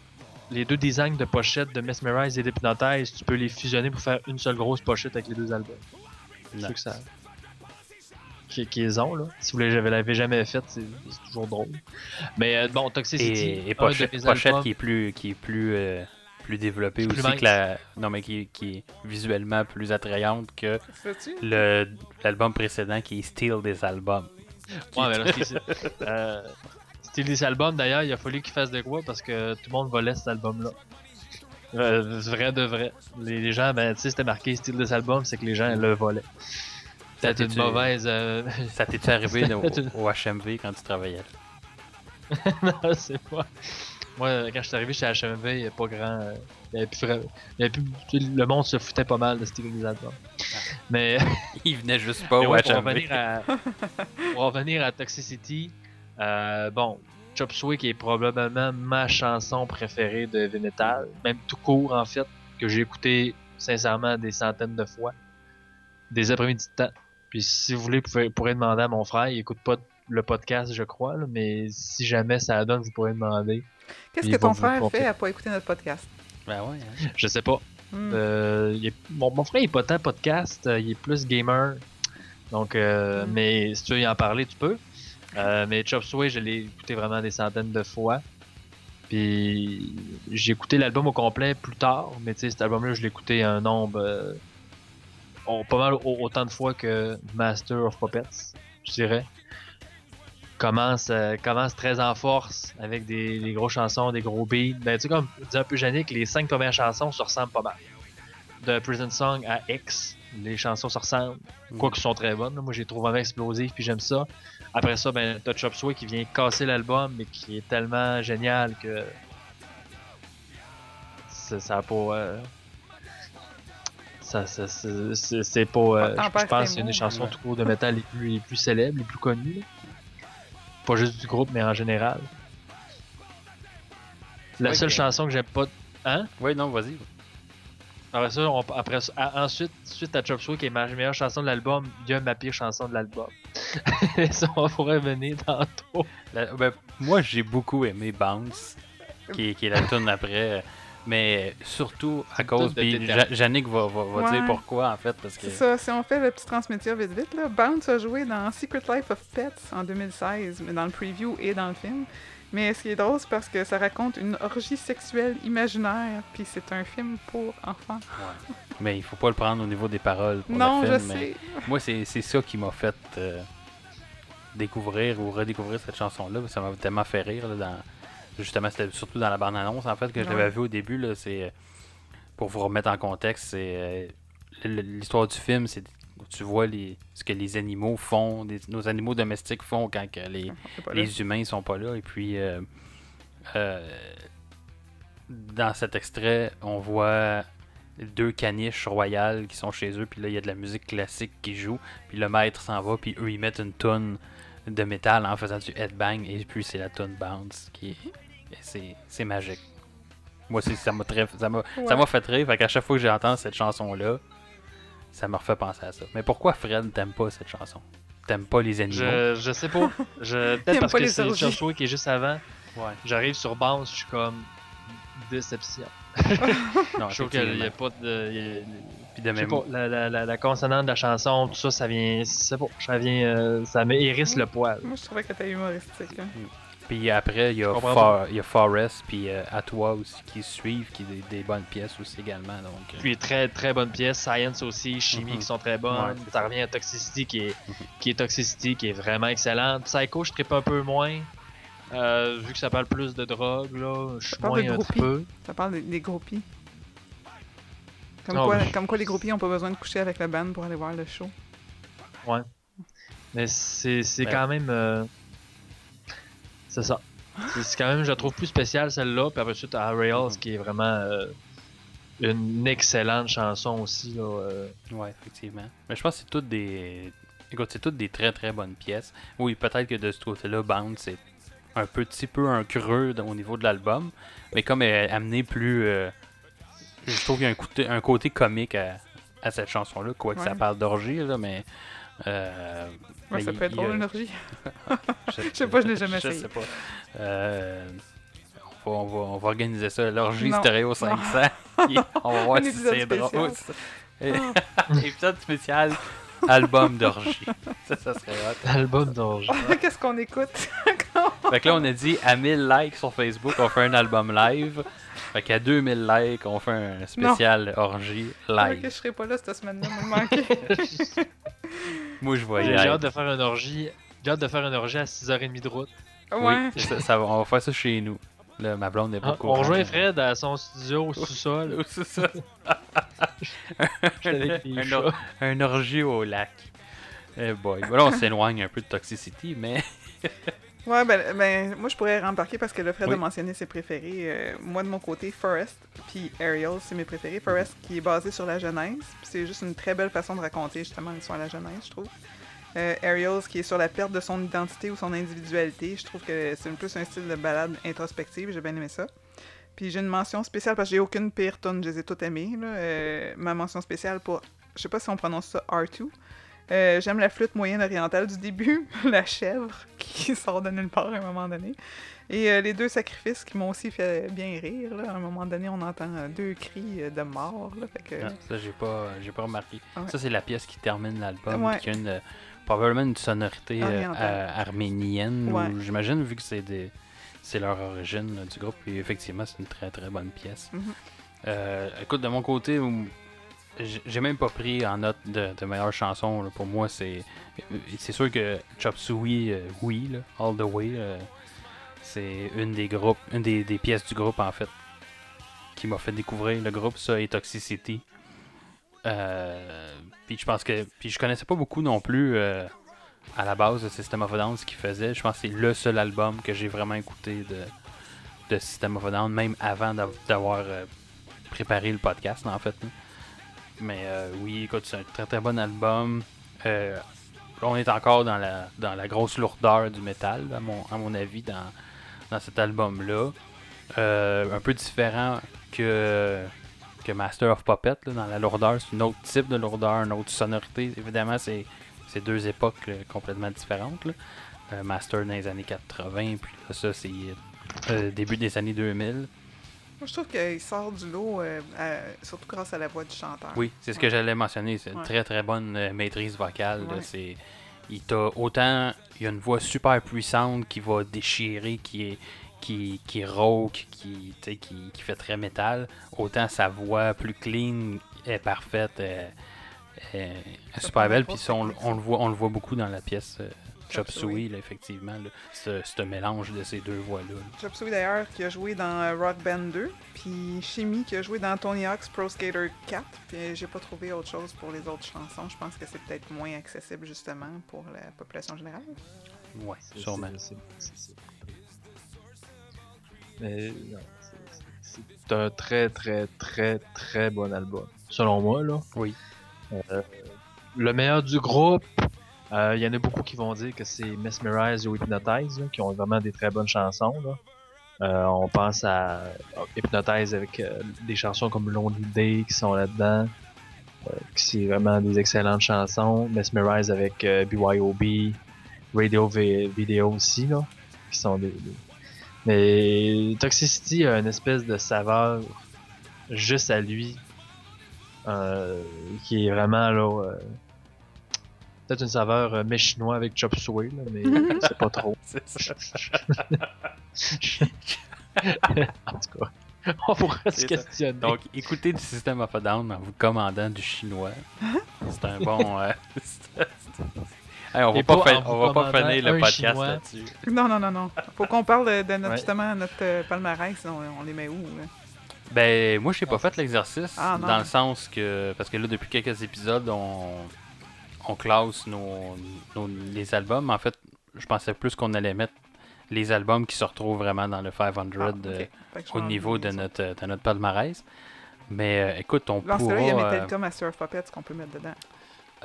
les deux designs de pochettes de Mesmerize et d'Hypnotize, tu peux les fusionner pour faire une seule grosse pochette avec les deux albums. C'est Non. sûr que ça. Qui, qui les ont, là. Si vous l'avez l'avez jamais fait, c'est toujours drôle. Mais euh, bon, Toxicity. Et, et un pochette, de mes pochette albums- qui est plus, qui est plus, euh, plus développée Plus aussi mince. que la. Non, mais qui, qui est visuellement plus attrayante que le l'album précédent qui est Steel des albums. Ouais, mais là, c'est- euh, des albums d'ailleurs, il a fallu qu'ils fassent de quoi parce que tout le monde volait cet album-là. Euh, vrai de vrai. Les, les gens, ben, tu sais, c'était marqué style des albums, c'est que les gens le volaient. Ça C'était une mauvaise. euh, Ça t'est arrivé au, une- au HMV quand tu travaillais? Là? non, c'est pas. Moi, quand je suis arrivé chez HMV, il n'y avait pas grand. euh, Il y avait plus il y avait plus- Le monde se foutait pas mal de style des albums. Mais. Il venait juste pas au ouais, pour, HMV. revenir à, pour revenir à Toxicity, euh, bon, Chop Suey qui est probablement ma chanson préférée de heavy metal, même tout court en fait, que j'ai écouté sincèrement des centaines de fois, des après-midi de temps. Puis si vous voulez, vous pouvez- pourrez demander à mon frère, il écoute pas le podcast, je crois, là, mais si jamais ça donne, vous pourrez demander. Qu'est-ce que ton frère fait à pas écouter notre podcast? Ben ouais. hein. Je sais pas. Hmm. Euh, il est- mon, mon frère il est pas tant podcast, euh, il est plus gamer. Donc, euh, Mm. mais si tu veux y en parler, tu peux. Euh, mais Chop Suey, je l'ai écouté vraiment des centaines de fois. Puis j'ai écouté l'album au complet plus tard, mais tu sais, cet album-là, je l'ai écouté un nombre euh, oh, pas mal au- autant de fois que Master of Puppets, je dirais. Commence, euh, commence très en force avec des, des gros chansons, des gros beats. Ben, tu sais, comme dit un peu Yannick, les cinq premières chansons se ressemblent pas mal. De Prison Song à X, les chansons se ressemblent. Quoi qu'ils sont très bonnes. là. Moi, j'ai trouvé vraiment explosif, puis j'aime ça. Après ça, ben, t'as Chop Suey qui vient casser l'album, mais qui est tellement génial que. Ça, ça a pas. euh, Ça, ça, ça- c'est pas. euh, je- je perds pense c'est une des chansons ouais. tout court de métal les plus, les plus célèbres, les plus connues. là. Pas juste du groupe, mais en général. La seule chanson que j'aime pas. Hein? Oui, non, vas-y. Après ça, on- après à- ensuite, suite à Chop Suey, qui est ma meilleure chanson de l'album, il y a ma pire chanson de l'album. ça, on pourrait venir tantôt. La- ben, moi, j'ai beaucoup aimé Bounce, qui, est- qui est la tune après. Mais surtout à cause. Puis Yannick va, va, va Ouais. dire pourquoi, en fait. Parce que. C'est ça, si on fait le petit transmédia vite vite, là, Bounce a joué dans Secret Life of Pets en 2016, mais dans le preview et dans le film. Mais ce qui est drôle, c'est parce que ça raconte une orgie sexuelle imaginaire, puis c'est un film pour enfants. Ouais. Mais il faut pas le prendre au niveau des paroles pour non, le je film. mais sais. Moi, c'est c'est ça qui m'a fait euh, découvrir ou redécouvrir cette chanson-là. Ça m'a tellement fait rire. là, dans... Justement, c'était surtout dans la bande-annonce, en fait, que je Ouais. l'avais vu au début. là, C'est euh, Pour vous remettre en contexte, c'est euh, l'histoire du film, c'est tu vois les, ce que les animaux font, nos animaux domestiques font quand que les, là. les humains sont pas là. Et puis, euh, euh, dans cet extrait, on voit deux caniches royales qui sont chez eux. Puis là, il y a de la musique classique qui joue. Puis le maître s'en va. Puis eux, ils mettent une tonne de métal en faisant du headbang. Et puis, c'est la tonne Bounce qui est. c'est, c'est magique. Moi aussi, ça m'a très, ça m'a, ça Ouais. m'a fait rire. Fait qu'à chaque fois que j'entends cette chanson-là, ça me refait penser à ça. Mais pourquoi Fred t'aimes pas cette chanson? T'aimes pas les animaux? Je, je sais pas. Je, peut-être parce pas que c'est. Joshua qui est juste avant. Ouais. J'arrive sur Bounce, je suis comme déception. Non, Je trouve qu'il n'y a pas de. il y a- Puis de Je sais même, pas, la, la, la, la consonante de la chanson, tout ça, ça vient. C'est pas, ça vient. euh, ça me hérisse le poil. Moi, je trouvais que t'es humoristique. hein. Puis après, il y a, For- il y a Forest, puis euh, aussi qui suivent, qui des, des bonnes pièces aussi également. Donc, euh, Puis très très bonne pièce, Science aussi, Chimie Mhm. qui sont très bonnes. Ouais, ça revient à Toxicity qui est, Mhm. qui est Toxicity qui est vraiment excellente. Psycho, je trippe un peu moins. Euh, vu que ça parle plus de drogue, là, je suis moins un peu. Ça parle des, des groupies. Comme, Ah, quoi, comme quoi les groupies n'ont pas besoin de coucher avec la band pour aller voir le show. Mais c'est c'est Ben. quand même. C'est ça. C'est quand même, je la trouve plus spéciale celle-là. Puis après ça, t'as Rails Mhm. qui est vraiment euh, une excellente chanson aussi. Là, euh. ouais, effectivement. Mais je pense que c'est toutes des. Écoute, c'est toutes des très très bonnes pièces. Oui, peut-être que de ce côté-là, Bound, c'est un petit peu un creux au niveau de l'album. Mais comme elle est amenée plus. euh, je trouve qu'il y a un côté, un côté comique à, à cette chanson-là, quoique ça Ouais. parle d'orgie, là, mais. euh, Ouais, ça il- peut être drôle, une orgie. Je sais pas, je l'ai jamais je essayé. sais pas. Euh, on, va, on, va, on va organiser ça, l'orgie stéréo non. 500. Puis on va voir si c'est drôle. Et- épisode spécial, album d'orgie. Ça, ça serait hot. L'album d'orge. Qu'est-ce qu'on écoute? Fait que là, on a dit à 1000 likes sur Facebook, on fait un album live. Fait qu'à 2000 likes, on fait un spécial orgie Ouais, live. que je serai pas là cette semaine-là, me manquer. Moi, je vais y J'ai hâte de faire une orgie. J'ai hâte de faire une orgie à 6h30 de route. ouais. Oui, ça, on va faire ça chez nous. Là, ma blonde est Ah, beaucoup. on rejoint Fred à son studio au sous-sol. Avec les un, or- un orgie au lac. Eh boy. Bon, là, on s'éloigne un peu de Toxicity, mais. Ouais, ben, ben, moi, je pourrais rembarquer parce que le Fred Oui. a mentionné ses préférés. Euh, moi, de mon côté, Forest puis Ariel, c'est mes préférés. Forest qui est basé sur la Genèse. C'est juste une très belle façon de raconter justement l'histoire de la Genèse, je trouve. Euh, Ariel, qui est sur la perte de son identité ou son individualité. Je trouve que c'est plus un style de balade introspective. J'ai bien aimé ça. Puis j'ai une mention spéciale parce que j'ai aucune pire tonne, je les ai toutes aimées. là. Euh, ma mention spéciale pour, je sais pas si on prononce ça R2. Euh, J'aime la flûte moyenne orientale du début, la chèvre qui sort de nulle part à un moment donné. Et euh, les deux sacrifices qui m'ont aussi fait bien rire. Là. À un moment donné, on entend euh, deux cris de mort. Là, fait que... Non, ça, j'ai pas, j'ai pas remarqué. Ouais. Ça, c'est la pièce qui termine l'album. Ouais. Qui a une, probablement une sonorité arménienne. Ouais. J'imagine, vu que c'est des. C'est leur origine là, du groupe, et effectivement, c'est une très très bonne pièce. Mhm. Euh, écoute, de mon côté, j'ai même pas pris en note de, meilleure chanson. Pour moi, c'est c'est sûr que Chop Suey, euh, oui, All the Way, euh, c'est une des groupes, une des, pièces du groupe en fait, qui m'a fait découvrir le groupe, ça et Toxicity. Euh, puis je pense que, puis je connaissais pas beaucoup non plus à la base de System of a Down ce qu'ils faisaient. Je pense que c'est le seul album que j'ai vraiment écouté de, de System of a Down, même avant d'av- d'avoir préparé le podcast en fait. Mais euh, oui, écoute, c'est un très très bon album. Euh, on est encore dans la, dans la grosse lourdeur du métal, à mon, à mon avis, dans, dans cet album-là. Euh, un peu différent que, que Master of Puppet, là, dans la lourdeur. C'est un autre type de lourdeur, une autre sonorité. Évidemment, c'est deux époques complètement différentes. là. Master dans les années 80, puis ça, c'est début des années 2000. Moi, je trouve qu'il sort du lot, euh, surtout grâce à la voix du chanteur. Oui, c'est ce que j'allais mentionner. C'est une Ouais. très très bonne euh, maîtrise vocale. là. C'est, il t'a autant il y a une voix super puissante qui va déchirer, qui est qui, qui rauque, qui, qui, qui fait très métal, autant sa voix plus clean est parfaite, est, est- super belle. Puis ça, on, on le voit, on le voit beaucoup dans la pièce euh, Chop Suey. Là, effectivement, là, ce, ce mélange de ces deux voix-là. là. Chop Suey d'ailleurs qui a joué dans euh, Rock Band 2, puis Chimie qui a joué dans Tony Hawk's Pro Skater 4, puis j'ai pas trouvé autre chose pour les autres chansons. Je pense que c'est peut-être moins accessible justement pour la population générale. Ouais, sûrement. c'est- c'est- c'est- Mais non, c'est- c'est c'est un très très très très bon album. Selon moi, là. Oui. Euh, le meilleur du groupe, euh, il y en a beaucoup qui vont dire que c'est Mesmerize ou Hypnotize, là, qui ont vraiment des très bonnes chansons. Là. Euh, on pense à Hypnotize avec euh, des chansons comme Lonely Day qui sont là-dedans. euh, qui c'est vraiment des excellentes chansons. Mesmerize avec BYOB, Radio Video aussi, là, qui sont des, des- Mais Toxicity a une espèce de saveur juste à lui, qui est vraiment, là, peut-être une saveur euh, mets chinois avec chop suey, là, mais c'est pas trop. C'est ça. en tout cas, on pourra se ça. questionner. Donc, écoutez du System of a Down en vous commandant du chinois. C'est un bon. euh, Hey, on va Et pas, on va pas finir le podcast Chinois. là-dessus. Non, non, non, non. Faut qu'on parle de, de notre, Ouais. justement notre euh, palmarès, sinon on les met où? Là? Ben, moi, j'ai pas Ah, fait l'exercice. Ah, dans le sens que. Parce que là, depuis quelques épisodes, on, on classe nos, nos- les albums. En fait, je pensais plus qu'on allait mettre les albums qui se retrouvent vraiment dans le 500 Ah, euh, au niveau de notre, euh, de notre palmarès. Mais euh, écoute, on Dans pourra. il y a euh, Metallica Master of Puppets qu'on peut mettre dedans.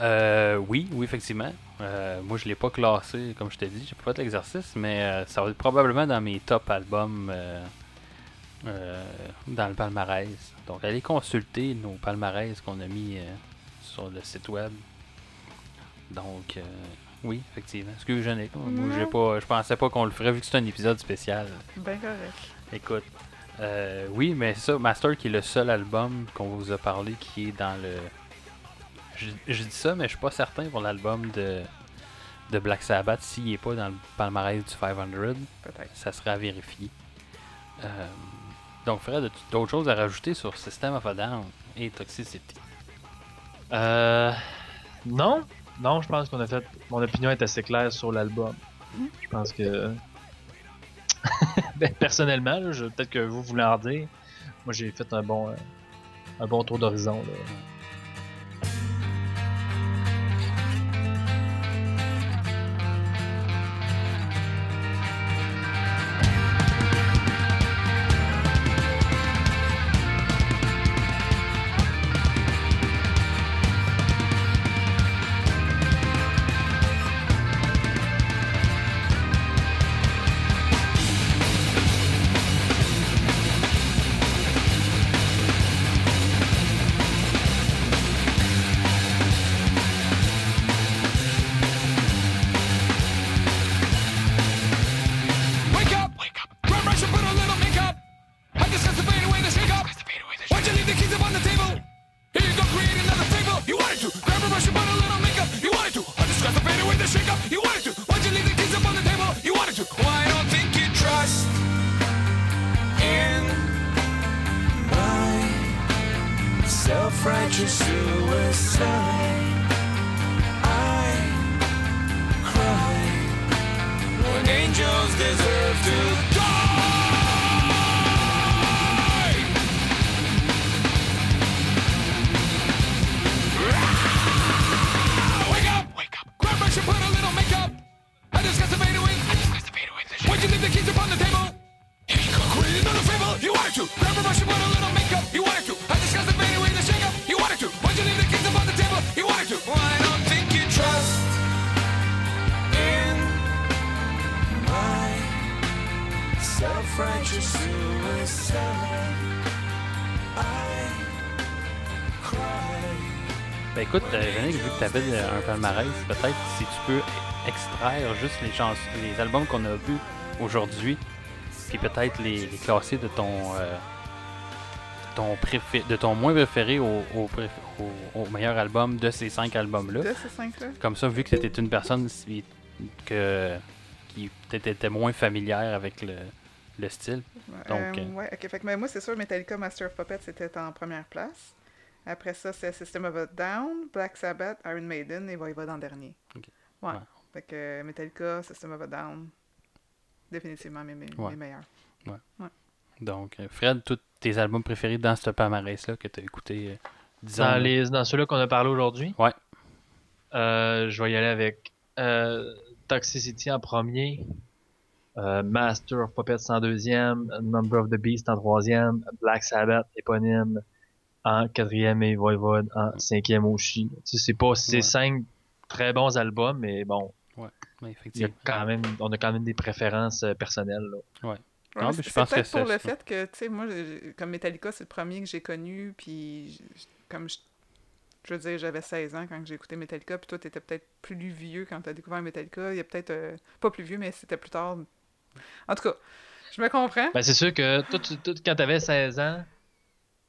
Euh, oui, oui, effectivement. Euh, moi, je l'ai pas classé, comme je t'ai dit, j'ai pas fait l'exercice, mais euh, ça va être probablement dans mes top albums euh, euh, dans le palmarès. Donc, allez consulter nos palmarès qu'on a mis euh, sur le site web. Donc, euh, oui, effectivement. Excuse, Jeannick. Moi, j'ai pas, je pensais pas qu'on le ferait vu que c'est un épisode spécial. Ben correct. Écoute, euh, oui, mais ça, Master qui est le seul album qu'on vous a parlé qui est dans le. Je, je dis ça, mais je suis pas certain pour l'album de, de Black Sabbath s'il est pas dans le palmarès du 500. Peut-être. Ça serait à vérifier. Euh, donc, Fred, as-tu d'autres choses à rajouter sur System of a Down et Toxicity? Euh, non, non, je pense qu'on a fait. Mon opinion est assez claire sur l'album. Je pense que. Ben, personnellement, là, je- peut-être que vous voulez en dire. Moi, j'ai fait un bon, euh, un bon tour d'horizon. Palmarès, peut-être si tu peux extraire juste les chansons, les albums qu'on a vus aujourd'hui, puis peut-être les, les classer de ton euh, ton préfé- de ton moins préféré au, au, préf- au- au meilleur album de ces cinq albums-là. De ces cinq-là? Comme ça, vu que c'était une personne si- que, qui peut-être était moins familière avec le, le style. Donc, Euh, euh, ouais, ok. Fait que, mais moi, c'est sûr, Metallica Master of Puppets c'était en première place. Après ça, c'est System of a Down, Black Sabbath, Iron Maiden et Voivod en dernier. Ok. Ouais. Ouais. Fait que euh, Metallica, System of a Down, définitivement mes, mes, Ouais. mes meilleurs. Donc, euh, Fred, tous tes albums préférés dans ce palmarès-là que tu as écouté, euh, disons. Dans, les, dans ceux-là qu'on a parlé aujourd'hui, Ouais. euh, je vais y aller avec euh, Toxicity en premier, euh, Master of Puppets en deuxième, Number of the Beast en troisième, Black Sabbath éponyme en quatrième et Voivod en cinquième aussi. Tu sais, c'est pas c'est Ouais. cinq très bons albums, mais bon, Ouais, il y a effectivement. quand même, on a quand même des préférences euh, personnelles. là. Ouais, Non, mais c'est je c'est pense que peut-être pour le fait que, tu sais, moi, comme Metallica, c'est le premier que j'ai connu, puis comme je, je veux dire, j'avais 16 ans quand j'ai écouté Metallica, puis toi, t'étais peut-être plus vieux quand t'as découvert Metallica. Il y a peut-être, euh, pas plus vieux, mais c'était plus tard. En tout cas, je me comprends. Ben, c'est sûr que toi, tu- toi, quand t'avais 16 ans,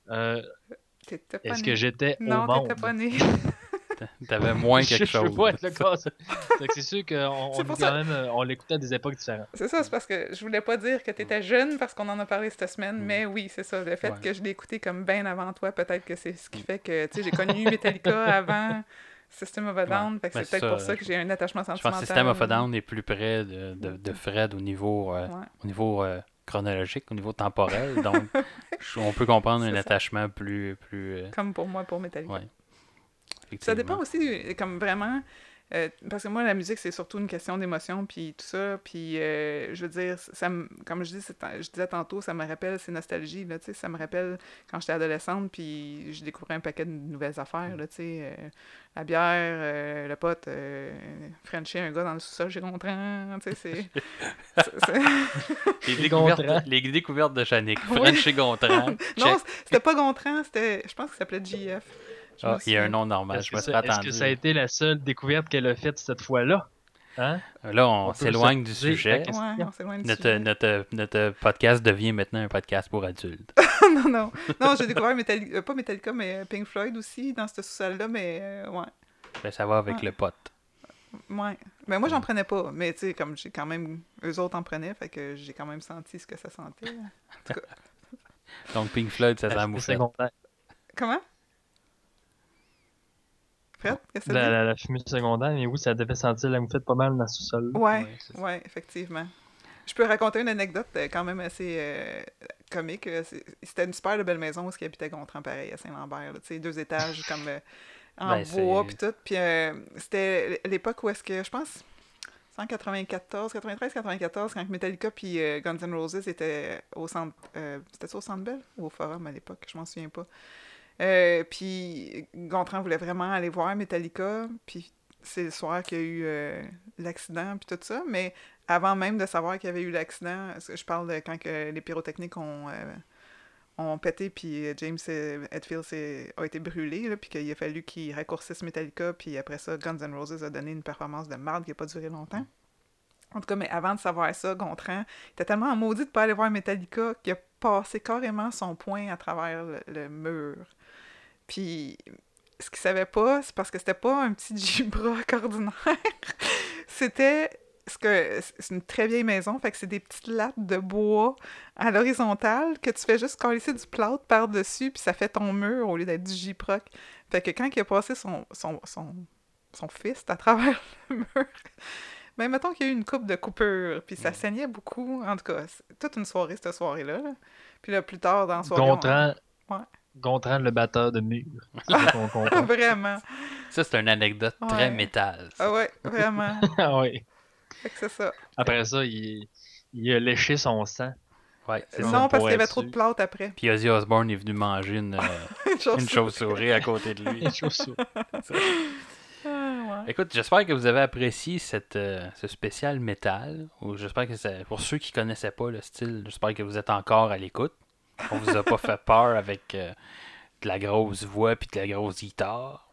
euh, est-ce que j'étais au Non, monde? t'étais pas né. T'avais moins Je- quelque je chose. veux pas être le cas. c'est sûr qu'on on, quand même, euh, on l'écoutait à des époques différentes. C'est ça, c'est parce que je voulais pas dire que t'étais jeune parce qu'on en a parlé cette semaine, mais oui, c'est ça. Le fait Ouais. que je l'ai écouté comme bien avant toi, peut-être que c'est ce qui fait que, tu sais, j'ai connu Metallica avant System of a Down, Ben, c'est peut-être ça, pour ça que j'ai un attachement Je sentimental. pense que System of a Down est plus près de, de, de Fred au niveau, euh, Ouais. au niveau euh, chronologique, au niveau temporel. Donc, on peut comprendre un ça. attachement plus. plus euh, Comme pour moi, pour Metallica. ouais. Ça dépend aussi, comme vraiment, euh, parce que moi, la musique, c'est surtout une question d'émotion, puis tout ça, puis euh, je veux dire, ça me- comme je, dis, je disais tantôt, ça me rappelle, c'est nostalgie, là, tu sais, ça me rappelle quand j'étais adolescente, puis je découvrais un paquet de nouvelles affaires, là, tu sais, euh, la bière, euh, le pote, euh, Frencher un gars dans le sous-sol, j'ai Gontran, tu sais, c'est... Les Les découvertes, Gontran. les découvertes de Yannick. Oui. French chez Gontran. non, c'était pas Gontran, c'était, je pense qu'il s'appelait JF. Ah, il y a un nom normal. Est-ce Je me que, serais ça- est-ce attendu. que ça a été la seule découverte qu'elle a faite cette fois-là? Hein? Là, on, s'éloigne du sujet. Ouais, on du Notre, sujet. notre, notre podcast devient maintenant un podcast pour adultes. non, non. Non, j'ai découvert Metallica, euh, pas Metallica, mais euh, Pink Floyd aussi dans ce sous-sol-là, mais euh, ouais. Ben, ça va avec Ouais. le pote. Ouais. Mais moi, j'en prenais pas. Mais tu sais, comme j'ai quand même. Eux autres en prenaient, fait que j'ai quand même senti ce que ça sentait. là. Donc, Pink Floyd, ça sent secondaire. Comment? La, dit? la, la fumée secondaire, mais oui, ça devait sentir la moufette pas mal dans le sous-sol. Ouais, Ouais, effectivement. Je peux raconter une anecdote euh, quand même assez euh, comique. euh, C'était une super de belle maison où il habitait Gontran, pareil, à Saint-Lambert. là, Tu sais, deux étages comme euh, en Ben, bois, puis tout. Puis euh, c'était l'époque où est-ce que, je pense, 194, 93, 94, quand Metallica puis euh, Guns N' Roses étaient au centre... Euh, C'était au Centre Bell ou au Forum à l'époque? Je m'en souviens pas. Euh, puis Gontran voulait vraiment aller voir Metallica, puis c'est le soir qu'il y a eu euh, l'accident, puis tout ça, mais avant même de savoir qu'il y avait eu l'accident, je parle de quand les pyrotechniques ont, euh, ont pété, puis James Hetfield a été brûlé, puis qu'il a fallu qu'il raccourcisse Metallica, puis après ça, Guns N' Roses a donné une performance de marde qui n'a pas duré longtemps. En tout cas, mais avant de savoir ça, Gontran était tellement en maudit de pas aller voir Metallica qu'il a passé carrément son poing à travers le mur. Puis, ce qu'il savait pas, c'est parce que c'était pas un petit gibroc ordinaire. c'était ce que c'est une très vieille maison, fait que c'est des petites lattes de bois à l'horizontale que tu fais juste coller du plâtre par-dessus, puis ça fait ton mur au lieu d'être du giproc. Fait que quand il a passé son, son, son, son fist à travers le mur, ben mettons qu'il y a eu une coupe de coupure, puis ça saignait beaucoup. En tout cas, toute une soirée, cette soirée-là. là. Puis là, plus tard dans la soirée... on- Gontran, Ouais. Gontran, le batteur de mur. Vraiment. Ça, c'est une anecdote très Ouais. métal. ça. Ah ouais, vraiment. ah que c'est ça. Après ça, il, il a léché son sang. Ouais, c'est ça. Non, parce qu'il y avait trop de plâtre après. Puis Ozzy Osbourne est venu manger une, euh, Une une chauve-souris à côté de lui. Ah, ouais. Écoute, j'espère que vous avez apprécié cette, euh, ce spécial métal. Ou j'espère que ça, pour ceux qui connaissaient pas le style, j'espère que vous êtes encore à l'écoute. On vous a pas fait peur avec euh, de la grosse voix puis de la grosse guitare.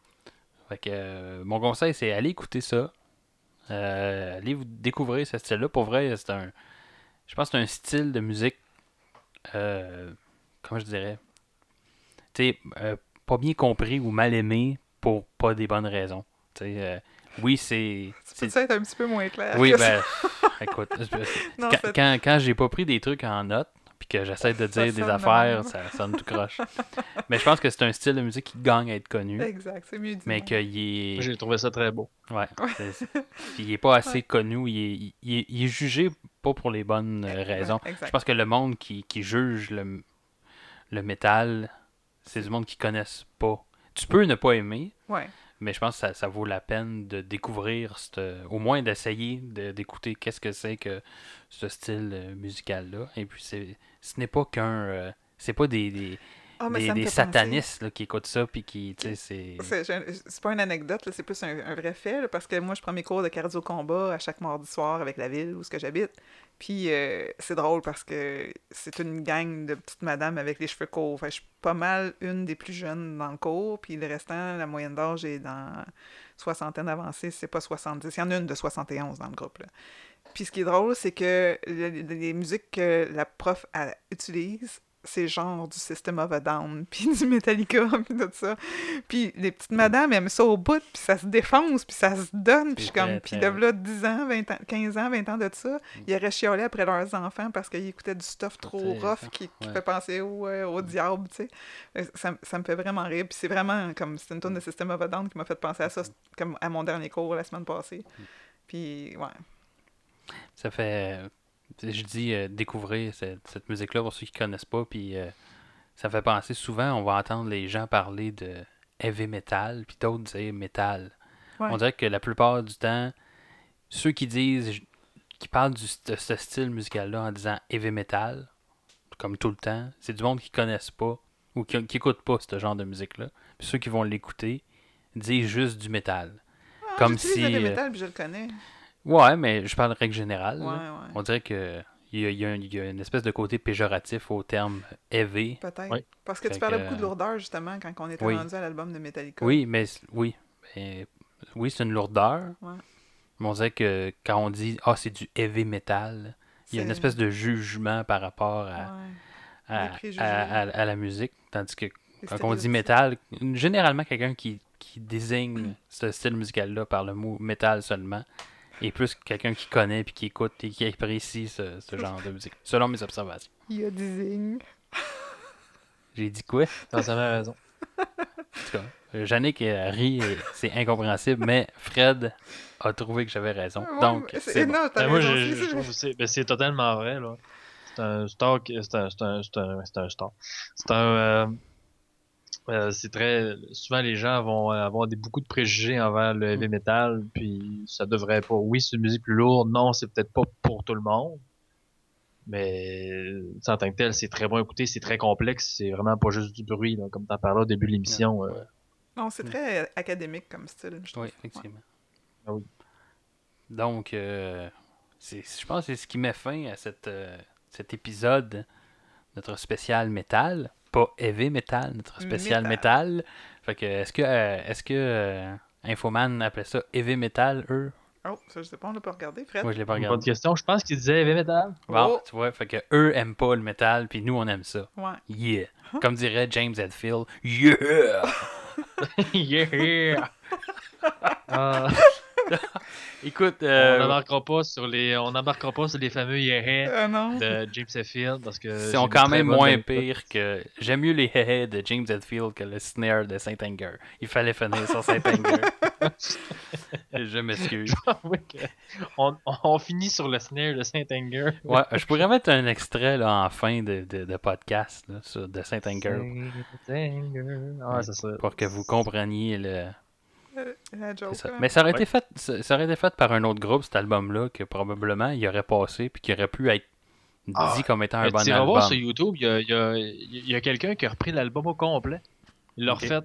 Fait que euh, mon conseil c'est allez écouter ça. Euh, allez vous découvrir ce style-là. Pour vrai, c'est un. Je pense que c'est un style de musique. comment je dirais tu sais, pas bien compris ou mal aimé pour pas des bonnes raisons. Tu sais, oui, c'est. Ça c'est- peut être un petit peu moins clair. Oui, ben, ça. écoute, quand, quand, quand j'ai pas pris des trucs en note, puis que j'essaie de dire des affaires, même. ça sonne tout croche. Mais je pense que c'est un style de musique qui gagne à être connu, Exact, c'est mieux dit. mais même. qu'il est. Moi, J'ai trouvé ça très beau. Ouais. Puis il est pas assez connu, il est, il, est, il est jugé pas pour les bonnes raisons. exact. Je pense que le monde qui, qui juge le, le métal, c'est du monde qui connaissent pas. Tu peux ne pas aimer, Ouais. Mais je pense que ça, ça vaut la peine de découvrir, cette- au moins d'essayer de- d'écouter qu'est-ce que c'est que ce style euh, musical-là. Et puis, c'est, ce n'est pas qu'un. euh, c'est pas des, des, Ah, des- satanistes là, qui écoutent ça, puis qui. Tu sais, c'est. C'est pas une anecdote, c'est plus un, un vrai fait, là, parce que moi, je prends mes cours de cardio-combat à chaque mardi soir avec la ville où ce que j'habite. Puis euh, c'est drôle parce que c'est une gang de petites madames avec les cheveux courts. Je suis pas mal une des plus jeunes dans le cours, puis le restant, la moyenne d'âge est dans soixantaine avancée, c'est pas 70. Il y en a une de 71 dans le groupe. Puis ce qui est drôle, c'est que le- le- les musiques que la prof utilise, c'est genre du System of a Down, puis du Metallica, puis tout ça. Puis les petites madames aiment ça au bout, puis ça se défonce, puis ça se donne. Puis je suis comme, puis de là 10 ans, 20 ans, 15 ans, 20 ans de ça, ils auraient chiolé après leurs enfants parce qu'ils écoutaient du stuff trop rough qui, qui ouais. fait penser au, euh, au diable, tu sais. Euh, Ça, ça me fait vraiment rire. Puis c'est vraiment comme, c'est une tonne de System of a Down qui m'a fait penser à ça, c'est comme à mon dernier cours la semaine passée. Puis, ouais. Ça fait. Je dis euh, découvrir cette, cette musique-là pour ceux qui connaissent pas, puis euh, ça fait penser souvent, on va entendre les gens parler de heavy metal, puis d'autres dire metal. Ouais. On dirait que la plupart du temps, ceux qui disent, qui parlent du, de ce style musical-là en disant heavy metal, comme tout le temps, c'est du monde qui connaissent pas ou qui, qui écoutent pas ce genre de musique-là. Puis ceux qui vont l'écouter disent juste du métal. Ah, Comme si, le heavy euh, metal, puis je le connais. Ouais, mais je parle de règle générale. Ouais, là. ouais. On dirait que il y, a, il y a un- il y a une espèce de côté péjoratif au terme heavy. Peut-être. Parce que Fait tu parlais que, beaucoup de lourdeur, justement, quand on était oui. rendu à l'album de Metallica. Oui, mais oui. Mais, oui, c'est une lourdeur. Ouais. Mais on dirait que quand on dit Ah, c'est du heavy metal, il y a une espèce de jugement par rapport à, Ouais. à, Des préjugés. à- à- à la musique. Tandis que quand on dit métal, généralement quelqu'un qui, qui Mm. désigne ce style musical-là par le mot métal seulement est plus quelqu'un qui connaît puis qui écoute et qui apprécie ce, ce genre de musique, selon mes observations. Il y a désigne. J'ai dit quoi? T'as jamais raison. En tout cas, euh, Yannick euh, rit et c'est incompréhensible, mais Fred a trouvé que j'avais raison. Ouais, Donc, c'est bon. Non, Ben, moi, je, c'est- je trouve que c'est ben, c'est totalement vrai. là. C'est un star. qui- C'est un, c'est un, c'est un, c'est un star. C'est un. euh, euh, c'est très. Souvent, les gens vont avoir des, beaucoup de préjugés envers le heavy metal, puis ça devrait pas. Oui, c'est une musique plus lourde. Non, c'est peut-être pas pour tout le monde. Mais sais, en tant que tel, c'est très bon à écouter, c'est très complexe, c'est vraiment pas juste du bruit, là, comme t'en parlais au début de l'émission. euh. Non, c'est très académique comme style, je trouve. Oui, effectivement. Ah oui. Donc, euh, c'est, je pense que c'est ce qui met fin à cette, euh, cet épisode, notre spécial métal. Pas heavy metal, notre spécial métal. Fait que, est-ce que, euh, est-ce que euh, Infoman appelait ça heavy metal, eux? Oh, ça, je sais pas, on l'a pas regardé, Fred. Moi, je l'ai pas Bonne regardé. question, je pense qu'il disait heavy metal. Bon, Oh. tu vois, fait que eux aiment pas le métal, puis nous, on aime ça. Ouais. Yeah. Comme dirait James Hetfield, yeah! yeah! Ah. Écoute, On euh, n'embarquera pas sur les, on n'embarquera pas sur les fameux yéhés Euh, non. de James Hetfield parce que sont quand même moins pires que. J'aime mieux les hé de James Hetfield que le snare de Saint Anger. Il fallait finir sur Saint Anger. je m'excuse. On, on finit sur le snare de Saint Anger. Ouais, je pourrais mettre un extrait là, en fin de, de, de podcast là, sur- de Saint Anger Saint Anger. Ah, ça pour que vous compreniez le. Euh, La joke. c'est ça. là. Mais ça aurait, été fait, ça, ça aurait été fait par un autre groupe, cet album-là, que probablement il aurait passé puis qui aurait pu être dit Ah. comme étant un bon album. voir sur YouTube, il y a, il y a- il y a quelqu'un qui a repris l'album au complet. Il l'a refait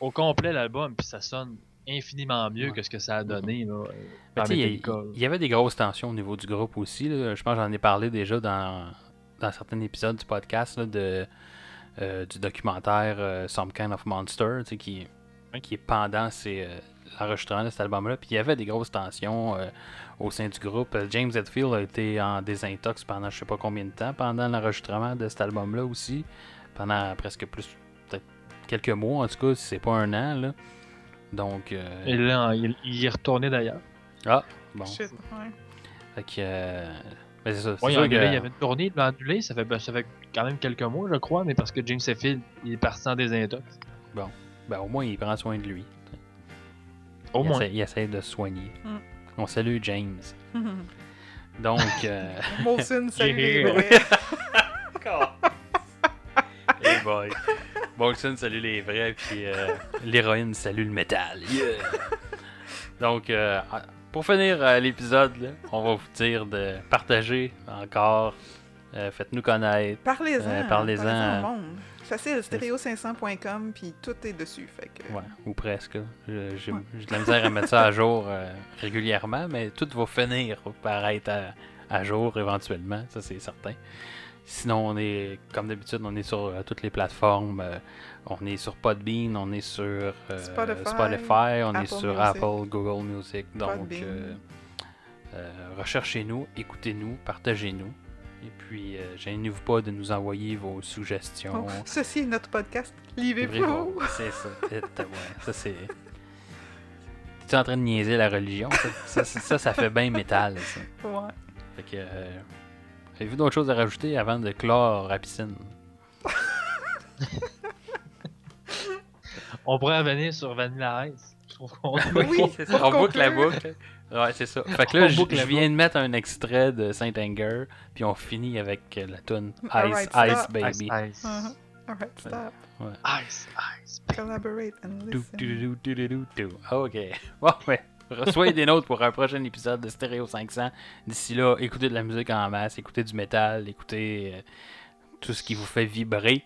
au complet l'album, puis ça sonne infiniment mieux Ouais. que ce que ça a donné. Là, euh, Mais dans tu sais, il y, Metallica, a- il y avait des grosses tensions au niveau du groupe aussi. là. Je pense que j'en ai parlé déjà dans, dans certains épisodes du podcast là, de, euh, du documentaire euh, Some Kind of Monster, tu sais, qui, qui est pendant ces, euh, l'enregistrement de cet album-là. Puis il y avait des grosses tensions euh, au sein du groupe. Euh, James Hetfield a été en désintox pendant je sais pas combien de temps pendant l'enregistrement de cet album-là aussi. Pendant presque plus, peut-être quelques mois, en tout cas, si c'est pas un an. Là. Donc, euh, Et là, il, est retourné d'ailleurs. ah, bon. Shit, ouais. Fait que. ben, c'est ça. sûr il, que- il y avait une tournée, il l'a annulé, ça fait, ben, ça fait quand même quelques mois, je crois, mais parce que James Hetfield, il est parti en désintox. Ben, au moins, il prend soin de lui. Au il, moins. Essaie, il essaie de se soigner. Mm. On salue James. Donc, euh, Molson, salut les Yeah. vrais. hey boy. Bolson salue les vrais, puis euh, l'héroïne salue le métal. Yeah. Donc, euh, pour finir euh, l'épisode, on va vous dire de partager encore. Euh, Faites-nous connaître. Parlez-en. Euh, parlez-en. Facile, stéréo500.com, puis tout est dessus. Fait que... Ouais, ou presque. J'ai Ouais. de la misère à mettre ça à jour euh, régulièrement, mais tout va finir par être à, à jour éventuellement, ça c'est certain. Sinon, on est, comme d'habitude, on est sur euh, toutes les plateformes. euh, on est sur Podbean, on est sur euh, Spotify, Spotify, on est sur Music, Apple, Google Music. Donc, recherchez-nous, écoutez-nous, partagez-nous. Et puis, euh, gênez-vous pas de nous envoyer vos suggestions. Oh, ceci est notre podcast. Livrez-vous. C'est ça. Euh, ouais, ça, c'est. Tu es en train de niaiser la religion? Ça, ça, ça, ça, ça fait bien métal. Ça. Ouais. Fait que. euh, Avez-vous d'autres choses à rajouter avant de clore la piscine? On pourrait revenir sur Vanilla Ice. Je trouve qu'on Oui, c'est ça. pour On boucle la boucle. Ouais, c'est ça. Fait que là, je viens de mettre un extrait de Saint Anger, puis on finit avec euh, la tune Ice, Alright, Ice. Baby. Ice, Ice. Uh-huh. Alright, stop. Ice, Ice. Collaborate and listen. dou, dou, dou. Ok. Bon, ouais. Reçoyez des notes pour un prochain épisode de Stereo 500. D'ici là, écoutez de la musique en masse, écoutez du métal, écoutez euh, tout ce qui vous fait vibrer.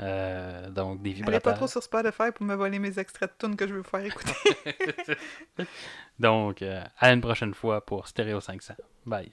Euh, donc, des Allez vibrateurs. pas trop sur Spotify pour me voler mes extraits de tunes que je veux vous faire écouter. donc, euh, à une prochaine fois pour Stereo 500. Bye.